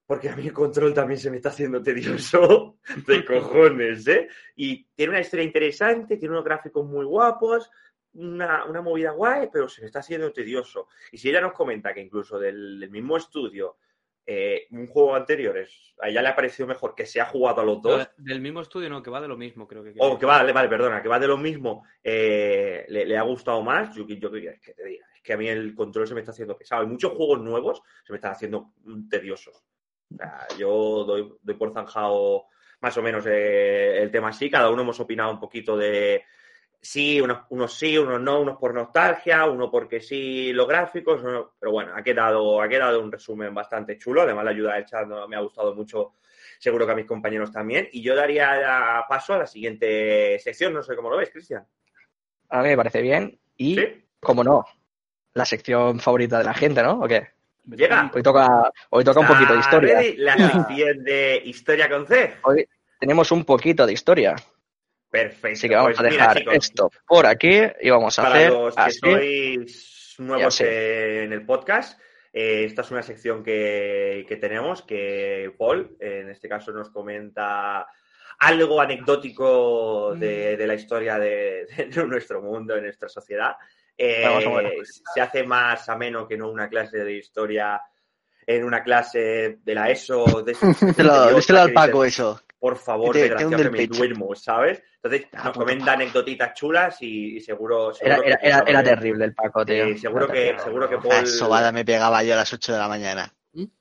Porque a mí el control también se me está haciendo tedioso [laughs] de cojones, ¿eh? Y tiene una historia interesante, tiene unos gráficos muy guapos, una, una movida guay, pero se me está haciendo tedioso. Y si ella nos comenta que incluso del, del mismo estudio, eh, un juego anterior, es, a ella le ha parecido mejor que se ha jugado a los dos, No, Del mismo estudio, no, que va de lo mismo, creo que. o que vale, vale, perdona, que va de lo mismo, eh, le, le ha gustado más, yo, yo quieres que te diga, es que a mí el control se me está haciendo pesado. Hay muchos juegos nuevos se me están haciendo tediosos. O sea, yo doy, doy por zanjado más o menos eh, el tema así, cada uno hemos opinado un poquito de sí, unos, unos sí, unos no, unos por nostalgia, uno porque sí los gráficos, uno- pero bueno, ha quedado, ha quedado un resumen bastante chulo, además la ayuda del chat no- me ha gustado mucho, seguro que a mis compañeros también, y yo daría paso a la siguiente sección, no sé cómo lo ves, Cristian. A mí me parece bien. Y, ¿Sí? como no, la sección favorita de la gente, ¿no? ¿O qué? Llega. Hoy toca, hoy toca un poquito de ¿Está historia. La sección de historia con C. Hoy tenemos un poquito de historia. Perfecto. Así que vamos Pues a mira, dejar chicos, esto por aquí y vamos a Para hacer los que así. sois nuevos eh, en el podcast, eh, esta es una sección que, que tenemos que Paul, en este caso, nos comenta algo anecdótico Mm. de, de la historia de, de nuestro mundo, de nuestra sociedad. Eh, Vamos a ver. se hace más ameno que no una clase de historia en una clase de la ESO. De díselo al Paco eso. Por favor, te- desgraciado, que me duermo, ¿sabes? Entonces Ah, nos comenta Paco. anecdotitas chulas y, y seguro, Era, seguro era, que- era, era terrible el Paco, tío. eh, seguro Era que, terrible. seguro que La Paul. sobada me pegaba yo a las 8 de la mañana.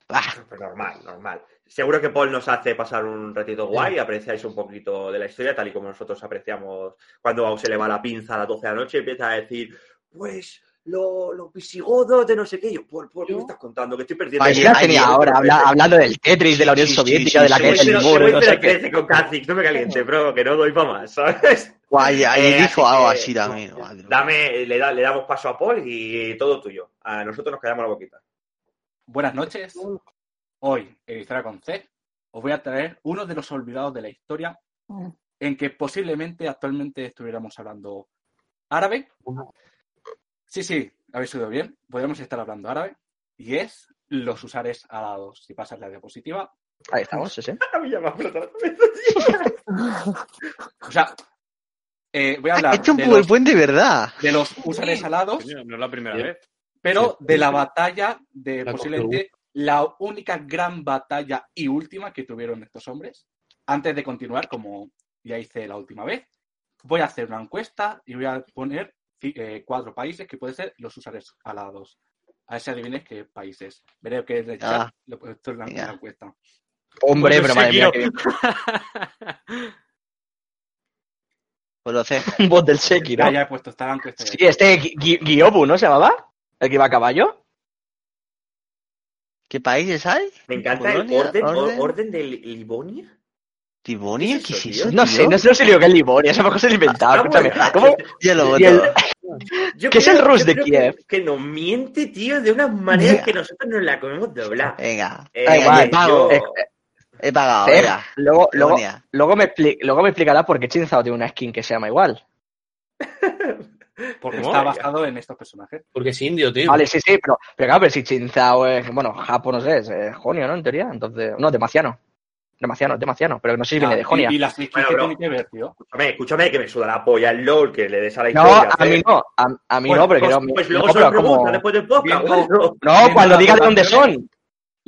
Ah, Pues normal, normal. Seguro que Paul nos hace pasar un ratito guay y apreciáis un poquito de la historia, tal y como nosotros apreciamos cuando se le va la pinza a las 12 de la noche y empieza a decir, pues lo- los visigodos de no sé qué. Yo, Paul, Paul, ¿qué me estás contando? Que estoy perdiendo. Ay, Pues ya ay, tenía ahora, habla- hablando del Tetris, de la Unión Sí, Soviética, sí, de la sí, que Voy es de el los- muro, no sé los qué. 13 con no me caliente, bro, que no doy para más, ¿sabes? guay, ahí Eh, dijo algo así también. Dame, le, da- le damos paso a Paul y todo tuyo. A nosotros nos quedamos la boquita. Buenas noches. Hoy, en Historia con C, os voy a traer uno de los olvidados de la historia en que posiblemente actualmente estuviéramos hablando árabe. Sí, sí, habéis oído bien. Podríamos estar hablando árabe. Y es los usares alados. Si pasas la diapositiva. Ahí estamos, sí, sí. A mí ya me ha explotado la cabeza. O sea, eh, voy a Ha hablar hecho un de los, de verdad. de los usares alados, no es la primera vez. pero de la batalla de La posiblemente la única gran batalla y última que tuvieron estos hombres. Antes de continuar, como ya hice la última vez, voy a hacer una encuesta y voy a poner eh, cuatro países que pueden ser los usuarios alados. A ver si adivinéis qué países. Veré que es de chat, Ah. lo en la, la encuesta. Hombre, pero madre mía, que [laughs] Pues lo sé. [laughs] un bot del Sekiro. Ya, ya he puesto, está la encuesta. Sí, este Gui- Gui- Guiobu, ¿no se llamaba? ¿El que iba a caballo? ¿Qué países hay? Me encanta el orden, orden. orden de Li- Livonia. ¿Tibonia? ¿Qué ¿Qué es es eso, eso? tío? No sé, no sé, no sé lo que es Livonia, esa mejor se lo inventado, Ah, escúchame. bueno, ¿Cómo? Lo el- [laughs] ¿Qué es el Rus de Kiev? Que, que nos miente, tío, de una manera que nosotros nos la comemos doblar. Venga, Eh, Da igual, pago. yo- Eh, he pagado, eh, venga. luego, luego, luego, me luego me explicará por qué Chinzao tiene una skin que se llama igual. Porque está basado en estos personajes. Porque es indio, tío. Vale, sí, sí, pero, pero claro, pero si Chinzao es, bueno, Japo no sé, es eh, Jonio, ¿no? En teoría, entonces, no, Demaciano. Demaciano, Demaciano, pero no sé si viene Ah, de Jonia. y, y las Bueno, que bro. tiene que ver, tío. Escúchame, escúchame, que me suda la polla el LOL, que le des a la No, historia. a mí no, a, a mí Pues- no, pero pues, quiero... pues luego no, se lo pero como- pregunta después del podcast. Viendo-. No, Viendo cuando diga de dónde son.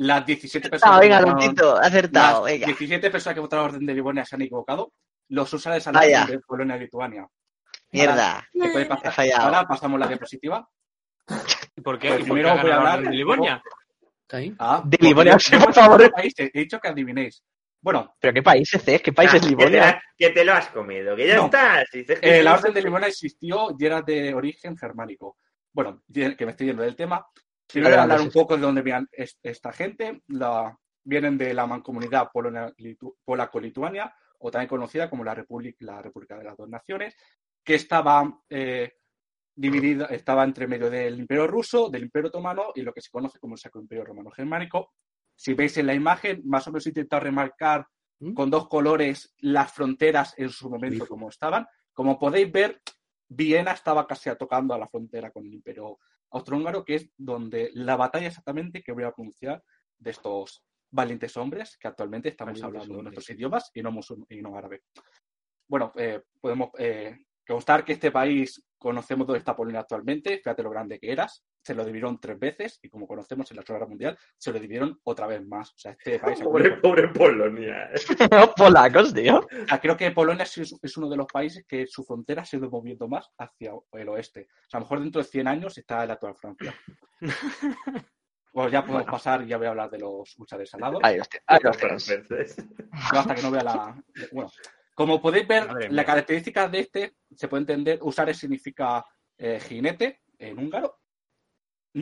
Las 17 Ah, personas. venga, que Tontito, acertado, las venga. 17 personas que votaron orden de Livonia se han equivocado. Los usuarios al Vaya. de Polonia y Lituania. Mierda. ¿Qué puede pasar? He fallado. Ahora pasamos la diapositiva. ¿Y por qué? Pues ¿Y por qué primero voy a hablar de Livonia? Está ahí. Ah, De Livonia, sí, por favor. He dicho que adivinéis. Bueno, ¿Pero qué países es? ¿Qué países Ah, que, te Livonia? la- que te lo has comido, que ya No. eh, la orden de Livonia existió y era de origen germánico. Bueno, que me estoy yendo del tema. A Adelante, hablar un poco de dónde vienen es- esta gente, la, vienen de la mancomunidad polaco-lituania, o también conocida como la República, la República de las Dos Naciones, que estaba eh, dividida, estaba entre medio del Imperio ruso, del Imperio otomano y lo que se conoce como el Sacro Imperio Romano Germánico. Si veis en la imagen, más o menos he intentado remarcar ¿Mm? con dos colores las fronteras en su momento como estaban. Como podéis ver, Viena estaba casi tocando a la frontera con el Imperio Austrohúngaro, que es donde la batalla exactamente que voy a pronunciar de estos valientes hombres que actualmente estamos Valientes hablando hombres. nuestros idiomas y no, y no árabe. Bueno, eh, podemos eh, constar que este país conocemos dónde está Polonia actualmente, fíjate lo grande que eras, se lo dividieron tres veces y como conocemos en la Segunda Guerra Mundial, se lo dividieron otra vez más. O sea, este [laughs] país... Pobre, pobre Polonia. eh. [laughs] Polacos, tío. Creo que Polonia es, es uno de los países que su frontera se ha ido moviendo más hacia el oeste. O sea, a lo mejor dentro de 100 años está la actual Francia. [laughs] Pues ya podemos pasar, ya voy a hablar de los buchares salados. Ahí los, ahí los. No, hasta que no vea la. Bueno, como podéis ver, Madre la mía. característica de este se puede entender. Usar significa eh, jinete en húngaro.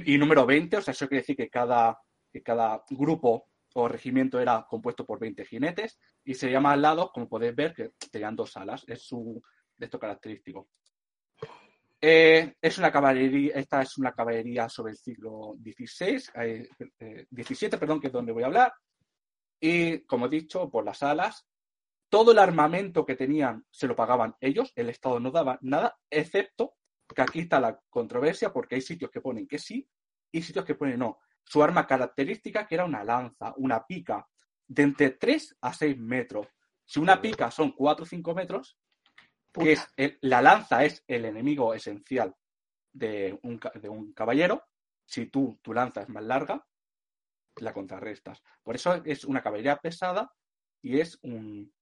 Y número 20, o sea, eso quiere decir que cada, que cada grupo o regimiento era compuesto por 20 jinetes. Y se llama al lado, como podéis ver, que tenían dos alas. Es su de esto característico. Eh, es una caballería, esta es una caballería sobre el siglo XVI, eh, eh, 17, perdón, que es donde voy a hablar. Y como he dicho, por las alas, todo el armamento que tenían se lo pagaban ellos, el Estado no daba nada, excepto que aquí está la controversia porque hay sitios que ponen que sí y sitios que ponen no. Su arma característica que era una lanza, una pica, de entre 3 a 6 metros. Si una pica son 4 o 5 metros, que es el- la lanza es el enemigo esencial de un, ca- de un caballero. Si tú, tu lanza es más larga, la contrarrestas. Por eso es una caballería pesada y es un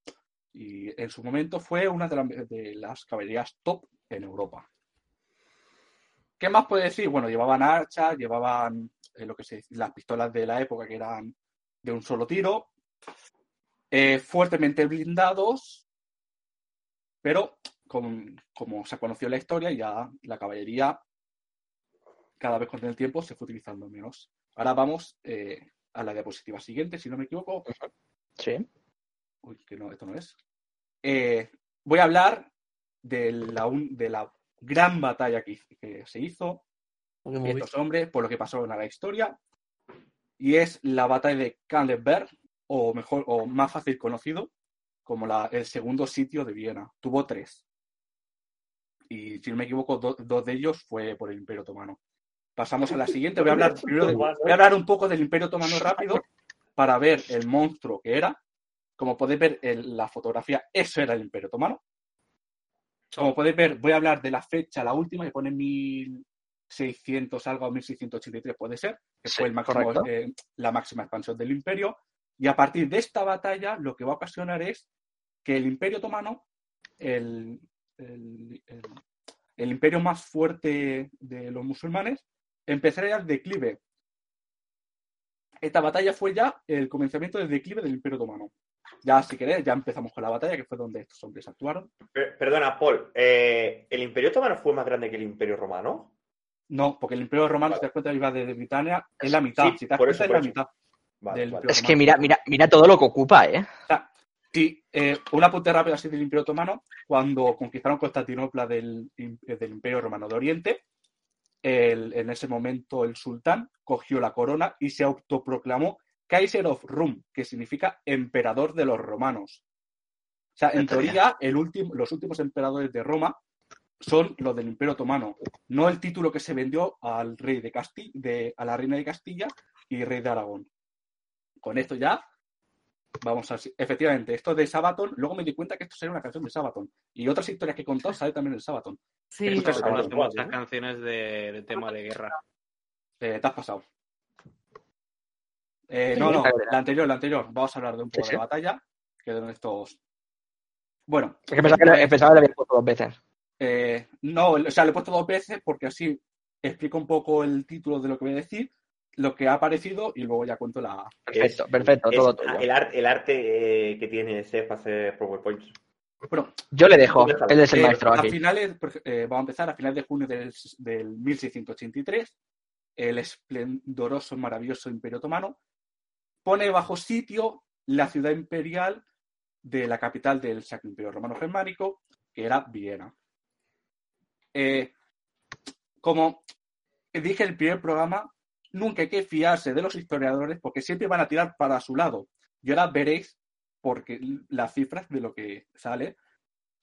y en su momento fue una de, la- de las caballerías top en Europa. ¿Qué más puede decir? Bueno, llevaban hachas, llevaban eh, lo que se las pistolas de la época que eran de un solo tiro, eh, fuertemente blindados, pero con- como se conoció la historia, ya la caballería cada vez con el tiempo se fue utilizando menos. Ahora vamos eh, a la diapositiva siguiente, si no me equivoco. Sí. Uy, que no, esto no es. Voy a hablar de la, un- de la gran batalla que, se hizo Qué y movida. estos hombres, por lo que pasó en la historia, y es la batalla de Kahlenberg, o mejor, o más fácil conocido como la- el segundo sitio de Viena. Tuvo tres. Y si no me equivoco, do- dos de ellos fue por el Imperio Otomano. Pasamos a la siguiente. Voy a hablar, [laughs] primero de- voy a hablar un poco del Imperio Otomano rápido para ver el monstruo que era. Como podéis ver en la fotografía, eso era el Imperio Otomano. Como podéis ver, voy a hablar de la fecha, la última, que pone 1600 algo, 1683 puede ser, que Sí, fue el máximo, eh, la máxima expansión del imperio. Y a partir de esta batalla, lo que va a ocasionar es que el imperio otomano, el, el- el- el imperio más fuerte de los musulmanes, empezará el declive. Esta batalla fue ya el comenzamiento del declive del imperio otomano. Ya, si queréis, ya empezamos con la batalla, que fue donde estos hombres actuaron. Per- Perdona, Paul. eh, ¿El Imperio Otomano fue más grande que el Imperio Romano? No, porque el Imperio Romano, Vale. si te das cuenta, iba desde Britania, es la mitad. Sí, si te das por cuenta, eso, es la eso. mitad. Vale, Del vale. Es que mira, mira, mira todo lo que ocupa, ¿eh? O sea, sí, eh, un apunte rápido así del Imperio Otomano, cuando conquistaron Constantinopla del, eh, del Imperio Romano de Oriente, el- en ese momento el sultán cogió la corona y se autoproclamó Kaiser of Rum, que significa emperador de los romanos. O sea, en teoría, el último, los últimos emperadores de Roma son los del Imperio Otomano, no el título que se vendió al rey de Castilla, de, a la reina de Castilla y rey de Aragón. Con esto ya Vamos a efectivamente, esto de Sabaton, luego me di cuenta que esto sería una canción de Sabaton. Y otras historias que he contado sale también el Sabaton. Sí, Escucha Yo Sabaton. muchas canciones de, de tema de guerra. Eh, te has pasado. Eh, no, no, la anterior, la anterior. Vamos a hablar de un poco Sí, de sí. la batalla, que de estos. Bueno, Es que pensaba que, le- pensaba que le había puesto dos veces. eh, no, o sea, lo he puesto dos veces porque así explico un poco el título de lo que voy a decir. lo que ha aparecido y luego ya cuento la. Perfecto, perfecto, Es todo el, ar- el arte eh, que tiene Seth para hacer PowerPoints. Bueno, Yo le dejo, él es el eh, maestro a aquí. finales, ej- eh, vamos a empezar a finales de junio del, del 1683. El esplendoroso, maravilloso Imperio Otomano pone bajo sitio la ciudad imperial de la capital del Sacro Imperio Romano Germánico, que era Viena. Eh, como dije en el primer programa, nunca hay que fiarse de los historiadores porque siempre van a tirar para su lado. Y ahora veréis porque las cifras de lo que sale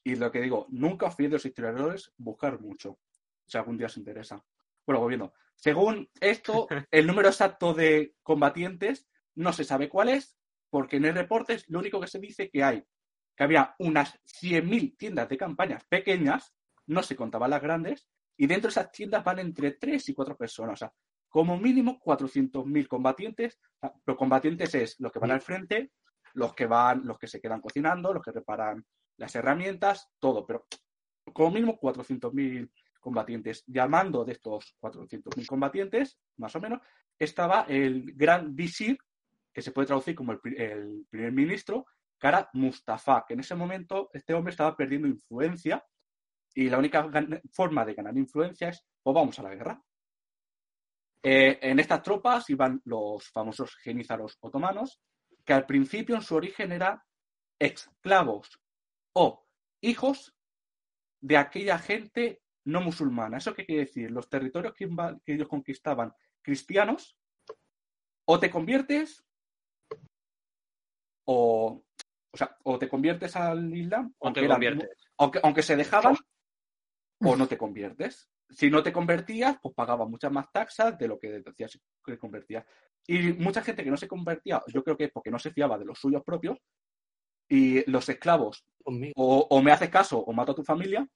y lo que digo, nunca os fiéis de los historiadores, buscar mucho, si algún día os interesa. Bueno, volviendo. Según esto, [laughs] el número exacto de combatientes no se sabe cuál es, porque en el reportes lo único que se dice que hay, que había unas 100.000 tiendas de campañas pequeñas, no se contaban las grandes, y dentro de esas tiendas van entre 3 y 4 personas. O sea, como mínimo 400.000 combatientes. Los combatientes es los que van al frente, los que van, los que se quedan cocinando, los que reparan las herramientas, todo, pero como mínimo 400.000 combatientes. Llamando de estos 400.000 combatientes, más o menos, estaba el gran visir, que se puede traducir como el, pri- el primer ministro, que Mustafa, que en ese momento este hombre estaba perdiendo influencia y la única forma de ganar influencia es, pues vamos a la guerra. Eh, en estas tropas iban los famosos genízaros otomanos, que al principio en su origen eran esclavos o hijos de aquella gente no musulmana. ¿Eso qué quiere decir? Los territorios que ellos conquistaban cristianos, o te conviertes, o, o sea, o te conviertes al Islam, O aunque te eran- conviertes. aunque, aunque se dejaban, o no te conviertes. Si no te convertías, pues pagabas muchas más taxas de lo que decías que convertías. Y mucha gente que no se convertía, yo creo que es porque no se fiaba de los suyos propios, y los esclavos, o, o me haces caso o mato a tu familia,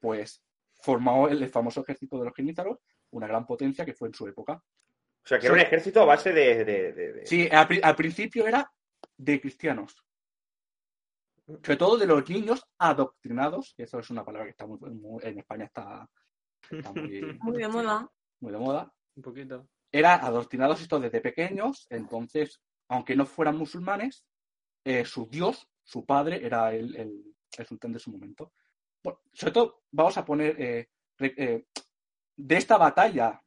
pues formó el famoso ejército de los genízaros, una gran potencia que fue en su época. O sea, que era un ejército a base de. de- de- de- Sí, al principio era de cristianos. Sobre todo de los niños adoctrinados, que eso es una palabra que está muy, muy- en España está, está muy, [laughs] Muy de moda. muy de moda. Un poquito. Era adoctrinados estos desde pequeños, entonces, aunque no fueran musulmanes, eh, su dios, su padre, era el, el, el sultán de su momento. Bueno, sobre todo, vamos a poner, eh, re- eh, de esta batalla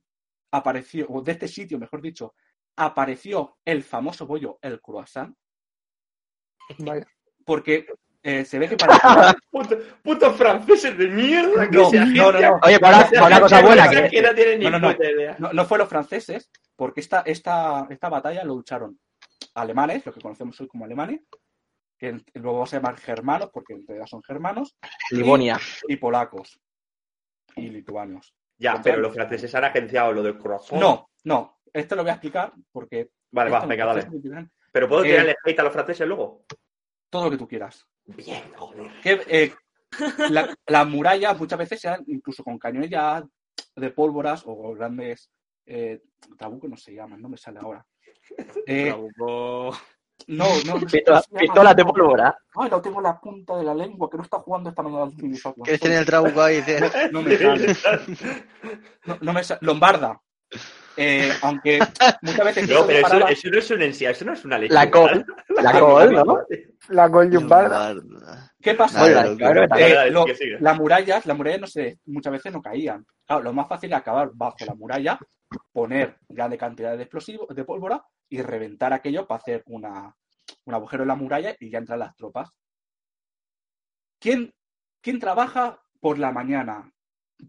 apareció, o de este sitio, mejor dicho, apareció el famoso bollo, el croissant, Vaya. porque eh, se ve que para... Puto- Putos franceses de mierda que No, se no, no. Oye, para, para una cosa buena, que, que no tienen ni No, no, no. puta idea. No, no fue los franceses, porque esta, esta, esta batalla lo lucharon alemanes, lo que conocemos hoy como alemanes, que luego vamos a llamar germanos, porque en realidad son germanos, Livonia. y polacos, y lituanos. Ya, pero los franceses han agenciado lo del croissant. No, no, esto lo voy a explicar porque... Vale, va, venga, dale. Pero puedo Eh, tirarle hate a los franceses luego. Todo lo que tú quieras. Bien, joder. Que, eh, la- las murallas muchas veces se dan incluso con cañones ya de pólvoras o grandes eh, trabucos, no se llaman, no me sale ahora. [laughs] Eh, Trabuco. no, no, no sé Pistola, pistolas de pólvora. Ay, lo tengo en la punta de la lengua, que no está jugando esta mañana al. Que tiene el trabuco ahí, dice. [laughs] No me sale. [laughs] No, no me sale. Lombarda. Eh, aunque muchas veces No, pero eso, eso no es un eso no es una leche. La col. [laughs] La col, ¿no? La Gol Yumbarda. Lombarda. ¿Qué pasa? Claro que Eh, lo- las murallas, las murallas no se, muchas veces no caían. Claro, lo más fácil era acabar bajo la muralla, poner grande cantidad de explosivos, de pólvora y reventar aquello para hacer una, un agujero en la muralla y ya entran las tropas. ¿Quién, quién trabaja por la mañana?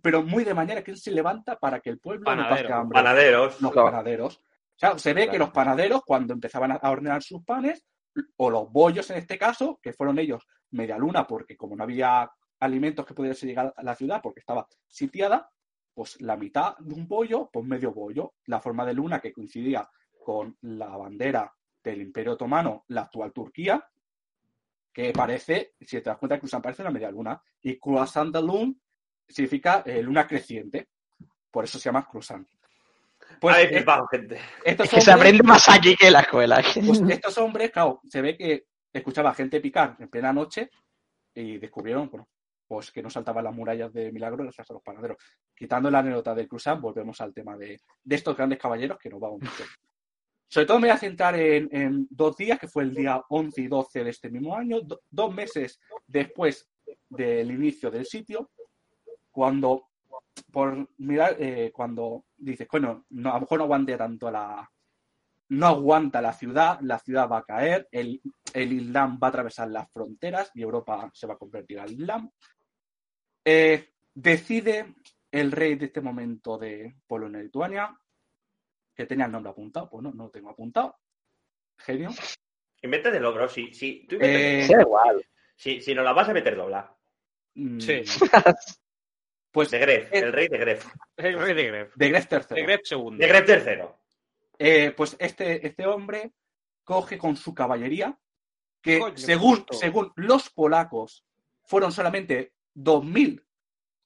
Pero muy de mañana, ¿quién se levanta para que el pueblo no pase hambre? Panaderos. los Claro. panaderos. O sea, se ve que los panaderos, cuando empezaban a hornear sus panes, o los bollos en este caso, que fueron ellos media luna, porque como no había alimentos que pudiese llegar a la ciudad porque estaba sitiada, pues la mitad de un bollo, pues medio bollo. La forma de luna que coincidía con la bandera del Imperio Otomano, la actual Turquía, que parece, si te das cuenta, que parece una media luna. Y croissant de lune significa eh, luna creciente. Por eso se llama croissant. Pues Ahí eh, va, gente. estos Es que se aprende más aquí que en la escuela. pues estos hombres, claro, se ve que escuchaba gente picar en plena noche y descubrieron, bueno, pues que no saltaban las murallas de milagro gracias a los panaderos. quitando la anécdota del Cruzán, volvemos al tema de, de estos grandes caballeros que nos vamos mucho. Sobre todo me voy a centrar en, en dos días, que fue el día 11 y 12 de este mismo año, do- dos meses después del inicio del sitio, cuando, por mirar, eh, cuando dices, bueno, no, a lo mejor no aguante tanto la, no aguanta la ciudad, la ciudad va a caer, el, el Islam va a atravesar las fronteras y Europa se va a convertir al Islam. Eh, decide el rey de este momento de Polonia-Lituania, que tenía el nombre apuntado, pues no, no lo tengo apuntado. Genio. Invéntatelo, bro. Si, si, tú Eh. Sí, igual. si, si nos la vas a meter dobla. Mm, Sí. [laughs] Pues De Gref, el rey de Gref. El rey de Gref. de Gref III. De Gref segundo. De Gref tercero. Eh, pues este, este hombre coge con su caballería, que Coño, según, según los polacos fueron solamente 2.000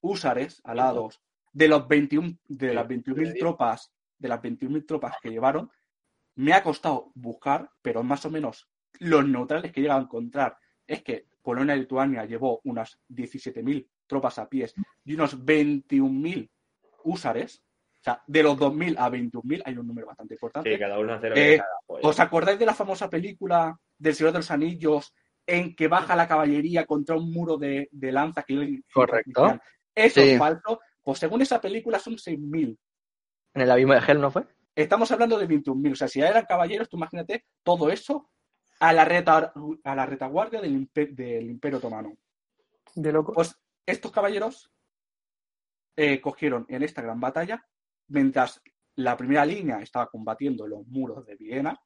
húsares alados de, los 21, de las 21.000 tropas, de las 21.000 tropas que llevaron. Me ha costado buscar, pero más o menos los neutrales que he llegado a encontrar es que Polonia y Lituania llevó unas 17.000 tropas a pies y unos 21.000 húsares. O sea, de los 2.000 a 21.000 hay un número bastante importante. Sí, cada uno hace lo Eh, cada. ¿Os acordáis de la famosa película del Señor de los Anillos en que baja la caballería contra un muro de, de lanza? Que Correcto. Eso Sí. es falso. Pues según esa película son 6.000. En el abismo de Hell, ¿no fue? Estamos hablando de 21.000. O sea, si ya eran caballeros, tú imagínate todo eso a la, reta- a la retaguardia del, impe- del Imperio Otomano. De loco. Pues estos caballeros eh, cogieron en esta gran batalla, mientras la primera línea estaba combatiendo los muros de Viena,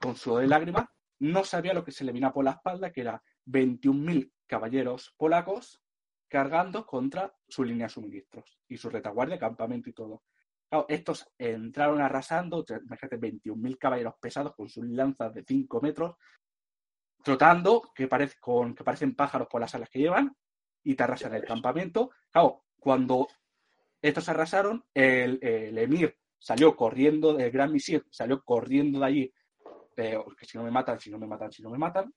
con sudor de lágrimas, no sabía lo que se le vino por la espalda, que era 21.000 caballeros polacos cargando contra su línea de suministros y su retaguardia, campamento y todo. Estos entraron arrasando, te- imagínate, 21.000 caballeros pesados con sus lanzas de 5 metros, trotando, que, con, que parecen pájaros por las alas que llevan, y te arrasan el campamento. Claro, cuando estos arrasaron, el, el emir salió corriendo, el gran misir salió corriendo de allí, eh, que si no me matan, si no me matan, si no me matan.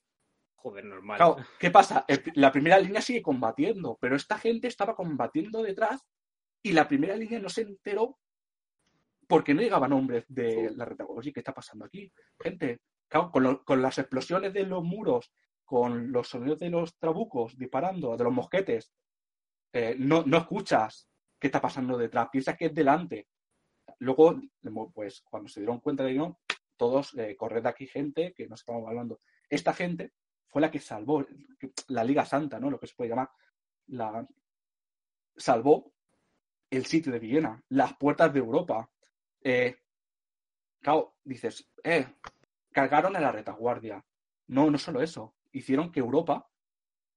Joder, normal. Claro, ¿qué pasa? El- la primera línea sigue combatiendo, pero esta gente estaba combatiendo detrás y la primera línea no se enteró porque no llegaban hombres de la retaguardia. Oye, ¿qué está pasando aquí? Gente, claro, con, lo- con las explosiones de los muros, con los sonidos de los trabucos disparando, de los mosquetes, eh, no, no escuchas qué está pasando detrás, piensas que es delante. Luego, pues cuando se dieron cuenta de que no, todos, eh, corred de aquí gente, que nos estamos hablando. Esta gente fue la que salvó la Liga Santa, ¿no? Lo que se puede llamar. La, salvó el sitio de Viena, las puertas de Europa. Eh, claro, dices, eh, cargaron a la retaguardia. No, no solo eso. Hicieron que Europa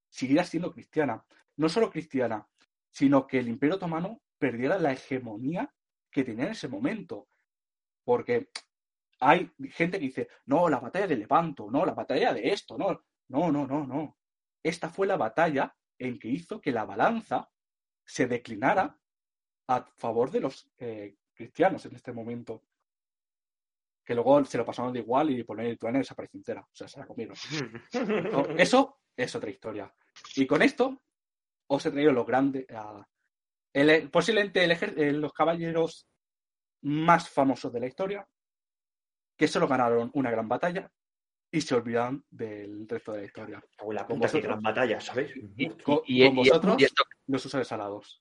siguiera siendo cristiana. No solo cristiana, sino que el Imperio Otomano perdiera la hegemonía que tenía en ese momento. Porque hay gente que dice, no, la batalla de Lepanto, no, la batalla de esto, no, no, no, no, no. Esta fue la batalla en que hizo que la balanza se declinara a favor de los eh, cristianos en este momento. Que luego se lo pasaron de igual y poner Lituania desapareció entera. O sea, se la comieron. [laughs] No, eso es otra historia. Y con esto os he traído lo grande. a- el- posiblemente el ejer- eh, los caballeros más famosos de la historia, que solo ganaron una gran batalla y se olvidan del resto de la historia. En la vosotros. gran batalla. Con, Y, con y- vosotros, y esto, los usuarios alados.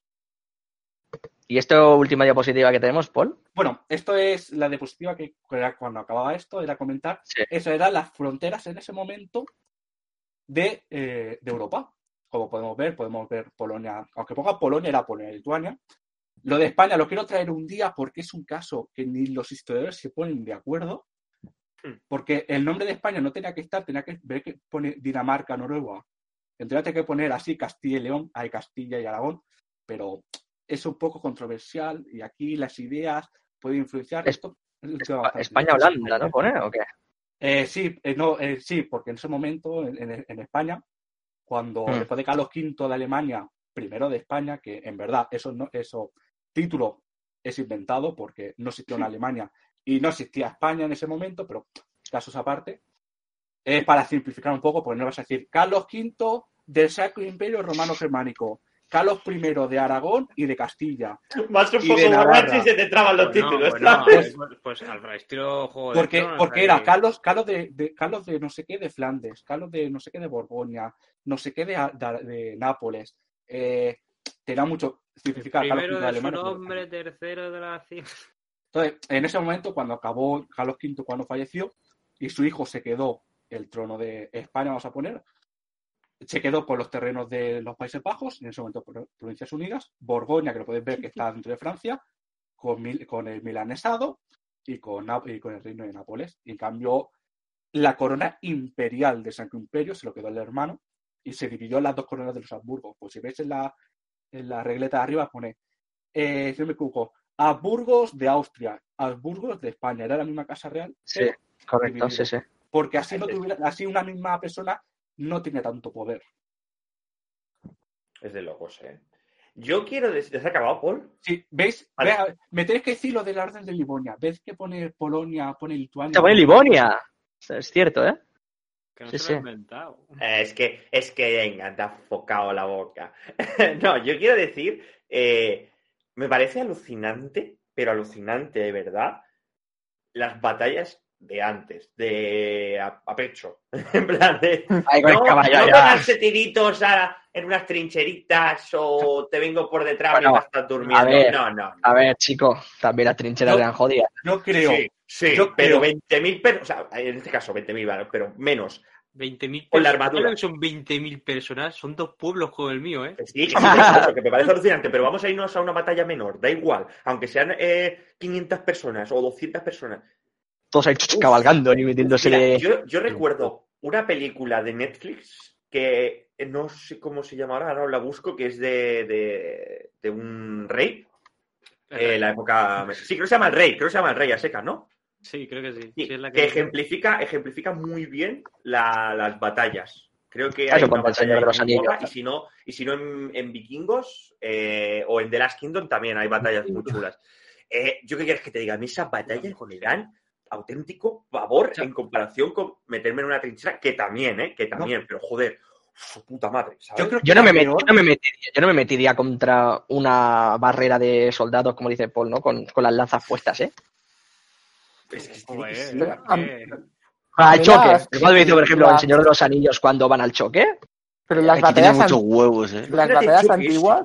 Y esta última diapositiva que tenemos, Paul. Bueno, esto es la diapositiva que era cuando acababa esto, era comentar. Sí. Eso eran las fronteras en ese momento de, eh, de Europa. Como podemos ver, podemos ver Polonia, aunque ponga Polonia, era Polonia y Lituania. Lo de España lo quiero traer un día porque es un caso que ni los historiadores se ponen de acuerdo. Porque el nombre de España no tenía que estar, tenía que ver que pone Dinamarca, Noruega. Tendría que poner así Castilla y León, hay Castilla y Aragón, pero es un poco controversial y aquí las ideas pueden influenciar. Es- Esto es España-Holanda, ¿no? Pone, ¿o qué? eh, sí, eh, no, eh, sí, porque en ese momento en, en- en España, cuando Mm. después de Carlos V de Alemania, primero de España, que en verdad eso no, eso título es inventado porque no existía una Alemania y no existía España en ese momento, pero casos aparte, es para simplificar un poco, porque no vas a decir Carlos V del Sacro Imperio Romano Germánico Carlos I de Aragón y de Castilla. Vas un poco de borracho y se te traban los Pues no, títulos. pues pues, pues al estilo juego de Porque, porque era Carlos, Carlos de, de- Carlos de no sé qué de Flandes, Carlos de no sé qué de Borgoña, no sé qué de, de- de Nápoles. Eh, tenía mucho. Significa Carlos Primero V de su Alemania. pues, nombre, tercero de la. Entonces, en ese momento, cuando acabó Carlos V, cuando falleció, y su hijo se quedó el trono de España, vamos a poner, se quedó con los terrenos de los Países Bajos, en ese momento Pro- Provincias Unidas, Borgoña, que lo podéis ver que está dentro de Francia, con, Mil- con el milanesado y con, y con el reino de Nápoles. Y en cambio, la corona imperial de Sacro Imperio se lo quedó el hermano y se dividió en las dos coronas de los Habsburgo. Pues si veis en la, en la regleta de arriba pone, eh, si no me equivoco, Habsburgos de Austria, Habsburgos de España. Era la misma casa real, Sí, correcto, sí, sí. porque así, no tuviera, así una misma persona no tiene tanto poder. Es de locos, ¿eh? Yo quiero decir... ¿Te has acabado, Paul? Sí, ¿veis? Vale. Vea, me tenéis que decir lo de la orden de Livonia. ¿Ves que pone Polonia, pone Lituania? Se pone Livonia. Es cierto, ¿eh? Que no Sí, se sí. lo he inventado. Eh, Es que, es que, venga, te ha focado la boca. [laughs] no, yo quiero decir, eh, me parece alucinante, pero alucinante de verdad, las batallas de antes, de a, a pecho. [laughs] en plan de. No, caballo no tiritos a- en unas trincheritas o te vengo por detrás Bueno, mientras estás durmiendo. a ver. no, no. A ver, chico, también las trincheras No. eran jodidas. Yo creo. Sí, sí, yo pero creo- 20.000 personas, o sea, en este caso 20.000, vale, pero menos. 20.000 Con la personas. armadura. Son 20.000 personas. Son dos pueblos como el mío, ¿eh? Sí, que, eso, [laughs] que me parece alucinante, pero vamos a irnos a una batalla menor, da igual, aunque sean eh, 500 personas o 200 personas. Todos ahí cabalgando y metiéndose Mira, yo, yo recuerdo una película de Netflix que eh, no sé cómo se llama ahora, ahora la busco, que es de, de, de un rey, eh, la época... Sí, creo que se llama el rey, creo que se llama el rey a seca, ¿no? Sí, creo que sí. Sí, Sí, es la que que... ejemplifica, ejemplifica muy bien la- las batallas. Creo que Eso hay una batalla de los Anillos. y si no, y si no en, en Vikingos eh, o en The Last Kingdom también hay batallas muy chulas. Eh, yo qué quieres que te diga, a mí esas batallas me dan auténtico pavor en comparación con meterme en una trinchera, que también, ¿eh? Que también, pero joder, su puta madre, ¿sabes? Yo creo que Yo no, me era met- peor. yo, no me metiría, yo no me metiría contra una barrera de soldados, como dice Paul, ¿no? Con, con las lanzas puestas, ¿eh? Es que Joder, am- eh, Al Mira, choque. las- Igual me dice, por ejemplo, las- el Señor de los Anillos cuando van al choque. Pero las Aquí tiene batallas, muchos an- huevos, ¿eh? las batallas antiguas,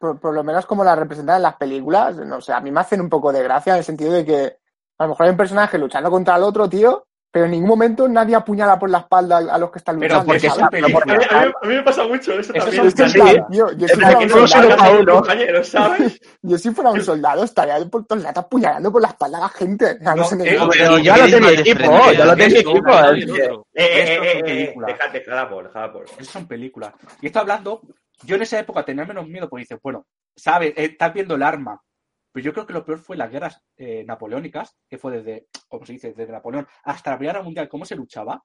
por lo menos como las representan en las películas, no sé, a mí me hacen un poco de gracia en el sentido de que a lo mejor hay un personaje luchando contra el otro, tío, pero en ningún momento nadie apuñala por la espalda a los que están Pero luchando. Pero porque- A mí, películas. a mí- a mí me pasa mucho eso Eso también. son Es que en Sí. plan, tío, yo, si fuera un soldado, pa' a uno. compañeros, ¿sabes? yo si fuera un soldado estaría por todos lados apuñalando por la espalda a la gente. No, eh, Pero y yo lo tengo equipo, yo lo tengo equipo. Eh, eh, Esto eh, eh, eh, dejad, por, dejad por. Esas son películas. Y está hablando, yo en esa época tenía menos miedo porque dices, bueno, sabes, eh, estás viendo el arma. Pero yo creo que lo peor fue las guerras eh, napoleónicas, que fue desde, como se dice, desde Napoleón hasta la Primera Guerra Mundial, cómo se luchaba.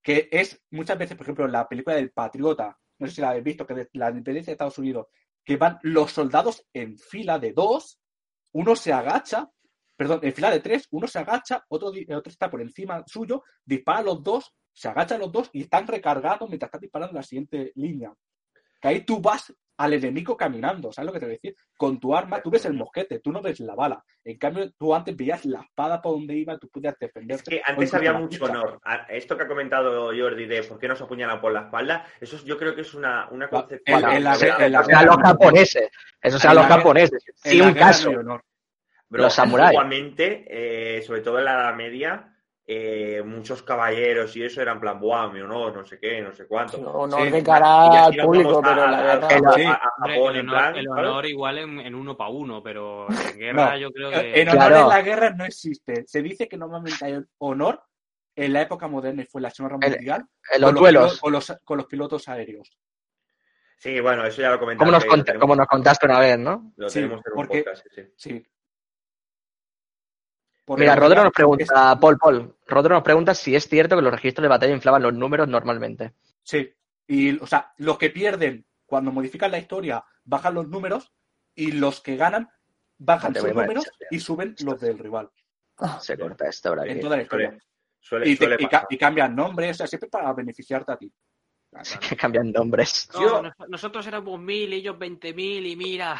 Que es muchas veces, por ejemplo, la película del Patriota, no sé si la habéis visto, que de la independencia de Estados Unidos, que van los soldados en fila de dos, uno se agacha, perdón, en fila de tres, uno se agacha, otro, otro está por encima suyo, dispara a los dos, se agachan los dos y están recargados mientras están disparando la siguiente línea. Que ahí tú vas al enemigo caminando, ¿sabes lo que te voy a decir? Con tu arma, tú ves el mosquete, tú no ves la bala. En cambio, tú antes veías la espada por donde iba, tú podías Es defenderte. que antes había la mucho honor. Esto que ha comentado Jordi de por qué nos apuñalan por la espalda, eso es- yo creo que es una, una concepción. en- en la- en la- sea, los japoneses. Eso sea, los la japoneses. Sí, la un caso. de honor. bro, los samuráis. Antiguamente, eh, sobre todo en la Edad Media, eh, muchos caballeros y eso eran en plan, buah, mi honor, no sé qué, no sé cuánto. No, no Sí, de cara al público, pero la Japón, el en honor, el honor igual en, en uno para uno, pero en [laughs] guerra No, yo creo En que... honor Claro. en la guerra no existe. Se dice que normalmente hay honor en la época moderna y fue la Segunda Guerra En- Mundial En los con, duelos. con, los, con los pilotos aéreos. Sí, bueno, eso ya lo comentaste. Como nos, cont- nos contaste una vez, ¿no? Lo Sí, tenemos en un porque- podcast, sí, sí. Mira, Rodro nos pregunta, es- Paul, Paul, Rodro nos pregunta si es cierto que los registros de batalla inflaban los números normalmente. Sí. Y, o sea, los que pierden cuando modifican la historia bajan los números y los que ganan bajan sus números y suben los del rival. Se corta esto, ahora En toda la historia. Suele, suele, Y, te- suele y ca- pasar. y cambian nombres, o sea, siempre para beneficiarte a ti. [laughs] que cambian nombres. No, Yo- nosotros éramos mil y ellos veinte mil y mira.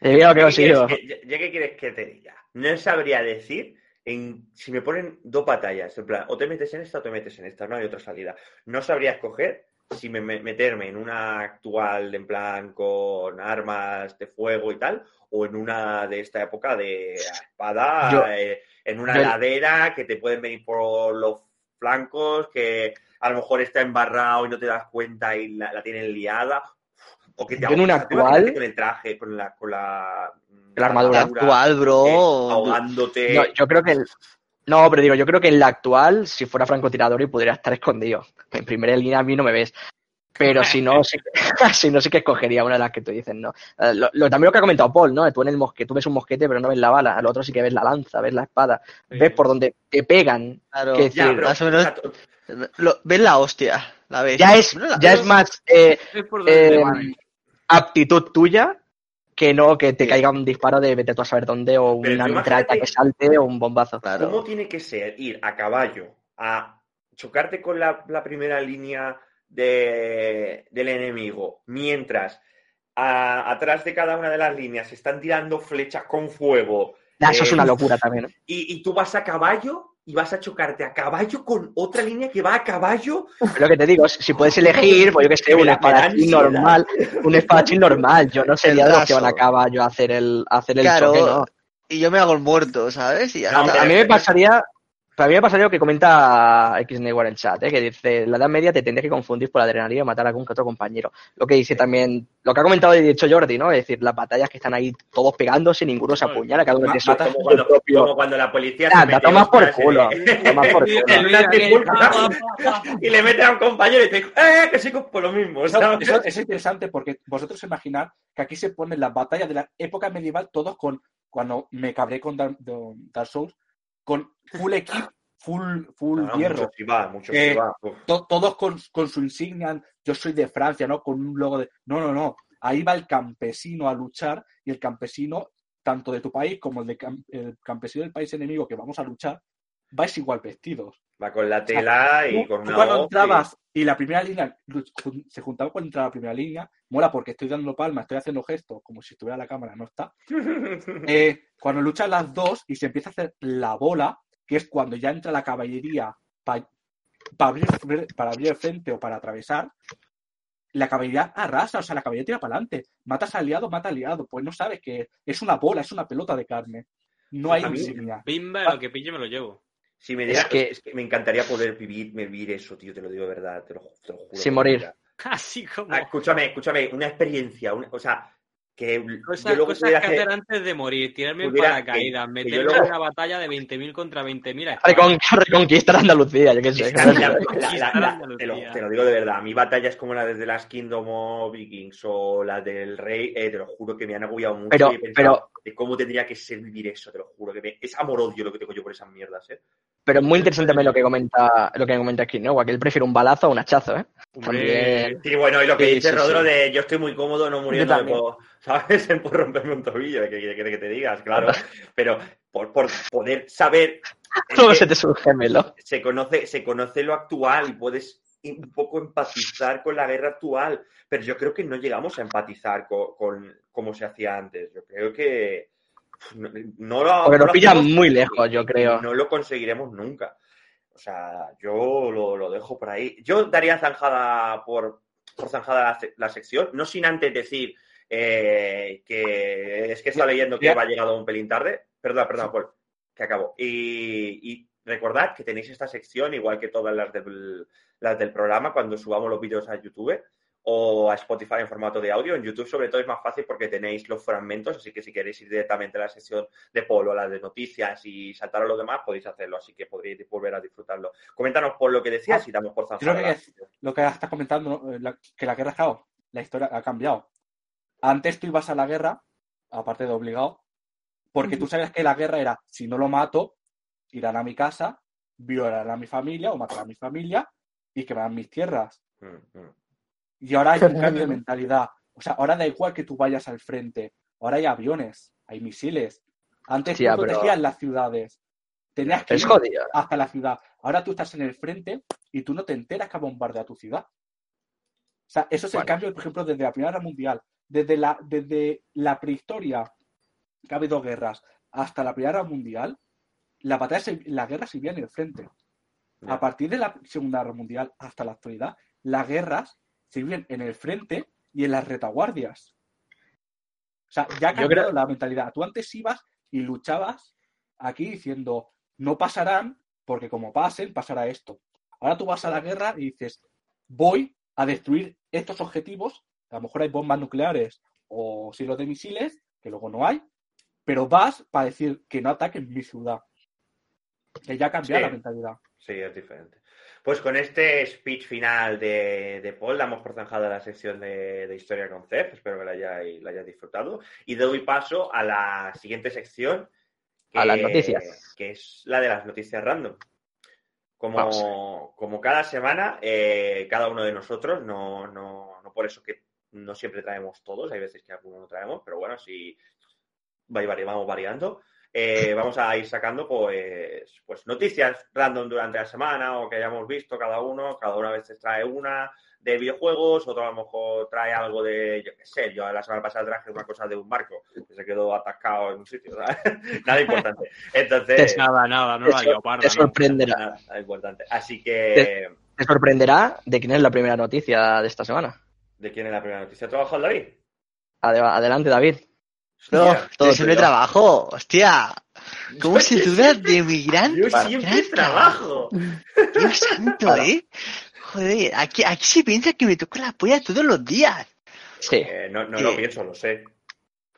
Y mira lo que ¿Qué consigo. quieres que- ¿Ya qué quieres que te diga? No sabría decir en, si me ponen dos batallas, en plan, o te metes en esta o te metes en esta, no hay otra salida. No sabría escoger si me, me- meterme en una actual, en plan, con armas de fuego y tal, o en una de esta época de espada, Yo- eh, en una yo- ladera que te pueden venir por los flancos, que a lo mejor está embarrado y no te das cuenta y la, la tienen liada. O que te Yo en una actual- con el traje, con la, con la, La armadura. Actual, bro. eh, ahogándote. No, yo creo que el- No, pero digo, yo creo que en la actual, si fuera francotirador y pudiera estar escondido. En primera línea a mí no me ves. Pero si no, sí, [laughs] si no, sí que escogería una de las que tú dices, ¿no? Eh, Lo, lo- también lo que ha comentado Paul, ¿no? Tú en el mosquete, tú ves un mosquete, pero no ves la bala. Al otro sí que ves la lanza, ves la espada. Ves por donde te pegan. Claro, que Ya, decir, pero- más o menos- Lo- ¿Ves la hostia? La ves. Ya es, ya es más eh, eh, aptitud tuya que no que te Sí. caiga un disparo de vete tú a saber dónde o Pero una metralla que salte o un bombazo. Claro. ¿Cómo tiene que ser ir a caballo a chocarte con la, la primera línea de- del enemigo mientras a- atrás de cada una de las líneas se están tirando flechas con fuego eso Eh, es una locura también. ¿eh? y, y tú vas a caballo y vas a chocarte a caballo con otra línea que va a caballo? Lo que te digo, si puedes elegir, pues yo que sé, un espadachín normal, un espadachín normal. Yo no sería de los que van a caballo a hacer el, a hacer el Claro. choque, ¿no? Y yo me hago el muerto, ¿sabes? Y ya No, está. pero- A mí me pasaría, a mí me pasaría lo que comenta Xnewar en el chat, ¿eh? que dice, la edad media te tendrías que confundir por la adrenalina y matar a algún que otro compañero. Lo que dice también, lo que ha comentado y dicho Jordi, ¿no? Es decir, las batallas que están ahí todos pegándose, ninguno se apuñala, cada uno tiene su, mata- su Como cuando, propio... como cuando la policía Ah, se te mete tomas por culo, tomas por [laughs] culo. en una y le mete a un compañero y te dice, ¡eh! Que soy por lo mismo. Eso, ¿sabes? eso- es interesante porque vosotros imaginar que aquí se ponen las batallas de la época medieval todos con, cuando me cabré con Dark, con Dark Souls, con full [laughs] equip, full, full No, hierro. mucho mucho Eh. To- todos con, con su insignia, yo soy de Francia, ¿no? Con un logo de... No, no, no. Ahí va el campesino a luchar y el campesino, tanto de tu país como el, de cam- el campesino del país enemigo que vamos a luchar, vais igual vestidos. Va con la tela y Tú- con tú una cuando hoz y- entrabas y la primera línea se juntaba cuando entraba la primera línea, mola porque estoy dando palmas, estoy haciendo gestos como si estuviera la cámara, no está. [laughs] Eh, cuando luchan las dos y se empieza a hacer la bola, que es cuando ya entra la caballería pa- pa abrir, para abrir el frente o para atravesar, la caballería arrasa, o sea, la caballería tira para adelante. Matas aliado, mata aliado. Pues no sabes que es una bola, es una pelota de carne. No hay insignia. Bimba, lo que pille me lo llevo. Si me Es dieras, que- es que me encantaría poder vivir, vivir eso, tío, te lo digo de verdad, te lo, te lo juro. Sin morir. [laughs] Así como Ah, escúchame, escúchame, una experiencia, una- o sea, que cosas, yo luego cosas que hacer- hacer antes de morir, tirarme en paracaídas, meterme yo en luego- una batalla de 20.000 contra 20.000 a Recon- reconquistar Andalucía, yo qué sé. La- la- la- la- la- te, lo, te lo digo de verdad, a mí batallas como las de las Kingdom of Vikings o las del Rey, eh, te lo juro que me han agobiado mucho Pero- y he pensado pero- de cómo tendría que ser vivir eso, te lo juro que me- es amor-odio lo que tengo yo por esas mierdas, ¿eh? Pero es muy interesante también lo que comenta, lo que comenta aquí, ¿no? Que él prefiere un balazo a un hachazo, ¿eh? Hombre, Sí, bueno, y lo que Sí, dice sí, Rodro sí. de yo estoy muy cómodo no muriendo también. ¿Sabes? [laughs] por romperme un tobillo, que quiere que, te digas, claro. Pero por, por poder saber que se te gemelo. se conoce, se conoce lo actual y puedes un poco empatizar con la guerra actual, pero yo creo que no llegamos a empatizar con, con cómo se hacía antes. Yo creo que no, no lo Porque no lo pillan hacemos muy lejos, yo creo. No lo conseguiremos nunca. O sea, yo lo, lo dejo por ahí. Yo daría zanjada por, por zanjada la, la sección, no sin antes decir eh, que es que está leyendo que Ya. va llegado un pelín tarde. Perdón, perdón, Paul, que acabo. Y, y recordad que tenéis esta sección, igual que todas las del, las del programa, cuando subamos los vídeos a YouTube o a Spotify en formato de audio. En YouTube, sobre todo, es más fácil porque tenéis los fragmentos, así que si queréis ir directamente a la sección de Polo, a la de noticias y saltar a lo demás, podéis hacerlo, así que podréis volver a disfrutarlo. Coméntanos por lo que decías y damos por Creo zanjada. que la es sección. lo que estás comentando. Eh, la- que la guerra ha. La historia ha cambiado. Antes tú ibas a la guerra, aparte de obligado, porque tú sabías que la guerra era, si no lo mato, irán a mi casa, violarán a mi familia o matarán a mi familia y quemarán mis tierras. Y ahora hay un cambio de mentalidad. O sea, ahora da igual que tú vayas al frente. Ahora hay aviones, hay misiles. Antes Tía, tú pero- protegías las ciudades. Tenías que Es ir jodido. hasta la ciudad. Ahora tú estás en el frente y tú no te enteras que ha bombardeado tu ciudad. O sea, eso es el cambio, por ejemplo, desde la Primera Guerra Mundial, desde la, desde la prehistoria, que ha habido guerras, hasta la Primera Guerra Mundial, la batalla, se- la guerra se en el frente. A partir de la Segunda Guerra Mundial hasta la actualidad, las guerras se viven en el frente y en las retaguardias. O sea, ya ha cambiado creo- la mentalidad. Tú antes ibas y luchabas aquí diciendo, no pasarán, porque como pasen, pasará esto. Ahora tú vas a la guerra y dices, voy a destruir estos objetivos, a lo mejor hay bombas nucleares o silos de misiles, que luego no hay, pero vas para decir que no ataquen mi ciudad. Que ya ha cambiado Sí. la mentalidad. Sí, es diferente. Pues con este speech final de, de Paul damos por zanjada la sección de, de historia con CEF. Espero que la hayáis, la hayáis disfrutado. Y doy paso a la siguiente sección. Que, A las noticias. Que es la de las noticias random. Como, como cada semana, eh, cada uno de nosotros, no, no, no por eso que no siempre traemos todos, hay veces que algunos no traemos, pero bueno, si vamos variando. Eh, [laughs] vamos a ir sacando pues, pues noticias random durante la semana o que hayamos visto cada uno. Cada uno a veces trae una de videojuegos, otro a lo mejor trae algo de, yo qué sé, yo la semana pasada traje una cosa de un barco que se quedó atascado en un sitio, ¿sabes? [laughs] nada importante. Entonces, Nada, nada, no la Te ¿no? sorprenderá. nada, nada importante. Así que, Te sorprenderá de quién es la primera noticia de esta semana. ¿De quién es la primera noticia? ¿Ha trabajado el David? Ade- Adelante, David. No, Hostia, todo siempre trabajo, hostia. ¿Cómo se duda de migrante? Yo siempre trabajo. Dios santo, ¿eh? Joder, aquí, aquí se piensa que me toca la polla todos los días. Sí. Eh, no no lo pienso, lo sé.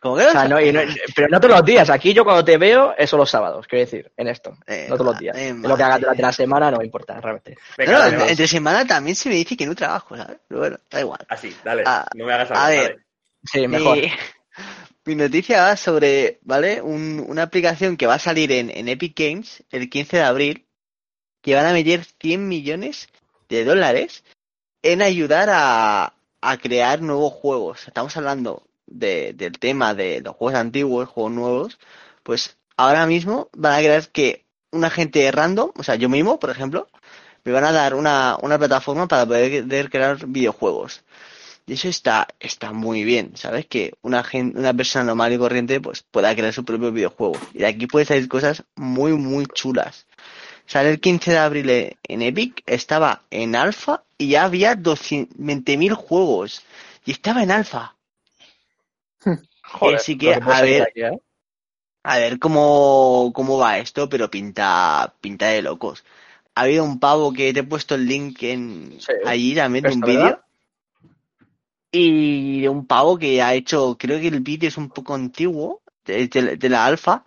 ¿Cómo que O no sea, no, y no- pero no todos los días. Aquí yo cuando te veo es solo los sábados, quiero decir, en esto. Eh, No todos los días. eh, lo que hagas durante la semana no me importa, realmente. Venga, No, dale, entre, semana también se me dice que no trabajo, ¿sabes? Pero bueno, da igual. Así, dale. Ah, no me hagas a hablar. ver. dale. Sí, mejor. Mi, [laughs] mi noticia va sobre, ¿vale? Un- una aplicación que va a salir en, en Epic Games el 15 de abril, que van a meter 100 millones de dólares en ayudar a, a crear nuevos juegos. Estamos hablando de- del tema de los juegos antiguos, juegos nuevos, pues ahora mismo van a crear que una gente random, o sea, yo mismo, por ejemplo, me van a dar una, una plataforma para poder crear videojuegos. Y eso está, está muy bien, ¿sabes? Que una gente, una persona normal y corriente pues pueda crear su propio videojuego. Y de aquí pueden salir cosas muy, muy chulas. Sale el 15 de abril en- Epic, estaba en alfa y ya había 20.000 juegos. Y estaba en alfa. Joder, Así que, a ver, aquí, ¿eh? a ver cómo, cómo va esto, pero pinta, pinta de locos. Ha habido un pavo que te he puesto el link en Sí. allí también de un ¿Esta, vídeo. Y de un pavo que ha hecho, creo que el vídeo es un poco antiguo, de, de- de la alfa.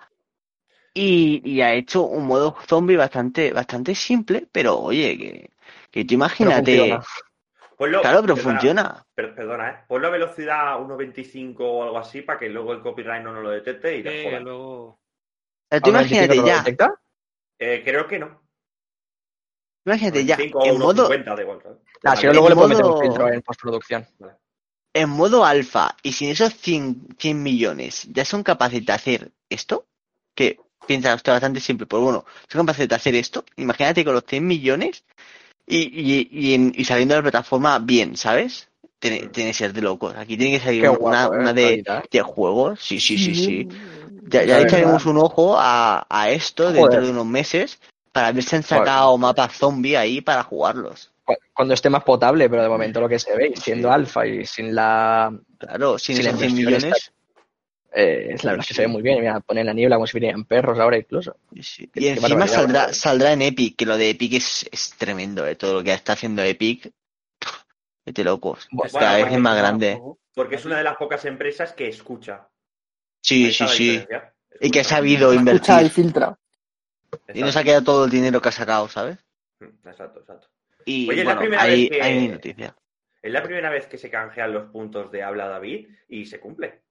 Y, y ha hecho un modo zombie bastante, bastante simple, pero oye, que, que tú imagínate. Ponlo- Claro, pero perdona, funciona. per- perdona, ¿eh? Ponlo a velocidad 1.25 o algo así para que luego el copyright no nos lo detecte y te jodan. luego... Tú ¿A 95 imagínate no ya? Eh, creo que no. imagínate ya, 25 o en modo, 1.50, da igual. Nah, si Vale. no, luego le puedo meter un filtro en postproducción. en modo alfa y sin esos 100, 100 millones ya son capaces de hacer esto, que piensa, esto bastante simple, pues bueno, son capaces de hacer esto, imagínate con los 100 millones y, y, y, en- y saliendo de la plataforma bien, ¿sabes? Tiene, tiene que ser de locos. Aquí tiene que salir una, ¿eh? una de, de juegos, sí, sí, sí, sí. Ya, ya le echaremos un ojo a, a esto Joder. dentro de unos meses para ver si han Joder. sacado mapas zombie ahí para jugarlos. Cu- Cuando esté más potable, pero de momento lo que se ve, siendo Sí. alfa y sin la. Claro, sin Si la esos 100 inversión millones. Eh, la verdad es que se ve muy bien. Mira, poner la niebla como si vinieran perros ahora incluso. Sí. Y encima saldrá, saldrá en Epic, que lo de Epic es, es tremendo, eh, todo lo que está haciendo Epic. [laughs] Vete locos. Bueno, Cada vez es más grande. Porque es una de las pocas empresas que escucha. Sí, Ahí sí, sí. Y que ha sabido Escucha y invertir. filtra. Y no se ha quedado todo el dinero que ha sacado, ¿sabes? Mm, Exacto, exacto. Y Oye, la bueno, primera ahí, vez que- mi noticia. Es la primera vez que se canjean los puntos de habla David y se cumple.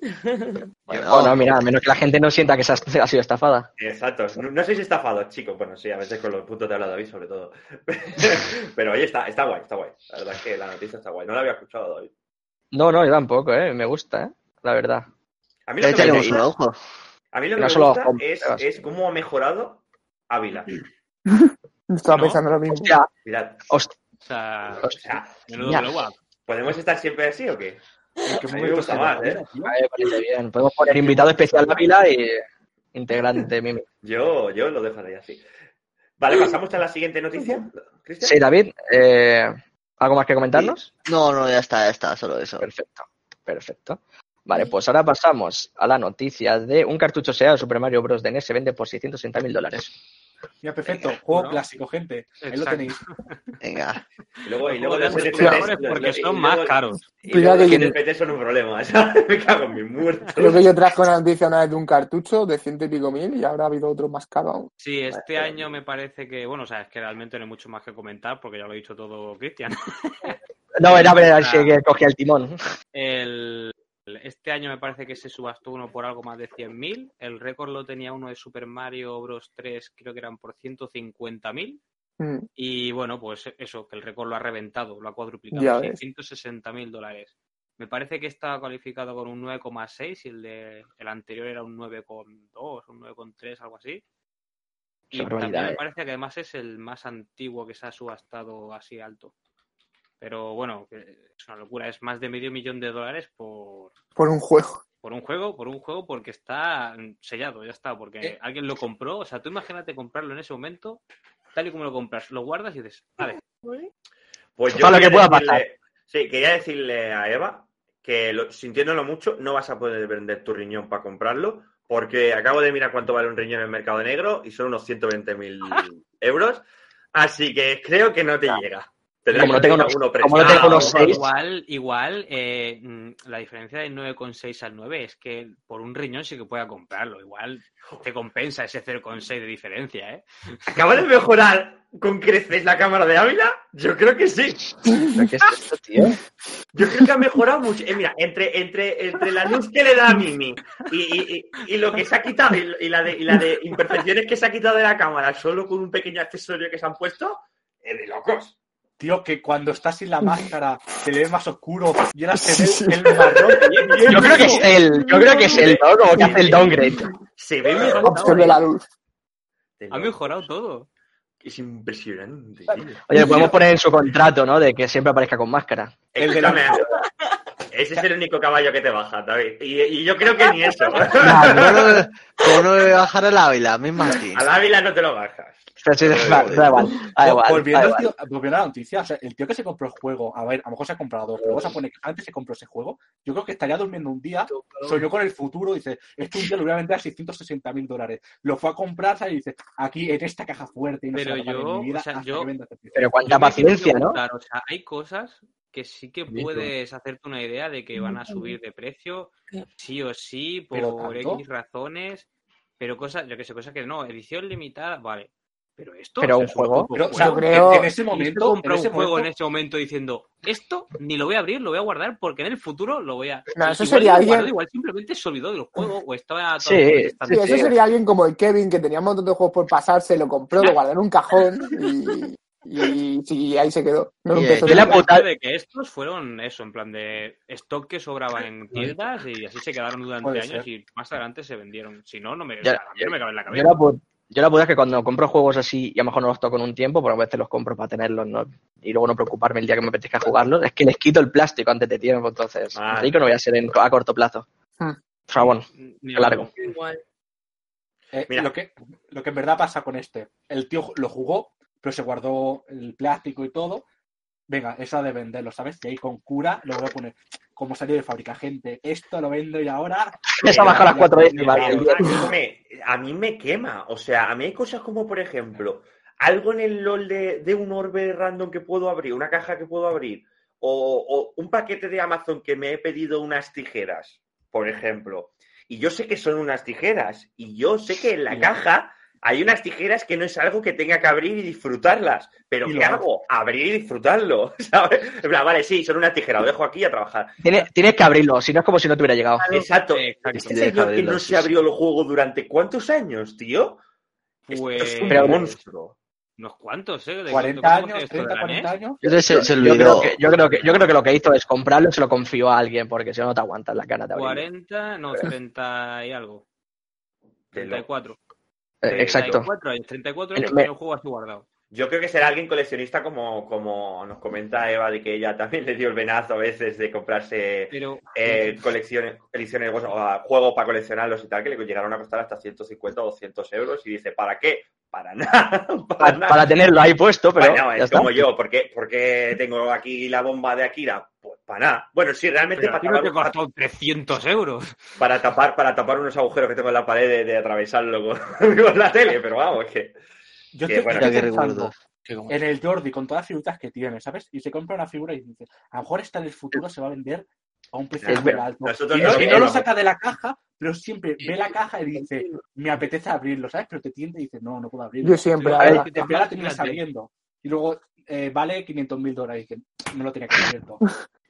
Bueno, Bueno, mira, a menos que la gente no sienta que se [laughs] ha, sido estafada. Exacto. No, no sois estafados, chicos. Bueno, sí, a veces con los puntos de habla David, sobre todo. [laughs] Pero oye, está, está guay, está guay. La verdad es que la noticia está guay. No la había escuchado, David. No, no, yo tampoco, ¿eh? Me gusta, ¿eh? La verdad. A mí lo que me gusta, ojo. a mí lo que No me solo gusta home, es, cómo ha mejorado Ávila. [laughs] Estaba No. pensando lo mismo. Hostia, Mirad. hostia, O sea, menudo up. ¿Podemos estar siempre así o qué? ¿En qué A mí me momento gusta más, va, ¿eh? A ver, parece bien. Podemos poner invitado especial a Vila y integrante Mimi. Yo, yo lo dejaré así. Vale, pasamos a la siguiente noticia. Cristian. Sí, David, eh, ¿algo más que comentarnos? No, no, ya está, ya está, solo eso. Perfecto, perfecto. Vale, pues ahora pasamos a la noticia de un cartucho SEA de Super Mario Bros. de NES se vende por 660 mil dólares. Mira, perfecto. Juego Bueno. clásico, gente. Ahí lo tenéis. Venga. Y luego, y luego Los NFTs, mejores porque son luego- más caros. Y luego los NFTs son un problema. [laughs] Me cago en mi muerto. Creo que yo trajo una noticia una vez de un cartucho de ciento y pico mil y ahora ha habido otro más caro aún. Sí, este año me parece que, bueno, o sea, es que realmente no hay mucho más que comentar porque ya lo ha dicho todo Cristian. [laughs] No, era a ver si que cogía el timón. El, este año me parece que se subastó uno por algo más de 100.000. El récord lo tenía uno de Super Mario Bros. 3, creo que eran por 150.000. Mm, Y bueno, pues eso, que el récord lo ha reventado, lo ha cuadruplicado. Ya ves. 660.000 dólares. Me parece que estaba cualificado con un 9,6 y el, de, el anterior era un 9,2, un 9,3, algo así. Y también me eh. parece que además es el más antiguo que se ha subastado así alto. Pero bueno, es una locura, es más de medio millón de dólares por, Por un juego. por un juego, por un juego porque está sellado, ya está, porque Eh. alguien lo compró, o sea, tú imagínate comprarlo en ese momento, tal y como lo compras, lo guardas y dices, vale, Pues yo Para lo que pueda decirle- pasar. Sí, quería decirle a Eva que lo- sintiéndolo mucho, no vas a poder vender tu riñón para comprarlo, porque acabo de mirar cuánto vale un riñón en el mercado negro y son unos 120.000 euros. Así que creo que no te llega. Como no tengo unos- uno como no prestado. tengo unos seis. igual, igual, eh, mm, la diferencia del 9,6 al 9 es que por un riñón sí que pueda comprarlo, igual te compensa ese 0,6 de diferencia, ¿eh? [laughs] ¿Acaba de mejorar con creces la cámara de Ávila? Yo creo que sí. ¿Pero ¿Qué es esto, tío? Yo creo que ha mejorado mucho. Eh, mira, entre, entre, entre la luz que le da a Mimi y, y- y- y lo que se ha quitado y, y la de, y la de imperfecciones que se ha quitado de la cámara solo con un pequeño accesorio que se han puesto, es de locos. Tío, que cuando estás sin la máscara se le ve más oscuro y ahora se ve Sí, sí. el marrón. [laughs] Yo creo que es él, yo creo que es él, ¿no? Como que hace el downgrade. Se ve mejor. Absorbe la luz. Ha mejorado todo. Es impresionante. tío. Oye, podemos poner en su contrato, ¿no? De que siempre aparezca con máscara. El de la- Ese es el único caballo que te baja, David. Y, y yo creo que ni eso. ¿Cómo no, cómo no me voy a bajar el Ávila? Mismo aquí. Al Ávila no te lo bajas. [laughs] Da, igual, da igual. volviendo, da al igual. tío- volviendo a la noticia, o sea, el tío que se compró el juego, a ver, a lo mejor se ha comprado dos, pero vamos a poner que antes se compró ese juego, yo creo que estaría durmiendo un día, soñó con el futuro, dice, este un día lo voy a vender a 660 mil dólares. Lo fue a comprar, ¿sabes? Y dice, aquí en esta caja fuerte, y no Pero se yo, en mi vida o sea, hasta yo- este precio". Pero cuánta paciencia, ¿no? preguntar, O sea, hay cosas que sí que puedes hacerte una idea de que van a subir de precio, sí o sí, por. X razones, pero cosas, yo que sé, cosas que no, edición limitada, vale. Pero esto, Pero o sea, un juego. puto Pero, o sea, Yo creo- en, en ese momento, en compra ese un juego momento, en ese momento diciendo, esto ni lo voy a abrir, lo voy a guardar porque en el futuro lo voy a... No, eso igual sería alguien- guardo, igual simplemente se olvidó del juego o estaba... Sí, Sí, estante. eso sería alguien como el Kevin, que tenía un montón de juegos por pasarse, lo compró, lo guardó en un cajón y, y, sí, ahí se quedó. No Y, empezó yo la puta- de que estos fueron eso, en plan de stock que sobraba en tiendas y así se quedaron durante Puede años ser. y más adelante se vendieron. Si no, no me, o Ya- sea, a mí no me cabe en la Yo cabeza. yo la puta es que cuando compro juegos así y a lo mejor no los toco en un tiempo, porque a veces los compro para tenerlos ¿no? y luego no preocuparme el día que me apetezca jugarlos, es que les quito el plástico antes de tiempo, entonces Ah. rico no voy a ser en- a corto plazo. Favor, Ni qué largo. Igual. eh, Mira. lo, que, lo que en verdad pasa con este, el tío lo jugó, pero se guardó el plástico y todo, venga, eso ha de venderlo, ¿sabes? Y ahí con cura lo voy a poner como salió de fábrica, gente, esto lo vendo y ahora... Esa baja las cuatro décimas. A mí me quema. O sea, a mí hay cosas como, por ejemplo, algo en el LOL de, de un orbe random que puedo abrir, una caja que puedo abrir, o, o un paquete de Amazon que me he pedido unas tijeras, por ejemplo. Y yo sé que son unas tijeras, y yo sé que en la caja hay unas tijeras que no es algo que tenga que abrir y disfrutarlas. Pero ¿qué hago? Abrir y disfrutarlo. [laughs] ¿sabes? Vale, sí, son una tijera, lo dejo aquí a trabajar. Tienes, tienes que abrirlo, si no es como si no te hubiera llegado. Exacto. Exacto. Este señor de que no sí, se abrió el juego durante cuántos años, tío? Esto Pues es un Pero- monstruo. unos cuantos, ¿eh? ¿De 40 cuánto coge años, esto de 30, la 40 NES? años. Yo creo que Yo creo, que, yo, creo que, yo creo que lo que hizo es comprarlo y se lo confió a alguien, porque si no, no te aguantas las ganas de abrirlo. 40, no, 30 y algo. De 34. Eh, Exacto. 34 años, 34 En- años me- tenía el juego así guardado. Yo creo que será alguien coleccionista como, como nos comenta Eva, de que ella también [laughs] le dio el venazo a veces de comprarse Pero eh, colecciones, ediciones, bueno, a juegos para coleccionarlos y tal, que le llegaron a costar hasta 150 o 200 euros y dice, ¿para qué? Para [laughs] nada. Para, Para, nada. para tenerlo ahí puesto, pero Bueno, es está. como yo, ¿por qué, por qué tengo aquí la bomba de Akira? Pues para nada. Bueno, sí, realmente pero para te tapar, costó 300 euros. [laughs] para, tapar, para tapar unos agujeros que tengo en la pared de, de atravesarlo con, [laughs] con la tele, pero vamos, que... Yo Que estoy, bueno, pensando. Que como- en el Jordi con todas las figuritas que tiene, ¿sabes? Y se compra una figura y dice, a lo mejor esta en el futuro se va a vender a un precio muy alto. Y no no, lo y no lo vemos. saca de la caja, pero siempre ve la caja y dice, me apetece abrirlo, ¿sabes? Pero te tiende y dice, no, no puedo abrirlo. Yo siempre, Y a ver, te espera, Fíjate. terminas abriendo. Y luego eh, vale 500 mil dólares. Y dice, no lo tenía que abierto.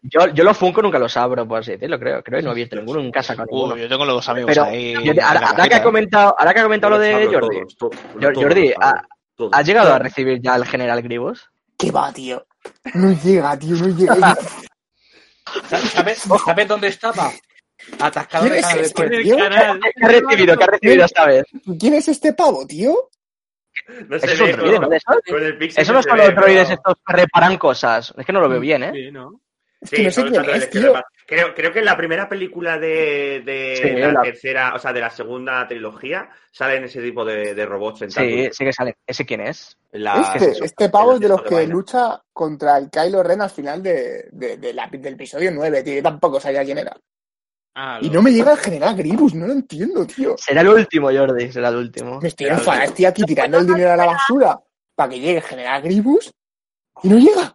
Yo, yo los Funko nunca los abro, por así decirlo, creo. Creo que no he abierto ninguno, nunca he sacado ninguno. Uy, yo tengo los amigos Pero ahí. ahora, ahora que ha cajita. comentado, ahora que ha comentado lo de Jordi, todos, todos, todos, Jordi, todos, ¿ha-. ¿has llegado a recibir ya el General Grievous? ¿Qué va, tío? No llega, tío, no llega. [laughs] ¿Sabes, sabes, dónde estaba? Atascado ¿Quién de este, tío? ¿Qué ha recibido? ¿Qué ha recibido esta vez? ¿Quién es este pavo, tío? [laughs] No se Eso es ve un droide, con- ¿no? Eso, con el pixel eso que no se son ve, los droides pero- estos que reparan cosas. Es que no lo veo bien, ¿eh? Sí, ¿no? Es Sí, que no sé quién androides es, que tío. reparan. Creo, creo que en la primera película de, de Sí, la, la- tercera, o sea, de la segunda trilogía, salen ese tipo de, de robots sentados. Sí, sí que sale. ¿Ese quién es? La- Este, este pavo es de los que vaina. lucha contra el Kylo Ren al final de, de- de la- del episodio 9, tío. Yo tampoco sabía quién era. Ah, Y no me llega el general Grievous, no lo entiendo, tío. Será el último, Jordi, será el último. Me estoy enfadando, estoy aquí tirando el dinero a la basura para que llegue el general Grievous y no llega.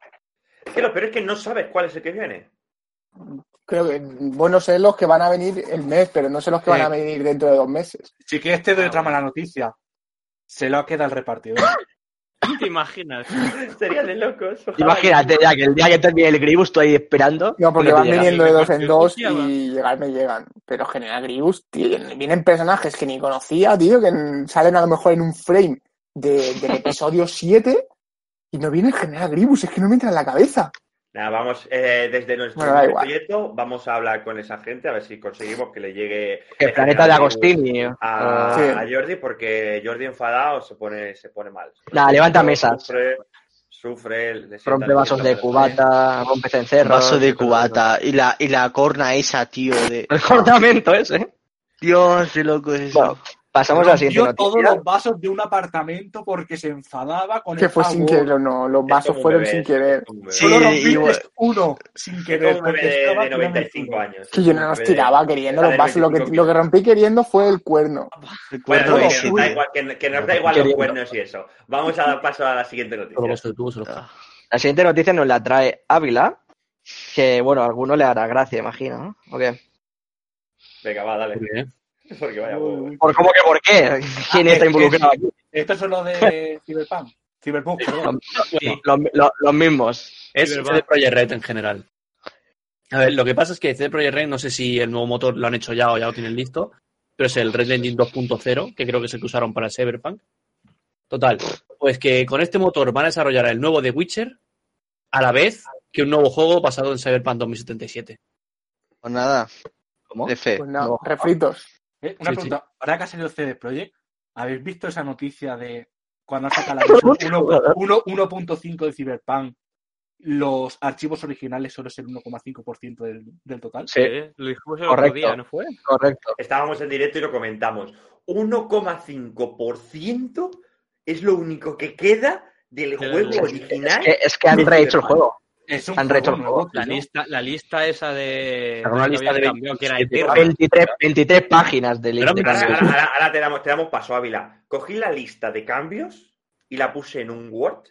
Es que lo peor es que no sabes cuál es el que viene. Creo que, bueno, sé los que van a venir el mes, pero no sé los que van a venir dentro de dos meses. Si quieres te doy otra mala noticia. Se lo queda el repartidor. [laughs] ¿Te imaginas? [laughs] Sería de locos. ojalá. Imagínate ya que el día que termine el Grievous estoy ahí esperando. No, porque van viniendo de dos en dos y llegar me llegan. Pero General Grievous, tío, vienen personajes que ni conocía, tío, que en- salen a lo mejor en un frame de- del episodio 7 y no viene el General Grievous, es que no me entra en la cabeza. Nada, vamos, eh, desde nuestro Bueno, proyecto, vamos a hablar con esa gente a ver si conseguimos que le llegue. El planeta de Agostini. A, Sí. a Jordi, porque Jordi enfadado se pone, se pone mal. Nada, levanta mesas. Sufre, sufre, le sienta rompe vasos de el- cubata, rompe cencerros. Vaso de cubata. Y la, y la corna esa, tío, de... El cortamento ese. Dios, qué loco es eso. Bueno, pasamos a la siguiente todos los vasos de un apartamento porque se enfadaba con Que el fue sin querer, no, los vasos fueron bebé, sin querer. Sí, Solo rompiste uno sin querer. porque de, estaba de tirando el 95 culo. años. Que yo no los tiraba queriendo los vasos, lo que, 25 lo que rompí queriendo fue el cuerno. Bueno, ese, que, tío. da igual, que, que nos da igual los cuernos y eso. Vamos a dar paso a la siguiente noticia. caga. La siguiente noticia nos la trae Ávila, que bueno, a alguno le hará gracia, imagino, ¿no? ¿O qué? Venga, va, dale. Muy bien. [laughs] Porque vaya huevo. ¿Por cómo que por qué? [laughs] ¿Quién Ah, está es- involucrado aquí? Estos son los de [laughs] Cyberpunk. Cyberpunk, perdón. Los, los- los mismos. es Cyberpunk. CD Projekt Red en general. A ver, lo que pasa es que CD Projekt Red, no sé si el nuevo motor lo han hecho ya o ya lo tienen listo, pero es el Red Engine 2.0, que creo que es el que usaron para el Cyberpunk. Total, pues que con este motor van a desarrollar el nuevo The Witcher a la vez que un nuevo juego basado en Cyberpunk 2077. Pues nada, ¿Cómo? de fe. Pues nada, No. refritos. Eh, Una Sí, pregunta. Ahora que ha salido CD Projekt, ¿habéis visto esa noticia de cuando saca la [laughs] versión 1 1 1.5 de Cyberpunk? Los archivos originales solo es el 1,5% del, del total. Sí, Sí, Lo dijimos el Correcto. otro día, ¿no fue? correcto. Estábamos en directo y lo comentamos. 1,5% es lo único que queda del Del- juego es- original. Es que, es que han rehecho el juego. Es un Han rehecho el nuevo, La tío. lista, la lista esa de. Una lista de cambiado, que era 27 eterna. 23, 23 páginas de Pero lista de mira, Ahora, cambios. ahora- ahora- ahora te, damos, te damos paso, Ávila. Cogí la lista de cambios y la puse en un Word,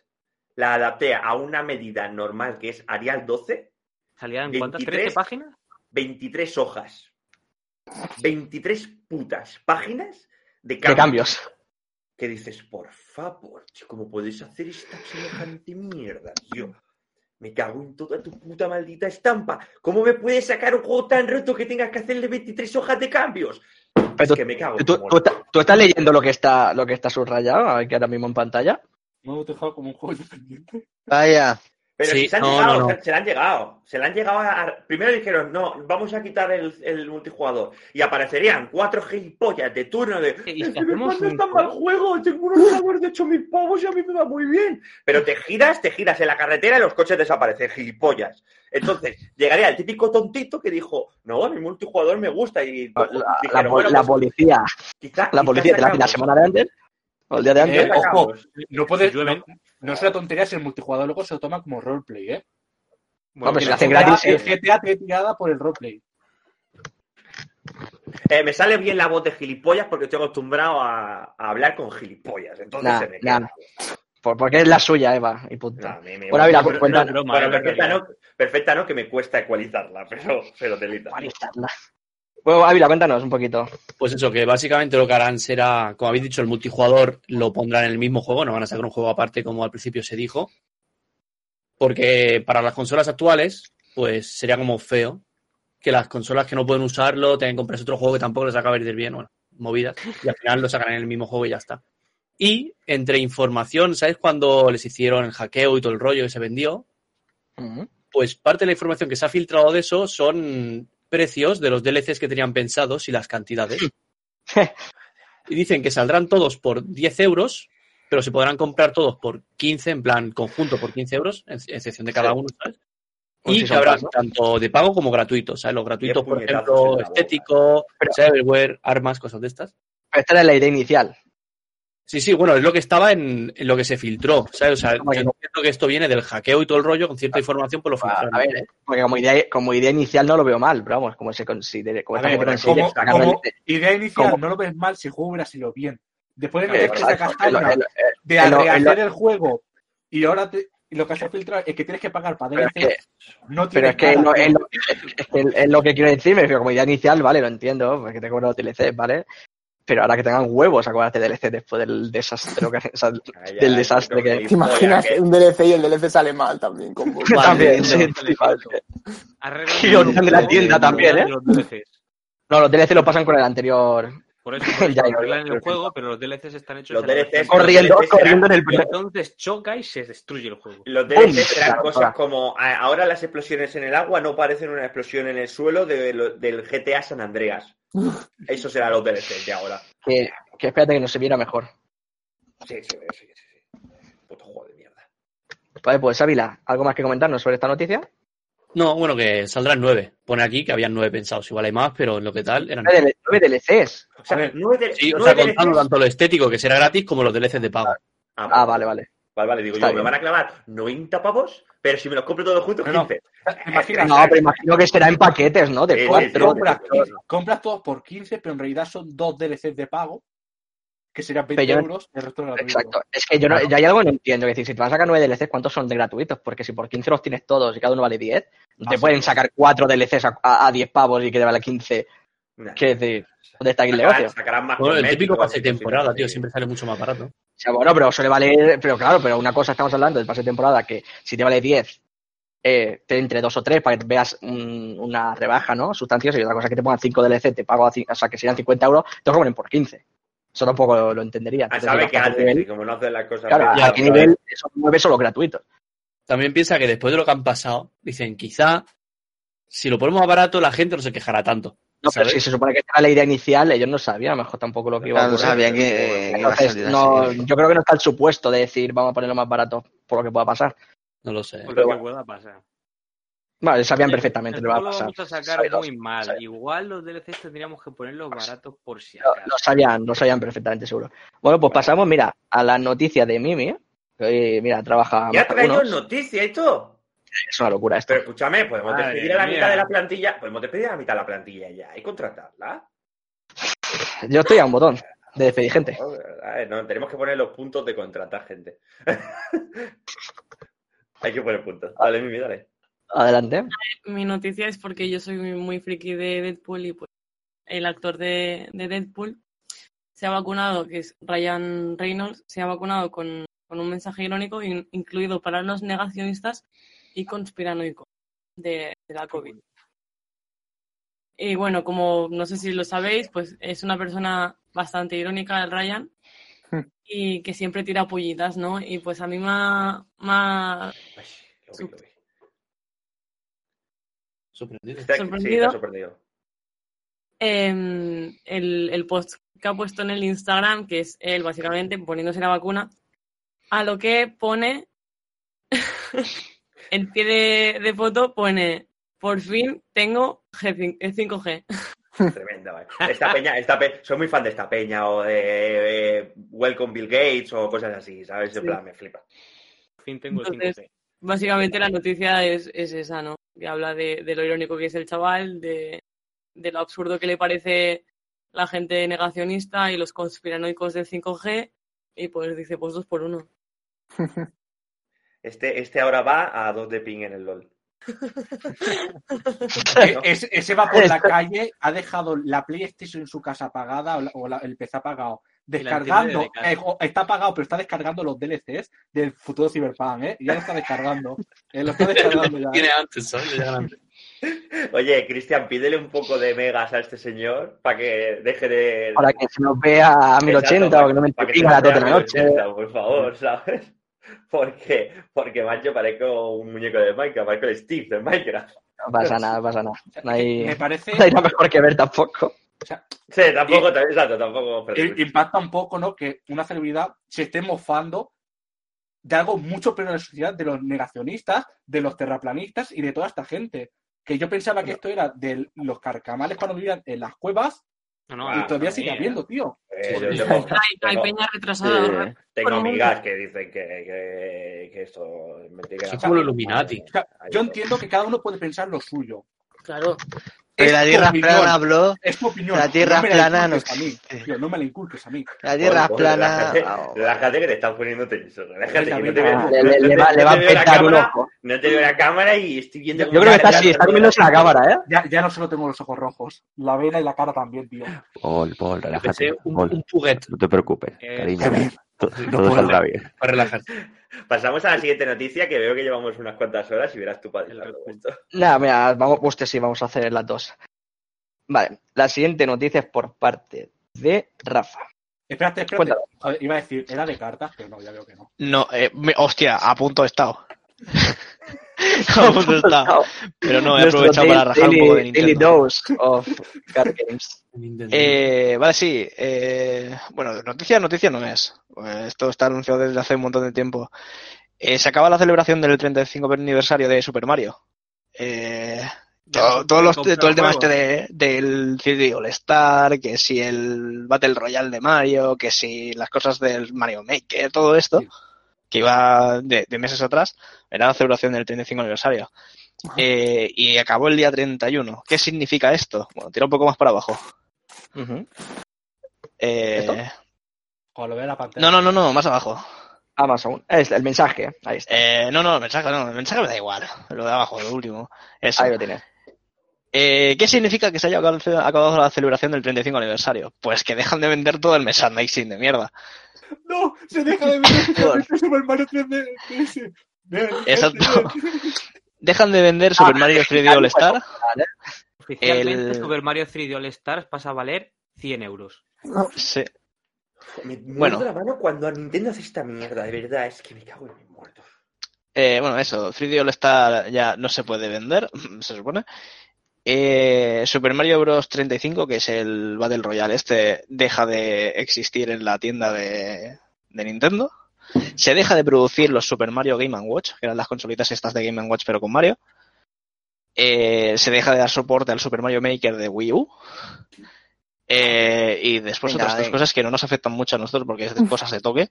la adapté a una medida normal que es Arial 12, ¿Salían cuántas? 23. ¿13 páginas? 23 hojas, 23 putas páginas de De cambios. cambios. Que dices, por favor, ¿cómo puedes hacer esta semejante mierda, tío? Me cago en toda tu puta maldita estampa. ¿Cómo me puedes sacar un juego tan roto que tengas que hacerle 23 hojas de cambios? Pero es que me cago. ¿Tú, tú estás- tú estás leyendo lo que está, lo que está subrayado aquí ahora mismo en pantalla? No te dejado como un juego independiente. Vaya, Pero Sí, si se han no, llegado, no, no. se- se le han llegado. Se le han llegado a, a- Primero dijeron, no, vamos a quitar el, el multijugador. Y aparecerían cuatro gilipollas de turno de. Y "Es si me tan mal juego- tengo unos [laughs] sabores de 8.000 pavos y a mí me va muy bien. Pero te giras, te giras en la carretera y los coches desaparecen, gilipollas. Entonces, llegaría el típico tontito que dijo, no, mi multijugador me gusta. Y La, la, dijeron, po- bueno, la pues, policía, quizá- la quizá policía te la la semana de antes, o el día de antes. Eh, ojo, no puedes. No, es una tontería si el multijugador luego se lo toma como roleplay, ¿eh? No, pero si El lo hacen gratis. El GTA te tirada por el roleplay. Eh, me sale bien la voz de gilipollas porque estoy acostumbrado a, a hablar con gilipollas. Entonces Nah, se me queda. nah. Por- porque es la suya, Eva, y punto. No, me- me- Bueno, mira, broma, bueno, eh, perfecta, pero- no, perfecta no, que me cuesta ecualizarla, [laughs] pero, pero telita. Actualizarla. Bueno, Ávila, cuéntanos un poquito. Pues eso, que básicamente lo que harán será, como habéis dicho, el multijugador lo pondrán en el mismo juego, no van a sacar un juego aparte como al principio se dijo. Porque para las consolas actuales, pues sería como feo que las consolas que no pueden usarlo tengan que comprarse otro juego que tampoco les acaba de ir bien, bueno, movidas, y al final lo sacan en el mismo juego y ya está. Y entre información, ¿sabes cuando les hicieron el hackeo y todo el rollo que se vendió? Pues parte de la información que se ha filtrado de eso son precios de los DLCs que tenían pensados y las cantidades. y dicen que saldrán todos por 10 euros, pero se podrán comprar todos por 15, en plan conjunto por 15 euros, en excepción de cada uno, ¿sabes? Un Y que habrá tanto de pago como gratuitos, ¿sabes? Los gratuitos, por ejemplo, estético, cyberware, armas, cosas de estas. Esta era la idea inicial. Sí, sí, bueno, es lo que estaba en, en lo que se filtró, ¿sabes? O sea, yo que- entiendo que esto viene del hackeo y todo el rollo, con cierta información, pues lo filtraron. A ver, porque como idea, como idea inicial no lo veo mal, pero vamos, como se considere, como ver, como, considere sacar como la- idea inicial, no lo ves mal si el juego hubiera sido bien. Después de Eh, meter Exacto, el- castaña de rehacer el juego y ahora te- y lo que has filtrado es que tienes que pagar para Pero es DLC. que, no pero tienes es que, no, tío. es, lo, es que es lo que quiero decir, me refiero, como idea inicial, vale, lo entiendo, porque te cobran los DLC, ¿vale? Pero ahora que tengan huevos a cobrarte DLC después del desastre, que- o sea, [laughs] Ay, del desastre que... ¿Te imaginas que- un DLC y el DLC sale mal también? Con También, sí, Y de la tienda también, ¿eh? los DLCs. No, los DLC lo pasan con el anterior. Por eso, [laughs] por eso arreglan el juego, pero los DLCs están hechos Los DLCs Corriendo, los DLCs serán- corriendo en el Y entonces choca y se destruye el juego. Los ¡Bum! DLC serán cosas como ahora las explosiones en el agua no parecen una explosión en el suelo de lo- del GTA San Andreas. Eso será los DLC de ahora. Que, que espérate que no se viera mejor. Sí, sí, sí, sí, sí. Puto juego de mierda. Vale, pues Ávila, ¿algo más que comentarnos sobre esta noticia? No, bueno, que saldrán nueve. Pone aquí que habían nueve pensados. Igual hay más, pero en lo que tal eran Nueve, DL- nueve DLCs. O sea, nueve, Sí, o sea, contando DLCs. tanto lo estético, que será gratis, como los DLCs de pago. Ah, vale, vale. Vale, vale, digo Está yo, me van a clavar 90 pavos, pero si me los compro todos juntos, No, no. 15. ¿Te imaginas? No, pero imagino que será en paquetes, ¿no? De sí, cuatro. compras todos por 15, pero en realidad son dos DLCs de pago, que serían 20 Pero yo- euros, el resto gratuito. Exacto. Es que yo, no, yo hay algo que no entiendo. Es decir, si te van a sacar nueve DLCs, ¿cuántos son de gratuitos? Porque si por 15 los tienes todos y cada uno vale 10, no Ah, te sí, pueden sacar cuatro DLCs a, a, a 10 pavos y que te vale 15. Nah. ¿Qué decir? ¿Dónde está aquí el Sacarán, negocio? sacarán más Bueno, el típico pase y de temporada, tío, siempre sale mucho más barato. O sea, bueno, pero suele valer, pero claro, pero una cosa estamos hablando del pase de temporada que si te vale 10, eh, te entre dos o tres para que veas un- una rebaja, ¿no? Sustanciosa y otra cosa que te pongan 5 DLC, te pago, a o sea, que serían 50 euros, te lo ponen por 15. Eso tampoco lo, lo entendería. Ah, sabe que ¿a qué hace, nivel? como no hacen las cosas Claro, bien. ¿a qué nivel esos nueve son los gratuitos? También piensa que después de lo que han pasado, dicen, quizá si lo ponemos más barato, la gente no se quejará tanto. No, pero si se supone que era la idea inicial, ellos no sabían, a lo mejor tampoco lo que iba a no ocurrir. sabían que, a Entonces, no, yo creo que no está el supuesto de decir vamos a ponerlo más barato por lo que pueda pasar. No lo sé. Por Pero lo que pueda pasar. Vale, sabían perfectamente que iba a pasar. Lo vamos a sacar Sabidos, muy mal. sabidos. Igual los DLCs tendríamos que ponerlos baratos por si acaso. lo sabían, lo sabían perfectamente seguro. Bueno, pues pasamos, mira, a la noticia de Mimi, que hoy, mira, trabaja Ya más que traído algunos. noticia y todo. Es una locura esto. Pero escúchame, podemos Madre despedir a la mía. mitad de la plantilla. Podemos despedir a la mitad de la plantilla ya y contratarla. Yo estoy a un botón de despedir gente. No, tenemos que poner los puntos de contratar gente. [laughs] Hay que poner puntos. Dale, Mimi, dale. Adelante. Mi noticia es porque yo soy muy, friki de Deadpool y pues el actor de, de Deadpool se ha vacunado, que es Ryan Reynolds, se ha vacunado con, con un mensaje irónico in- incluido para los negacionistas y conspiranoicos de, de la COVID. Y bueno, como no sé si lo sabéis, pues es una persona bastante irónica, el Ryan, [laughs] y que siempre tira pollitas, ¿no? Y pues a mí me ha, me ha- Sorprendido. Está- sí, Sorprendido. está sorprendido. em, el, el post que ha puesto en el Instagram, que es él básicamente poniéndose la vacuna, a lo que pone [laughs] el pie de, de foto pone por fin tengo G5 eh, 5G. [laughs] Tremenda, vale. Esta peña, esta pe- soy muy fan de esta peña o de Welcome Bill Gates o cosas así, ¿sabes? En Sí. plan, me flipa. Por fin tengo el Entonces, 5G. Básicamente la noticia es, es esa, ¿no? Que habla de, de lo irónico que es el chaval, de, de lo absurdo que le parece la gente negacionista y los conspiranoicos del 5G, y pues dice, pues dos por uno. [laughs] Este, este ahora va a dos de ping en el LOL. [laughs] Ese, ese va por la calle, ha dejado la PlayStation en su casa apagada o, la- o la- el PC apagado, descargando, de eh, está apagado, pero está descargando los DLCs del futuro Cyberpunk, ¿eh? Ya lo está descargando. Eh, lo está [laughs] descargando ya. Tiene llegan antes. [laughs] Oye, Cristian, pídele un poco de megas a este señor para que deje de. Para que se nos vea a 1080 Exacto, o que no me para que entretenga se la nos toda vea la noche. 1080, Por favor, ¿sabes? [laughs] Porque, porque, macho, parezco un muñeco de Minecraft, parezco el Steve de Minecraft. No pasa nada, no pasa nada. No hay, Me parece, no hay nada mejor que ver tampoco. Sí, tampoco, exacto, tampoco. i- impacta un poco, ¿no? Que una celebridad se esté mofando de algo mucho peor en la sociedad, de los negacionistas, de los terraplanistas y de toda esta gente. Que yo pensaba que esto era de los carcamales cuando vivían en las cuevas No, no, Ah, y todavía sigue mira. habiendo, tío. Eh, yo Sí. tengo, [laughs] Hay, peña retrasada. Sí. tengo amigas que dicen que, que, que esto es mentira. Son como los Illuminati. O sea, yo entiendo que cada uno puede pensar lo suyo. Claro. Pero la tierra opinión, plana habló. Es tu opinión. La tierra no me plana no mí. Tío, no me la inculques a mí. La tierra Joder, plana. Relájate, ah, relájate que te estás poniendo tenso. Relájate, que no te veo, Le, no le- le va, no le va a petar un cámara, ojo. No te veo la cámara y estoy viendo Yo creo que está así, está comiéndose la cámara, ¿eh? Ya, ya no solo tengo los ojos rojos. La vena y la cara también, tío. Paul, Paul, relájate. un, puguet no te preocupes, Eh, cariño. [laughs] Todo saldrá bien. para relajarte. Pasamos a la siguiente noticia que veo que llevamos unas cuantas horas y verás tú para de esto. Nada, mira, vamos, pues sí, vamos a hacer las dos. Vale, la siguiente noticia es por parte de Rafa. Espérate, espérate. A ver, iba a decir, era de cartas, pero no, ya veo que no. No, eh, me- hostia, a punto he estado. [laughs] a punto he estado. Pero no, he Nuestro aprovechado para daily- rajar un poco de Nintendo. dose of card games. [laughs] Nintendo. Eh, vale, sí. eh, bueno, noticia, noticia no es. Esto está anunciado desde hace un montón de tiempo. Eh, se acaba la celebración del 35 aniversario de Super Mario. Eh, todo, no los- el tema este de, del 3D All Star, que si el Battle Royale de Mario, que si las cosas del Mario Maker, todo esto, Sí. Que iba de, de meses atrás, era la celebración del 35 aniversario. Eh, y acabó el día 31. ¿Qué significa esto? Bueno, tira un poco más para abajo. Eh, ¿Esto? Cuando lo vea la pantalla. no, no, no, no, más abajo. Amazon. Es el mensaje. Ahí está. Eh, no, no, el mensaje no, el mensaje me da igual. Lo de abajo, lo último. Eso. Ahí lo tienes. Eh, ¿Qué significa que se haya acabado acabado la celebración del 35 aniversario? Pues que dejan de vender todo el merchandising de mierda. No, se deja de ver [laughs] el Super Mario 3D. DS. Bien, Exacto. Dejan de vender Super Mario [laughs] 3D All Star. Oficialmente, El- Super Mario 3D All Stars pasa a valer 100 euros. Sí. Me Bueno. la mano cuando Nintendo hace esta mierda, de verdad, es que me cago en mis muertos. Eh, bueno, eso, 3D All Star ya no se puede vender, [laughs] se supone. Eh, Super Mario Bros. 35, que es el Battle Royale, este deja de existir en la tienda de, de Nintendo. Se deja de producir los Super Mario Game Watch, que eran las consolitas estas de Game Watch pero con Mario. Eh, se deja de dar soporte al Super Mario Maker de Wii U. Eh, y después Venga, otras dos venga. cosas que no nos afectan mucho a nosotros porque es de cosas de toque.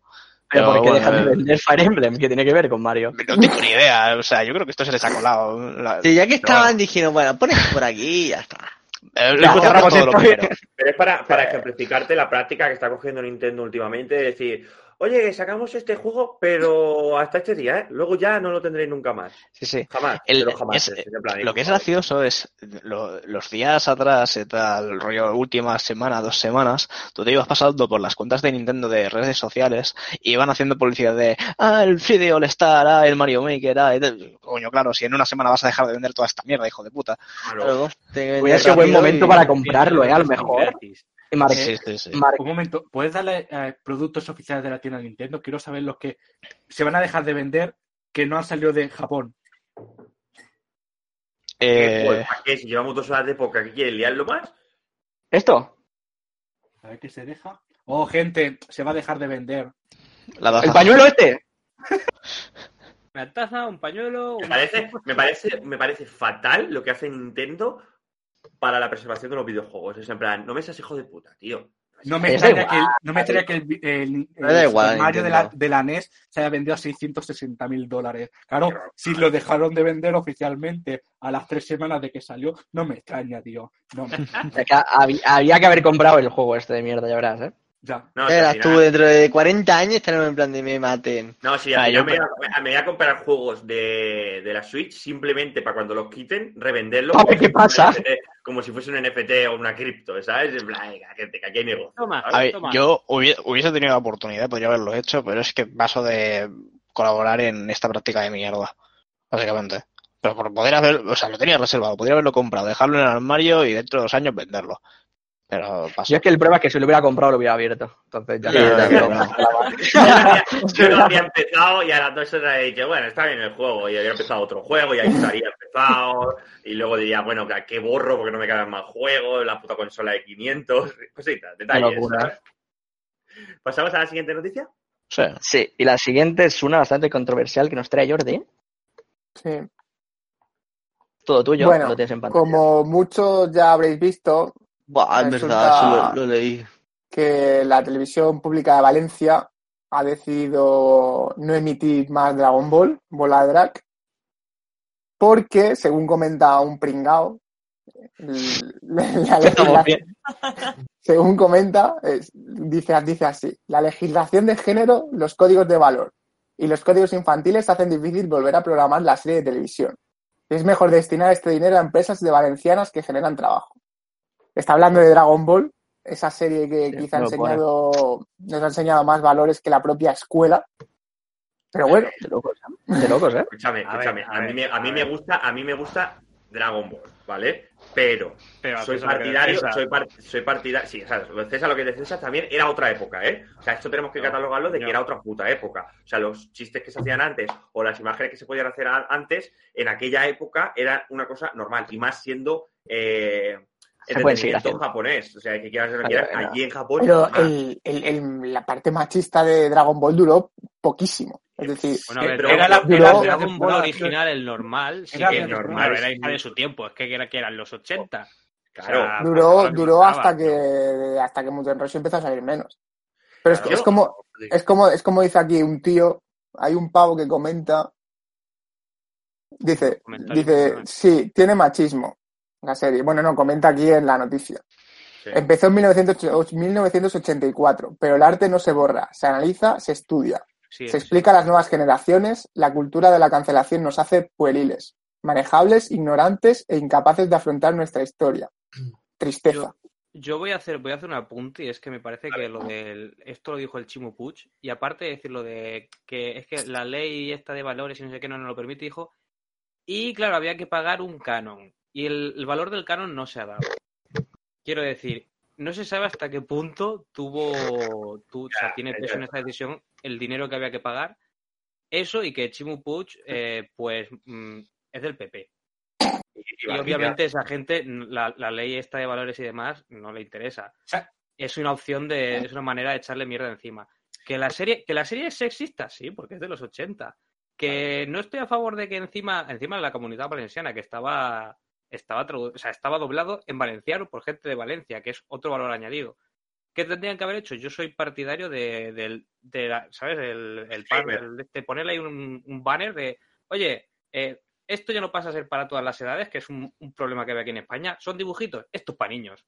Pero Pero ¿por qué bueno, dejan de eh. vender Fire Emblem? ¿Qué tiene que ver con Mario? No tengo ni idea, o sea, yo creo que esto se les ha colado. La- Sí, ya que estaban, dijeron, bueno, pones por aquí y ya está. Eh, lo es todo lo primero. Pero es para, para ejemplificarte la práctica que está cogiendo Nintendo últimamente, de decir, oye, sacamos este juego, pero hasta este día, ¿eh? Luego ya no lo tendréis nunca más. Sí, sí. Jamás. El- pero jamás. es- es en plan, Lo que es gracioso es lo- los días atrás, y tal, rollo última semana, dos semanas, tú te ibas pasando por las cuentas de Nintendo de redes sociales y iban haciendo publicidad de ah, el 3D All Star, ah, el Mario Maker, ah, coño, claro, si en una semana vas a dejar de vender toda esta mierda, hijo de puta. Claro, te- Hubiera sido buen momento y- para comprarlo, ¿eh? A lo mejor. Gratis. Y mar- Sí, sí, sí. mar- Un momento, ¿puedes darle eh, productos oficiales de la tienda de Nintendo? Quiero saber los que se van a dejar de vender que no han salido de Japón. Eh, Pues, ¿Para qué? Si llevamos dos horas de época, ¿qué quieres? ¿Liarlo más? ¿Esto? A ver qué se deja. Oh, gente, se va a dejar de vender. la. ¿El pañuelo este? Una taza, un pañuelo. Me parece, me parece, me parece fatal lo que hace Nintendo para la preservación de los videojuegos. Es en plan, no me seas hijo de puta, tío. No me extraña que, igual. no me extraña que el, el- el igual, Mario de la, Nintendo. de la NES se haya vendido a 660 mil dólares. Claro, si lo dejaron de vender oficialmente a las tres semanas de que salió, no me extraña, tío. No me- [laughs] Es que hab- había que haber comprado el juego este de mierda, ya verás, ¿eh? Ya. No, tú, dentro de 40 años estaremos en plan de me maten. No, sí, Ah, yo me, voy a- me voy a comprar juegos de, de la Switch simplemente para cuando los quiten, revenderlos. Como qué si fuese pasa. un NFT, como si fuese un NFT o una cripto, ¿sabes? En plan, venga, que, aquí hay negocio. Toma, A ver, toma. yo hubiese, hubiese tenido la oportunidad, podría haberlo hecho, pero es que paso de colaborar en esta práctica de mierda, básicamente. Pero por poder hacer, o sea, lo tenía reservado, podría haberlo comprado, dejarlo en el armario y dentro de dos años venderlo. Pero paso. Yo es que el problema es que si lo hubiera comprado lo hubiera abierto. Entonces ya. Sí, lo había- [laughs] yo lo había empezado y a las dos horas he dicho, bueno, está bien el juego. Y había empezado otro juego y ahí estaría empezado. Y luego diría, bueno, que- ¿qué borro? Porque no me quedan más juegos. La puta consola de 500. [laughs] Cositas, detalles. ¿Pasamos a la siguiente noticia? Sí. Sí, y la siguiente es una bastante controversial que nos trae Jordi. Sí. Todo tuyo, Bueno, lo tienes en pantalla. Como muchos ya habréis visto, Buah, es Resulta- verdad, eso lo, lo leí. que la televisión pública de Valencia ha decidido no emitir más Dragon Ball, Bola de Drag, porque, según comenta un pringao, [laughs] la [laughs] [laughs] según comenta, es- dice, dice así, la legislación de género, los códigos de valor y los códigos infantiles hacen difícil volver a programar la serie de televisión. Es mejor destinar este dinero a empresas de valencianas que generan trabajo. Está hablando de Dragon Ball, esa serie que Sí, quizá ha lo enseñado, nos ha enseñado más valores que la propia escuela. Pero bueno, De locos, ¿eh? De locos, ¿eh? Escúchame, A ver, escúchame. a A, mí, me, a a mí ver. me gusta, a mí me gusta Dragon Ball, ¿vale? Pero Pero soy lo partidario, soy, par- soy partidario, sí, ¿sabes? Lo de César, lo que de César también era otra época, ¿eh? O sea, esto tenemos que No, catalogarlo de que era otra puta época. O sea, los chistes que se hacían antes o las imágenes que se podían hacer antes, en aquella época era una cosa normal y más siendo eh, Se pueden seguir haciendo. japonés. O sea, que quieras o no claro. allí en Japón. pero el- el- el- la parte machista de Dragon Ball duró poquísimo. Es decir, Bueno, a ver, Pero era la- Dragon era la Dragon Ball original, el normal, sí Era que la normal, era hija de su tiempo, es que era que eran los 80. Claro. O sea, duró, pasaba, hasta que hasta que Roshi empezó a salir menos. Pero es, Claro. es como es como es como dice aquí un tío, hay un pavo que comenta dice dice sí, tiene machismo la serie. Bueno, no, comenta aquí en la noticia. Sí. Empezó en 1908 1984, pero el arte no se borra, se analiza, se estudia. Sí, Se explica a las nuevas generaciones, la cultura de la cancelación nos hace pueriles, manejables, ignorantes e incapaces de afrontar nuestra historia. [clears throat] Tristeza. Yo voy a hacer, voy a hacer un apunte y es que me parece que lo del, esto lo dijo el Chimo Puig y aparte de decir lo de que es que la ley esta de valores y no sé qué no nos lo permite, dijo, y claro, había que pagar un canon y el, el valor del canon no se ha dado. Quiero decir, no se sabe hasta qué punto tuvo, tu- o sea, tiene Ya, peso ya. en esta decisión el dinero que había que pagar. Eso y que Chimo Puig, eh, pues, mm, es del PP. Y, obviamente esa gente, la, la ley esta de valores y demás, no le interesa. sea- Es una opción de, es una manera de echarle mierda encima. Que la serie, que la serie es sexista, sí, porque es de los 80. Que no estoy a favor de que encima, encima de la comunidad valenciana, que estaba, estaba, o sea, estaba doblado en valenciano por gente de Valencia, que es otro valor añadido. ¿Qué tendrían que haber hecho? Yo soy partidario de, del- de la- ¿sabes? El, el de ponerle ahí un, un banner de, oye, eh, esto ya no pasa a ser para todas las edades, que es un, un problema que hay aquí en España. Son dibujitos, esto es para niños.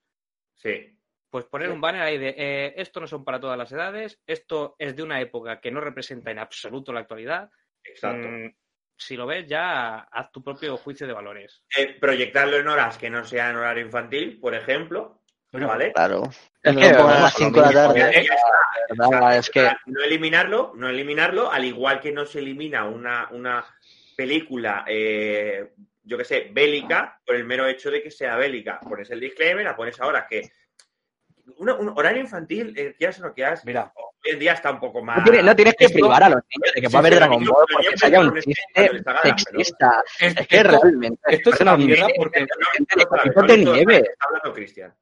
Sí. Pues poner Sí. un banner ahí de, eh, esto no son para todas las edades, esto es de una época que no representa en absoluto la actualidad. Exacto. Mm, si lo ves, ya haz tu propio juicio de valores. Eh, proyectarlo en horas que no sea en horario infantil, por ejemplo, ¿vale? Claro. Es No que, lo pongan a vamos, las lo 5 de la mismo, tarde. Ya está. la verdad es que No eliminarlo, no eliminarlo, al igual que no se elimina una, una película, eh, yo que sé, bélica, por el mero hecho de que sea bélica. Pones el disclaimer, la pones ahora que. una- un horario infantil, eh, quieras o no quieras, Mira, hoy en día está un poco más. No, tiene- no tienes que Esto- privar a los niños de que pueda haber Dragon Ball porque haya un chiste sexista. Es, que realmente. esto es una mierda porque No, de nieve. Está hablando Cristian.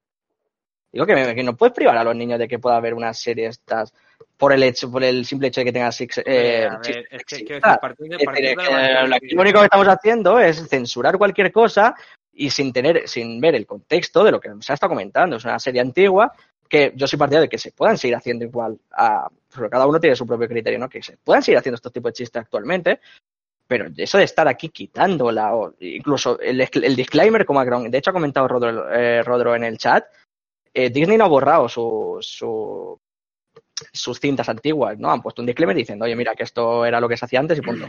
Digo que, que no puedes privar a los niños de que pueda haber una serie estas por el hecho, por el simple hecho de que tenga six, eh, a ver, es que de la que lo único que estamos haciendo es censurar cualquier cosa y sin tener, sin ver el contexto de lo que se ha estado comentando. Es una serie antigua que yo soy partidario de que se puedan seguir haciendo igual a, pero cada uno tiene su propio criterio, ¿no? Que se puedan seguir haciendo estos tipos de chistes actualmente, pero eso de estar aquí quitándola, o incluso el, el disclaimer, como de hecho ha comentado Rodro, eh, en el chat, eh, Disney no ha borrado su, su- sus cintas antiguas, ¿no? Han puesto un disclaimer diciendo, oye, mira, que esto era lo que se hacía antes y punto.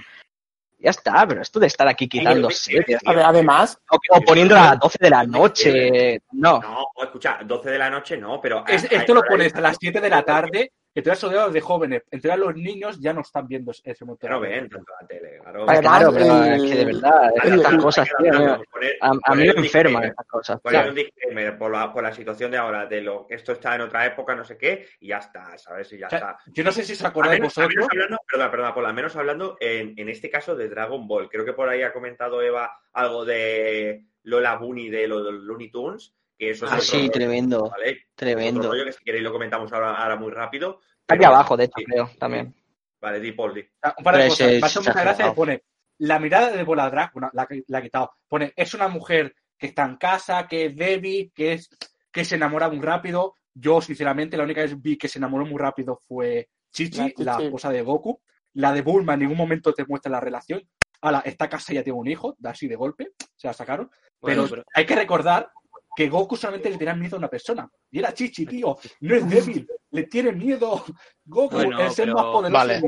Ya está, pero esto de estar aquí quitando series además, o, o poniéndola a las 12 de la noche, no. No, escucha, 12 de la noche no, pero. es- esto lo pones a las 7 de la tarde, que te has rodeado de jóvenes. Entonces los niños ya no están viendo ese montón. No ven tanto la tele, claro. Claro, pero el- es que de verdad, Hay estas el- cosas, que tío, hablarlo, a, poner- a mí me enferman estas cosas. Poner tío. un disclaimer por la, por la situación de ahora, de lo que esto está en otra época, no sé qué, y ya está, ¿sabes? Y ya O sea, está. yo no sé si os acordáis vosotros. menos hablando, perdona, perdona, por lo menos hablando en, en este caso de Dragon Ball. Creo que por ahí ha comentado Eva algo de Lola Bunny de los Looney Tunes, que eso es Ah, otro sí, rollo, tremendo. ¿vale? Otro Tremendo. rollo que si queréis lo comentamos ahora, ahora muy rápido. Está aquí pero- abajo, de hecho, sí. creo, también. Vale, di Paul, di. Ah, Un par de Pero cosas. ese Me ha hecho es mucha gracia exagerado. que pone la mirada de Bola Drag, bueno, la, que- la ha quitado. Pone, es una mujer que está en casa, que es débil, que es que se enamora muy rápido. Yo, sinceramente, la única vez vi que se enamoró muy rápido fue Chichi, La esposa de Goku. La de Bulma en ningún momento te muestra la relación. Ahora, esta casa ya tiene un hijo, da así de golpe, se la sacaron. Bueno, pero, hay que recordar que Goku solamente le tenía miedo a una persona. Y era Chichi, tío. No es [laughs] débil, le tiene miedo. Goku Bueno, es el pero- más poderoso. Vale.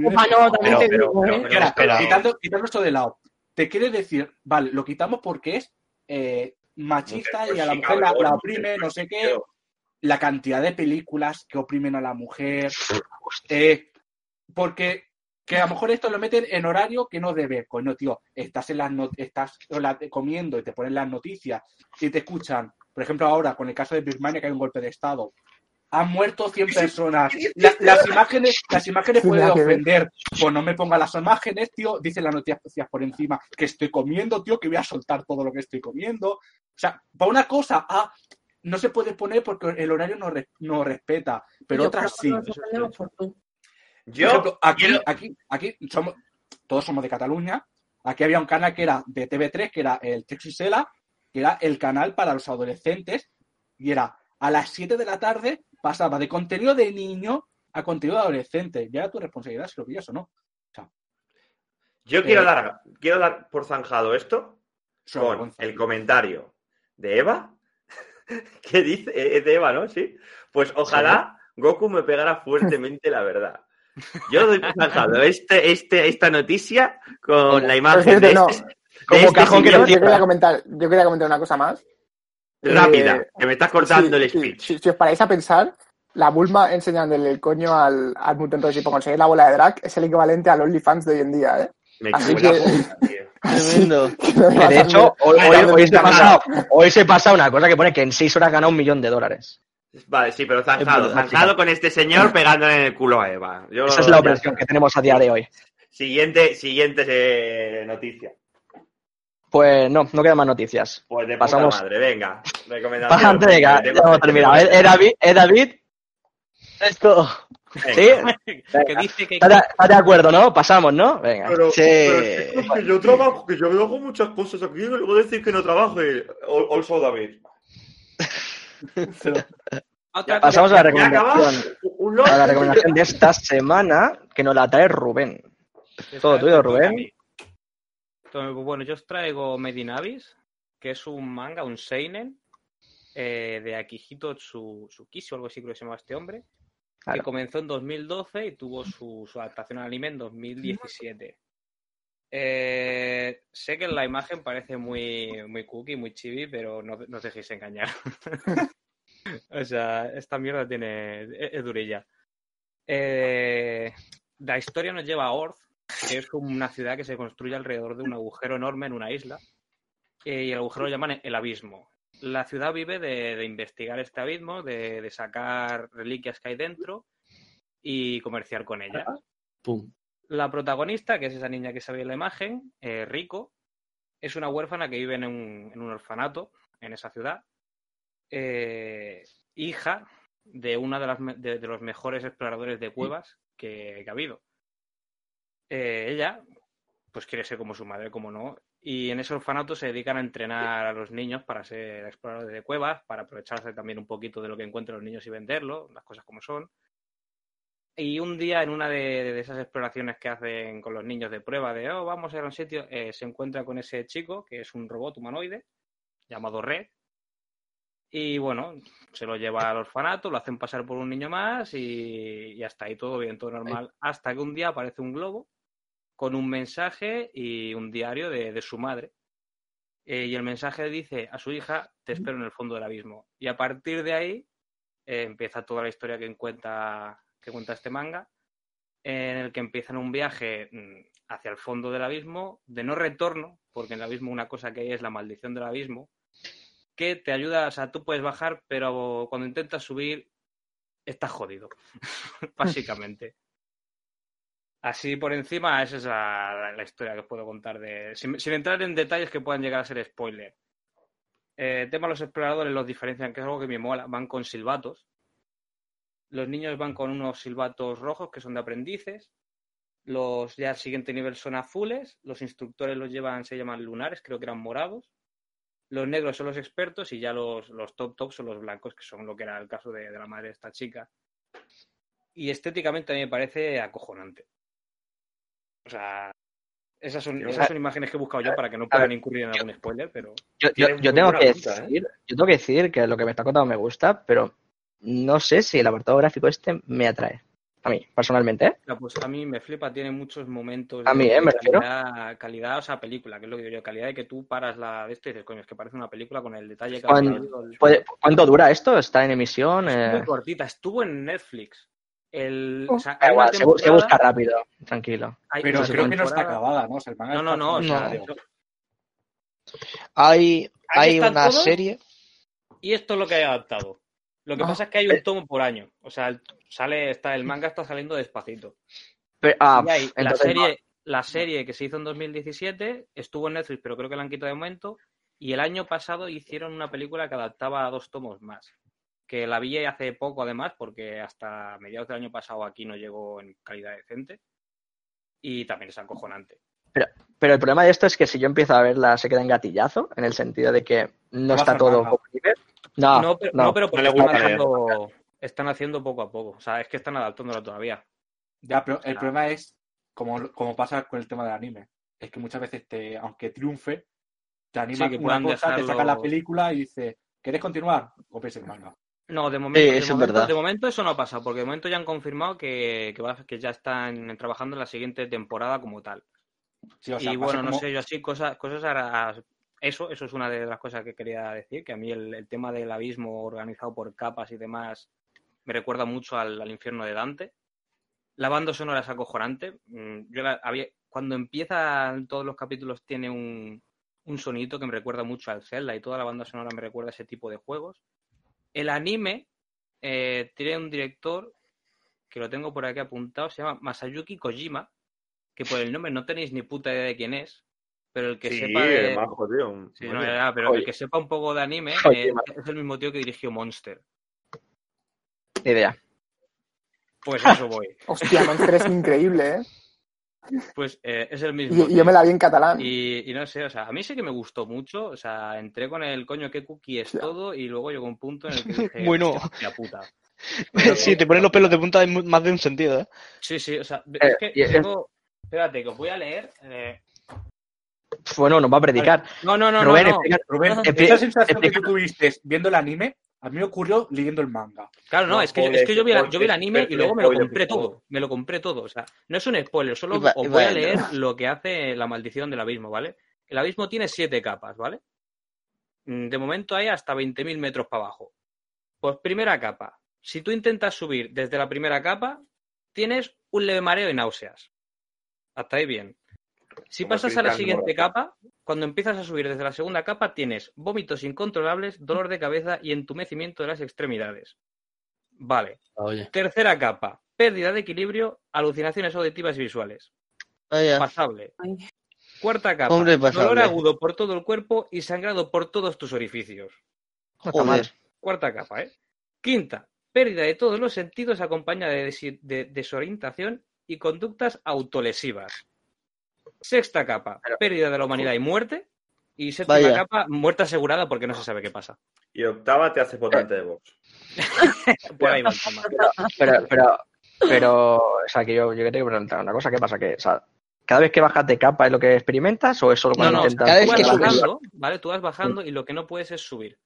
quitando, quitando esto de lado, te quiere decir, vale, lo quitamos porque es eh, machista y a la tóxica, mujer la, la oprime, no sé qué. La cantidad de películas que oprimen a la mujer. eh, porque que a lo mejor esto lo meten en horario que no debe. Coño, tío, estás, en las not- estás comiendo y te ponen las noticias y te escuchan. Por ejemplo, ahora con el caso de Birmania, que hay un golpe de Estado. Han muerto 100 [laughs] personas. La- las imágenes, las imágenes Sí, pueden ofender. Pues no me ponga las imágenes, tío. Dicen las noticias por encima que estoy comiendo, tío, que voy a soltar todo lo que estoy comiendo. O sea, para una cosa, ah, no se puede poner porque el horario no, re- no respeta, pero Yo otras sí. Yo, ejemplo, aquí, aquí, aquí somos, todos somos de Cataluña. Aquí había un canal que era de TV3, que era el Texisela, que era el canal para los adolescentes, y era a las 7 de la tarde, pasaba de contenido de niño a contenido de adolescente. Ya era tu responsabilidad si lo pillas o no. yo quiero eh, dar, quiero dar por zanjado esto con el comentario de Eva. [laughs] que dice? Es de Eva, ¿no? Sí. Pues ojalá Goku me pegara fuertemente la verdad. Yo doy por zanjado este, este, esta noticia con la imagen de no. este, de Como este cajón señor. yo, quería comentar, yo quería comentar una cosa más. Rápida, Eh, que me estás cortando Sí, el sí, speech. Si, si os paráis a pensar, la Bulma enseñándole el coño al, al mutante de tipo conseguir la bola de drag es el equivalente al OnlyFans de hoy en día, ¿eh? Me así cago en la que- puta, tío. [laughs] Tremendo. De hecho, hoy, Ay, hoy- se pasa, hoy se pasa una cosa que pone que en seis horas gana un millón de dólares. Vale, sí, pero zanjado. Zanjado con este señor pegándole en el culo a Eva. Yo- Esa es la operación que tenemos a día de hoy. Siguiente, siguiente eh, noticia. Pues no, no quedan más noticias. Pues de Pasamos- puta madre, venga. Recomendación. Bastante, venga, ya hemos terminado. ¿Eh, eh, David? ¿Eh, David? Esto. Venga. ¿Sí? que dice que ¿Estás de, de acuerdo, no? Pasamos, ¿no? Venga. Pero, Sí. pero chicos, que yo trabajo, que yo hago muchas cosas aquí, y luego decir que no trabajo. y- Also, David. Pasamos a la recomendación. A la recomendación de esta semana que nos la trae Rubén. Todo tuyo, Rubén. Entonces, Bueno, yo os traigo Medinavis, que es un manga, un seinen, eh, de Akihito Tsu- Tsukishi o algo así creo que se llama este hombre, que comenzó en 2012 y tuvo su, su adaptación al anime en 2017. Eh, sé que en la imagen parece muy, muy cookie, muy chibi, pero no, no os dejéis engañar. [laughs] o sea, esta mierda tiene, es, es durilla. Eh, la historia nos lleva a Orth, que es una ciudad que se construye alrededor de un agujero enorme en una isla. eh, y el agujero lo llaman el abismo. La ciudad vive de, de investigar este abismo, de, de sacar reliquias que hay dentro. y comerciar con ellas. Pum. La protagonista, que es esa niña que se ve en la imagen, eh, Rico, es una huérfana que vive en un, en un orfanato en esa ciudad, eh, hija de una de, las, de, de los mejores exploradores de cuevas que, que ha habido. Eh, ella, pues quiere ser como su madre, como no, y en ese orfanato se dedican a entrenar a los niños para ser exploradores de cuevas, para aprovecharse también un poquito de lo que encuentran los niños y venderlo, las cosas como son. Y un día, en una de, de esas exploraciones que hacen con los niños de prueba, de, oh, vamos a ir a un sitio, eh, se encuentra con ese chico, que es un robot humanoide, llamado Red. Y bueno, se lo lleva al orfanato, lo hacen pasar por un niño más y, y hasta ahí todo bien, todo normal. Hasta que un día aparece un globo con un mensaje y un diario de, de su madre. Eh, y el mensaje dice a su hija, te espero en el fondo del abismo. Y a partir de ahí eh, empieza toda la historia que cuenta, que cuenta este manga, en el que empiezan un viaje mm, hacia el fondo del abismo, de no retorno, porque en el abismo una cosa que hay es la maldición del abismo, que te ayuda, o sea, tú puedes bajar, pero cuando intentas subir, estás jodido, [laughs] básicamente. Así por encima, esa es la, historia que os puedo contar de. Sin, entrar en detalles que puedan llegar a ser spoiler. Eh, el tema de los exploradores los diferencian, que es algo que me mola. Van con silbatos. Los niños van con unos silbatos rojos que son de aprendices. Los ya al siguiente nivel son azules. Los instructores los llevan, se llaman lunares, creo que eran morados. Los negros son los expertos y ya los, los top top son los blancos, que son lo que era el caso de, de la madre de esta chica. Y estéticamente a mí me parece acojonante. O sea, esas son, esas son imágenes que he buscado yo para que no puedan incurrir en algún spoiler, pero Yo, tengo que ¿eh? decir, yo tengo que decir que lo que me está contando me gusta, pero no sé si el apartado gráfico este me atrae. A mí, personalmente, ¿eh? Pues a mí me flipa, tiene muchos momentos A mí, de ¿eh? Me refiero. calidad, calidad, o sea, película, que es lo que digo yo, calidad de que tú paras la de esto y dices, coño, es que parece una película con el detalle que ha ¿Cuán- habido, el- Puede- ¿Cuánto dura esto? ¿Está en emisión? Es Eh, muy cortita, estuvo en Netflix. El, Oh. o sea, da hay una igual, se, busca rápido, tranquilo. hay Pero creo que no está acabada, ¿no? O sea, el manga No, no, no, o sea, Hay, hay una serie. Y esto es lo que hay adaptado. Lo que Ah, pasa es que hay un tomo por año. O sea, el- sale, está, el manga está saliendo despacito. Pero- ah, Y hay pf, la no. serie, la serie que se hizo en 2017 estuvo en Netflix, pero creo que la han quitado de momento. Y el año pasado hicieron una película que adaptaba a dos tomos más. Que la vi hace poco, además, porque hasta mediados del año pasado aquí no llegó en calidad decente. Y también es acojonante. Pero el problema de esto es que si yo empiezo a verla se queda en gatillazo, en el sentido de que no está todo como nivel. No, no, pero, no. no, pero porque le están, haciendo, están haciendo poco a poco. O sea, es que están adaptándolo todavía. Ya, pero el problema es, como, como pasa con el tema del anime, es que muchas veces, te, aunque triunfe, te anima Sí, que una puedan cosa, te saca la dejarlo- película y dice, ¿quieres continuar? Compres el manga. No, de momento, Sí, de, eso es verdad. de momento eso no ha pasado, porque de momento ya han confirmado que, que, va- que ya están trabajando en la siguiente temporada como tal. Sí, o sea, y pasa bueno, no sé, yo así, cosas, cosas a- a- eso, eso es una de las cosas que quería decir, que a mí el, el tema del abismo organizado por capas y demás me recuerda mucho al, al infierno de Dante. La banda sonora es acojonante. Mm, Yo la- había, cuando empiezan todos los capítulos tiene un, un sonito que me recuerda mucho al Zelda y toda la banda sonora me recuerda a ese tipo de juegos. El anime eh, tiene un director que lo tengo por aquí apuntado, se llama Masayuki Kojima, que por el nombre no tenéis ni puta idea de quién es, pero el que Sí, sepa de... majo, tío. Sí, no, Oye. ya, pero Oye. el que sepa un poco de anime Oye, eh, es el mismo tío que dirigió Monster. Ni idea. Pues eso voy. Hostia, Monster es increíble, ¿eh? Pues eh, es el mismo. Y, yo me la vi en catalán. Y, y no sé, o sea, a mí sí que me gustó mucho. O sea, entré con el coño que cookie es todo y luego llegó un punto en el que [laughs] dije, Bueno. "Hostia puta. [laughs] sí, te ponen los pelos de punta en más de un sentido, ¿eh? Sí, sí, o sea, Eh, es que tengo... Espérate, que os voy a leer. eh, Bueno, nos va a predicar. No, no, no, Rubén, no, no. explica- Rubén, esa sensación que explica- tú tuviste viendo el anime, a mí me ocurrió leyendo el manga. Claro, no, No, es que, yo, es que yo, vi, la- yo vi el spoiler, anime y luego me lo compré todo. Me lo compré todo. O sea, no es un spoiler, solo va- os voy a leer lo que hace la maldición del abismo, ¿vale? El abismo tiene siete capas, ¿vale? Mm, De momento hay hasta 20.000 metros para abajo. Pues primera capa. Si tú intentas subir desde la primera capa, tienes un leve mareo y náuseas. Hasta ahí bien. Si Como pasas a la siguiente capa, cuando empiezas a subir desde la segunda capa, tienes vómitos incontrolables, dolor de cabeza y entumecimiento de las extremidades. Vale. Oye. Tercera capa. pérdida de equilibrio, alucinaciones auditivas y visuales. Vaya. Pasable. Cuarta capa, Hombre, dolor agudo por todo el cuerpo y sangrado por todos tus orificios. Joder. Cuarta capa, ¿eh? Quinta, pérdida de todos los sentidos acompañada de desorientación y conductas autolesivas. Sexta capa, pérdida de la humanidad y muerte. Y séptima Vaya. capa, muerte asegurada porque no se sabe qué pasa. Y octava te hace votante de Vox. [laughs] Por ahí va el tema. Pero, pero, pero, o sea, que yo, yo que te preguntar una cosa, ¿qué pasa? Que, o sea, ¿cada vez que bajas de capa es lo que experimentas o es solo No, cuando no, intentas? cada vez que vas subes. bajando, ¿vale? Tú vas bajando y lo que no puedes es subir.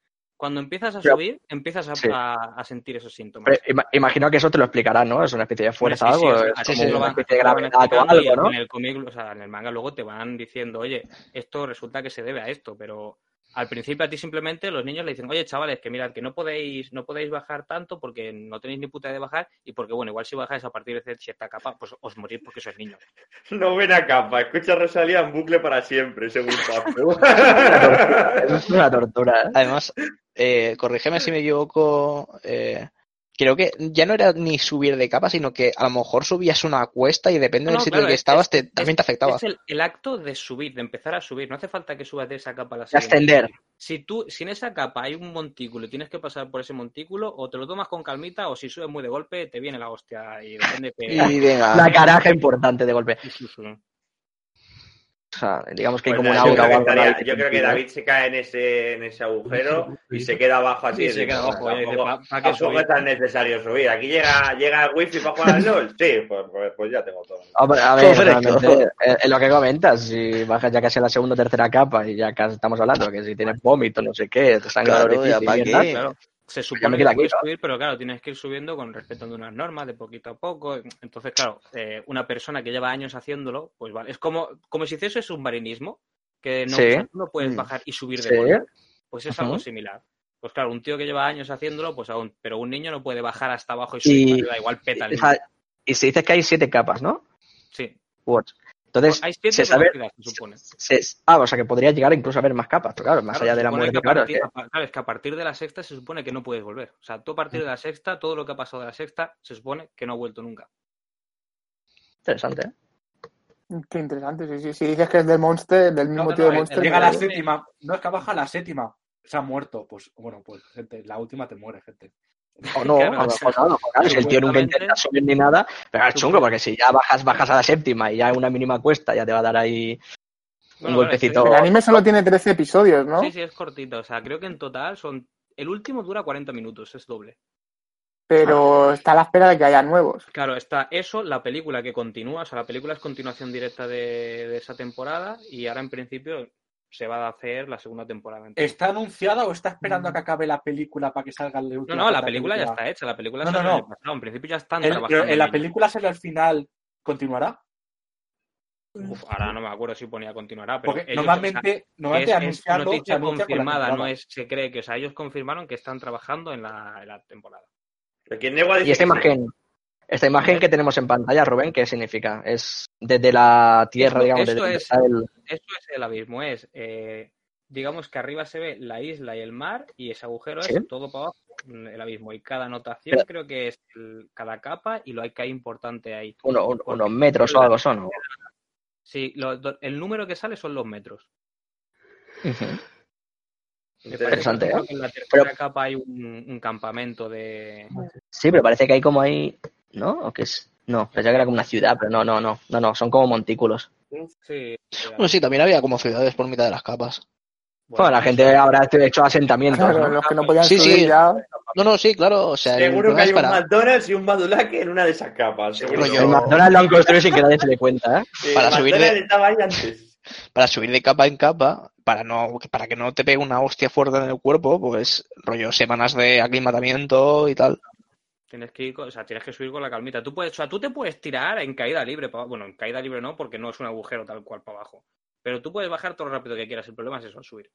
Cuando empiezas a Pero- subir, empiezas a, Sí. a- a sentir esos síntomas. Pero imagino que eso te lo explicarán, ¿no? Es una especie de fuerza sí, algo, sí, es como una van- especie de gravedad o. En el cómic, o sea, en el manga luego te van diciendo, oye, esto resulta que se debe a esto, pero al principio a ti simplemente los niños le dicen, oye, chavales, que mirad, que no podéis, no podéis bajar tanto porque no tenéis ni puta de bajar y porque, bueno, igual si bajáis a partir de cierta capa, pues os morís porque sois niños. [laughs] No ven a capa, escucha a Rosalía en bucle para siempre, según. [laughs] Eso es una tortura, ¿eh? Además, eh, corrígeme si me equivoco, eh, creo que ya no era ni subir de capa, sino que a lo mejor subías una cuesta y depende No, del sitio claro, en el que es- estabas, es- te, es- también te afectaba. Es el, el acto de subir, de empezar a subir. No hace falta que subas de esa capa a la De siguiente. ascender. Si tú, si en esa capa hay un montículo y tienes que pasar por ese montículo, o te lo tomas con calmita, o si subes muy de golpe, te viene la hostia y depende que. Y venga, La caraja importante de golpe. Sí, sí, sí. O sea, digamos que hay Pues como un nada, yo, aura creo o que algo. estaría- yo creo que. David se cae en ese, en ese agujero y se queda abajo así. Sí, se queda abajo, es tan necesario subir. Aquí llega, llega el wifi para jugar al LOL. Sí, pues, pues, pues ya tengo todo. Hombre, a ver, realmente, eh, es lo que comentas, si bajas ya casi a la segunda o tercera capa y ya casi estamos hablando, que si tienes vómito, no sé qué, te sangra Claro, el orificio ya y mierda, qué. Claro. Se supone que ¿no? subir, pero claro, tienes que ir subiendo con respetando unas normas de poquito a poco. Entonces, claro, eh, una persona que lleva años haciéndolo, pues vale, es como, como si hiciese submarinismo, que no, Sí. no puedes Mm. bajar y subir de Sí. golpe. Pues es algo similar. Pues claro, un tío que lleva años haciéndolo, pues aún, pero un niño no puede bajar hasta abajo y subir Y- arriba, igual peta O sea, y se dice que hay siete capas, ¿no? Sí. Ocho. Entonces, Hay siete se sabe, se supone. se- ah, o sea, que podría llegar incluso a haber más capas, pero claro, más Claro, allá de la que muerte, claro, es partir- que- a pa- claro, es que a partir de la sexta se supone que no puedes volver. O sea, tú a partir de la sexta, todo lo que ha pasado de la sexta, se supone que no ha vuelto nunca. interesante, ¿eh? Qué interesante, sí, sí. Si dices que es del Monster, del mismo No, no, tío de no, Monster. llega a la séptima. No es que baja a la séptima. Se ha muerto. Pues bueno, pues gente, la última te muere, gente. O no, Claro, a lo mejor no, a lo mejor, claro, si el tío nunca intenta subir ni nada, pero es chungo, porque si ya bajas, bajas a la séptima y ya una mínima cuesta, ya te va a dar ahí un Bueno, golpecito. El anime solo tiene 13 episodios, ¿no? Sí, sí, es cortito. O sea, creo que en total son. El último dura 40 minutos, es doble. Pero está a la espera de que haya nuevos. Claro, está eso, la película que continúa, o sea, la película es continuación directa de, de esa temporada y ahora en principio se va a hacer la segunda temporada. ¿Está anunciada o está esperando a que acabe la película para que salga el No, último? no, la película ya está hecha, la película No, no, el no. pasado, en principio ya están El- trabajando. pero en la película sale al final. ¿Continuará? Uf, ahora no me acuerdo si ponía continuará, pero Porque ellos, normalmente, o sea, normalmente es, es noticia con confirmada, no es se cree que, o sea, ellos confirmaron que están trabajando en la, en la temporada. Aquí en Negua dice Y esta imagen, esta imagen que tenemos en pantalla, Rubén, ¿qué significa? Es desde la Tierra, Esto- digamos, esto desde es- el... Eso es el abismo, es eh, digamos que arriba se ve la isla y el mar y ese agujero Sí. es todo para abajo mm, el abismo y cada anotación Pero- creo que es el- cada capa y lo hay que hay importante ahí. uno- unos metros o algo son. ¿no? Sí, lo- el número que sale son los metros. Interesante, ¿eh? en la tercera Pero- capa hay un, un campamento de... Sí, pero parece que hay como ahí, ¿no? ¿O qué es? No, pensaba que era como una ciudad, pero no, no, no, no, no, son como montículos. Sí, Bueno, sí, también había como ciudades por mitad de las capas. Bueno, la gente habrá hecho asentamientos, Claro, ¿no? los que no podían Sí, subir sí. ya. No, no, sí, claro. O sea, Seguro que hay es un para, McDonald's y un Badulaque en una de esas capas. Seguro. El McDonald's lo han construido sin que nadie se dé cuenta, ¿eh? Para subir de- McDonald's estaba ahí antes. [laughs] para subir de capa en capa, para no, para que no te pegue una hostia fuerte en el cuerpo, pues rollo semanas de aclimatamiento y tal. Tienes que ir, o sea, tienes que subir con la calmita. Tú puedes, o sea, tú te puedes tirar en caída libre, bueno, en caída libre no, porque no es un agujero tal cual para abajo. Pero tú puedes bajar todo lo rápido que quieras. El problema es eso, subir.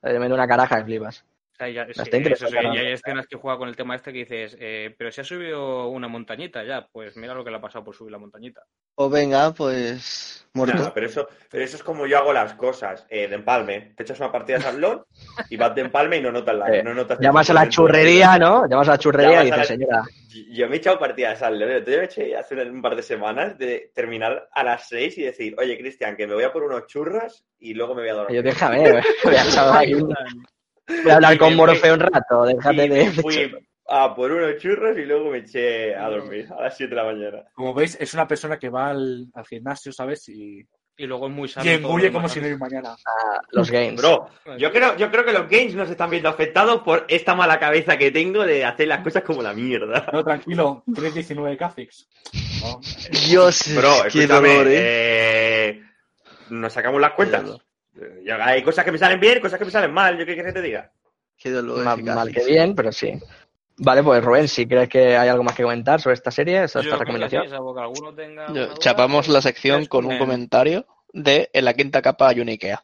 Te mete una caraja flipas. O sea, ya- y hay escenas que juega con el tema este que dices, eh, pero si ha subido una montañita ya, pues mira lo que le ha pasado por subir la montañita. O venga, pues muerto. Nada, pero eso, pero eso es como yo hago las cosas. Eh, de empalme. Te echas una partida de Sablón y vas de empalme y no notas la. Eh, no notas Llamas a la churrería, ¿no? Llamas a la churrería y dices, la- señora, Yo me he echado partidas de Sablón. ¿eh? Yo me eché hace un par de semanas de terminar a las 6 y decir, oye, Cristian, que me voy a por unos churras y luego me voy a dormir. yo déjame, [laughs] voy a, [laughs] aquí voy a hablar Y con Morfeo un rato, déjate y de... me [laughs] fui a por unos churros y luego me eché a dormir a las 7 de la mañana. Como veis, es una persona que va al, al gimnasio, ¿sabes? Y, Y luego es muy sano. y engulle como si no hubiera mañana. los games. Bro, yo creo, yo creo que los games nos están viendo afectados por esta mala cabeza que tengo de hacer las cosas como la mierda. No, tranquilo, tienes 19 Kha'Zix. No, Dios, Bro, qué dolor, ¿eh? eh, nos sacamos las cuentas. Yo- hay cosas que me salen bien, cosas que me salen mal. ¿Yo qué quieres que te diga? Qué dolor. Más mal que bien, pero sí. Vale, pues Rubén, si crees que hay algo más que comentar sobre esta serie, Yo esta sí, recomendación. tenga Yo- Chapamos la sección con un comentario de en la quinta capa hay un Ikea.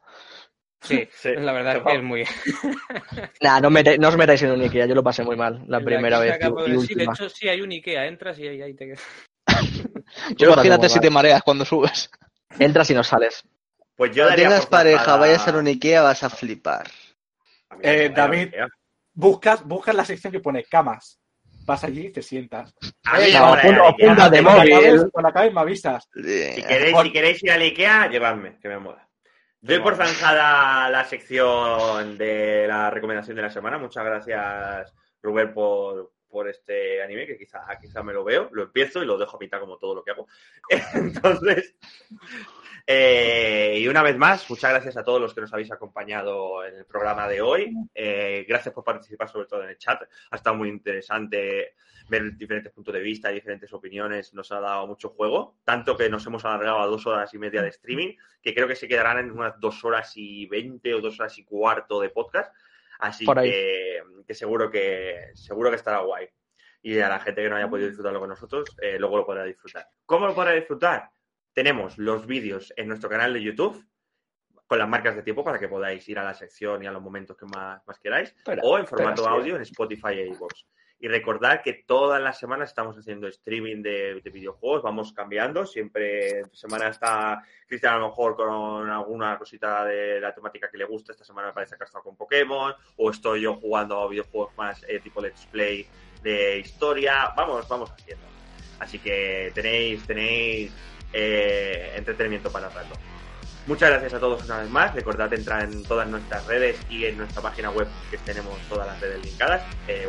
Sí, [laughs] Sí. la verdad es que es muy... [laughs] Nah, no, os metáis- no os metáis en un Ikea, yo lo pasé muy mal la En primera vez y- y, sí, de hecho, sí, hay un Ikea, entras y ahí, ahí te quedas. [laughs] Yo Imagínate si mal. te mareas cuando subes. Entras y no sales. Pues yo daría tengas pareja, vayas a un Ikea, vas a flipar. A Eh, David. Buscas, buscas la sección que pone camas. Vas allí y te sientas. A mí No, punto- punta de móvil. cuando acabes me avisas. Si queréis, si queréis ir al Ikea, llevadme, que me mola. Doy por zanjada la sección de la recomendación de la semana. Muchas gracias, Rubén, por, por este anime, que quizá, quizá me lo veo, lo empiezo y lo dejo a mitad como todo lo que hago. [laughs] Entonces, eh, y una vez más, muchas gracias a todos los que nos habéis acompañado en el programa de hoy. Eh, gracias por participar, sobre todo en el chat. Ha estado muy interesante ver diferentes puntos de vista diferentes opiniones. Nos ha dado mucho juego, tanto que nos hemos alargado a dos horas y media de streaming, que creo que se quedarán en unas dos horas y veinte o dos horas y cuarto de podcast. Así que seguro que seguro que estará guay. Y a la gente que no haya podido disfrutarlo con nosotros, eh, luego lo podrá disfrutar. ¿Cómo lo podrá disfrutar? Tenemos los vídeos en nuestro canal de YouTube con las marcas de tiempo para que podáis ir a la sección y a los momentos que más, más queráis, o en formato sí. audio en Spotify e iVoox. Y recordad que todas las semanas estamos haciendo streaming de, de videojuegos, vamos cambiando. Siempre semana está Cristian a lo mejor con alguna cosita de la temática que le gusta. Esta semana me parece que ha estado con Pokémon, o estoy yo jugando a videojuegos más eh, tipo Let's Play de historia. Vamos, vamos haciendo. Así que tenéis, tenéis eh, entretenimiento para rato. Muchas gracias a todos una vez más. Recordad entrar en todas nuestras redes y en nuestra página web que tenemos todas las redes linkadas, eh.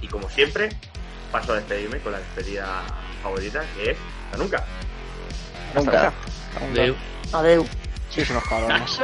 Y como siempre, paso a despedirme con la despedida favorita, que es hasta nunca. Nunca. Adeu. Adeu. Sois unos cabrones.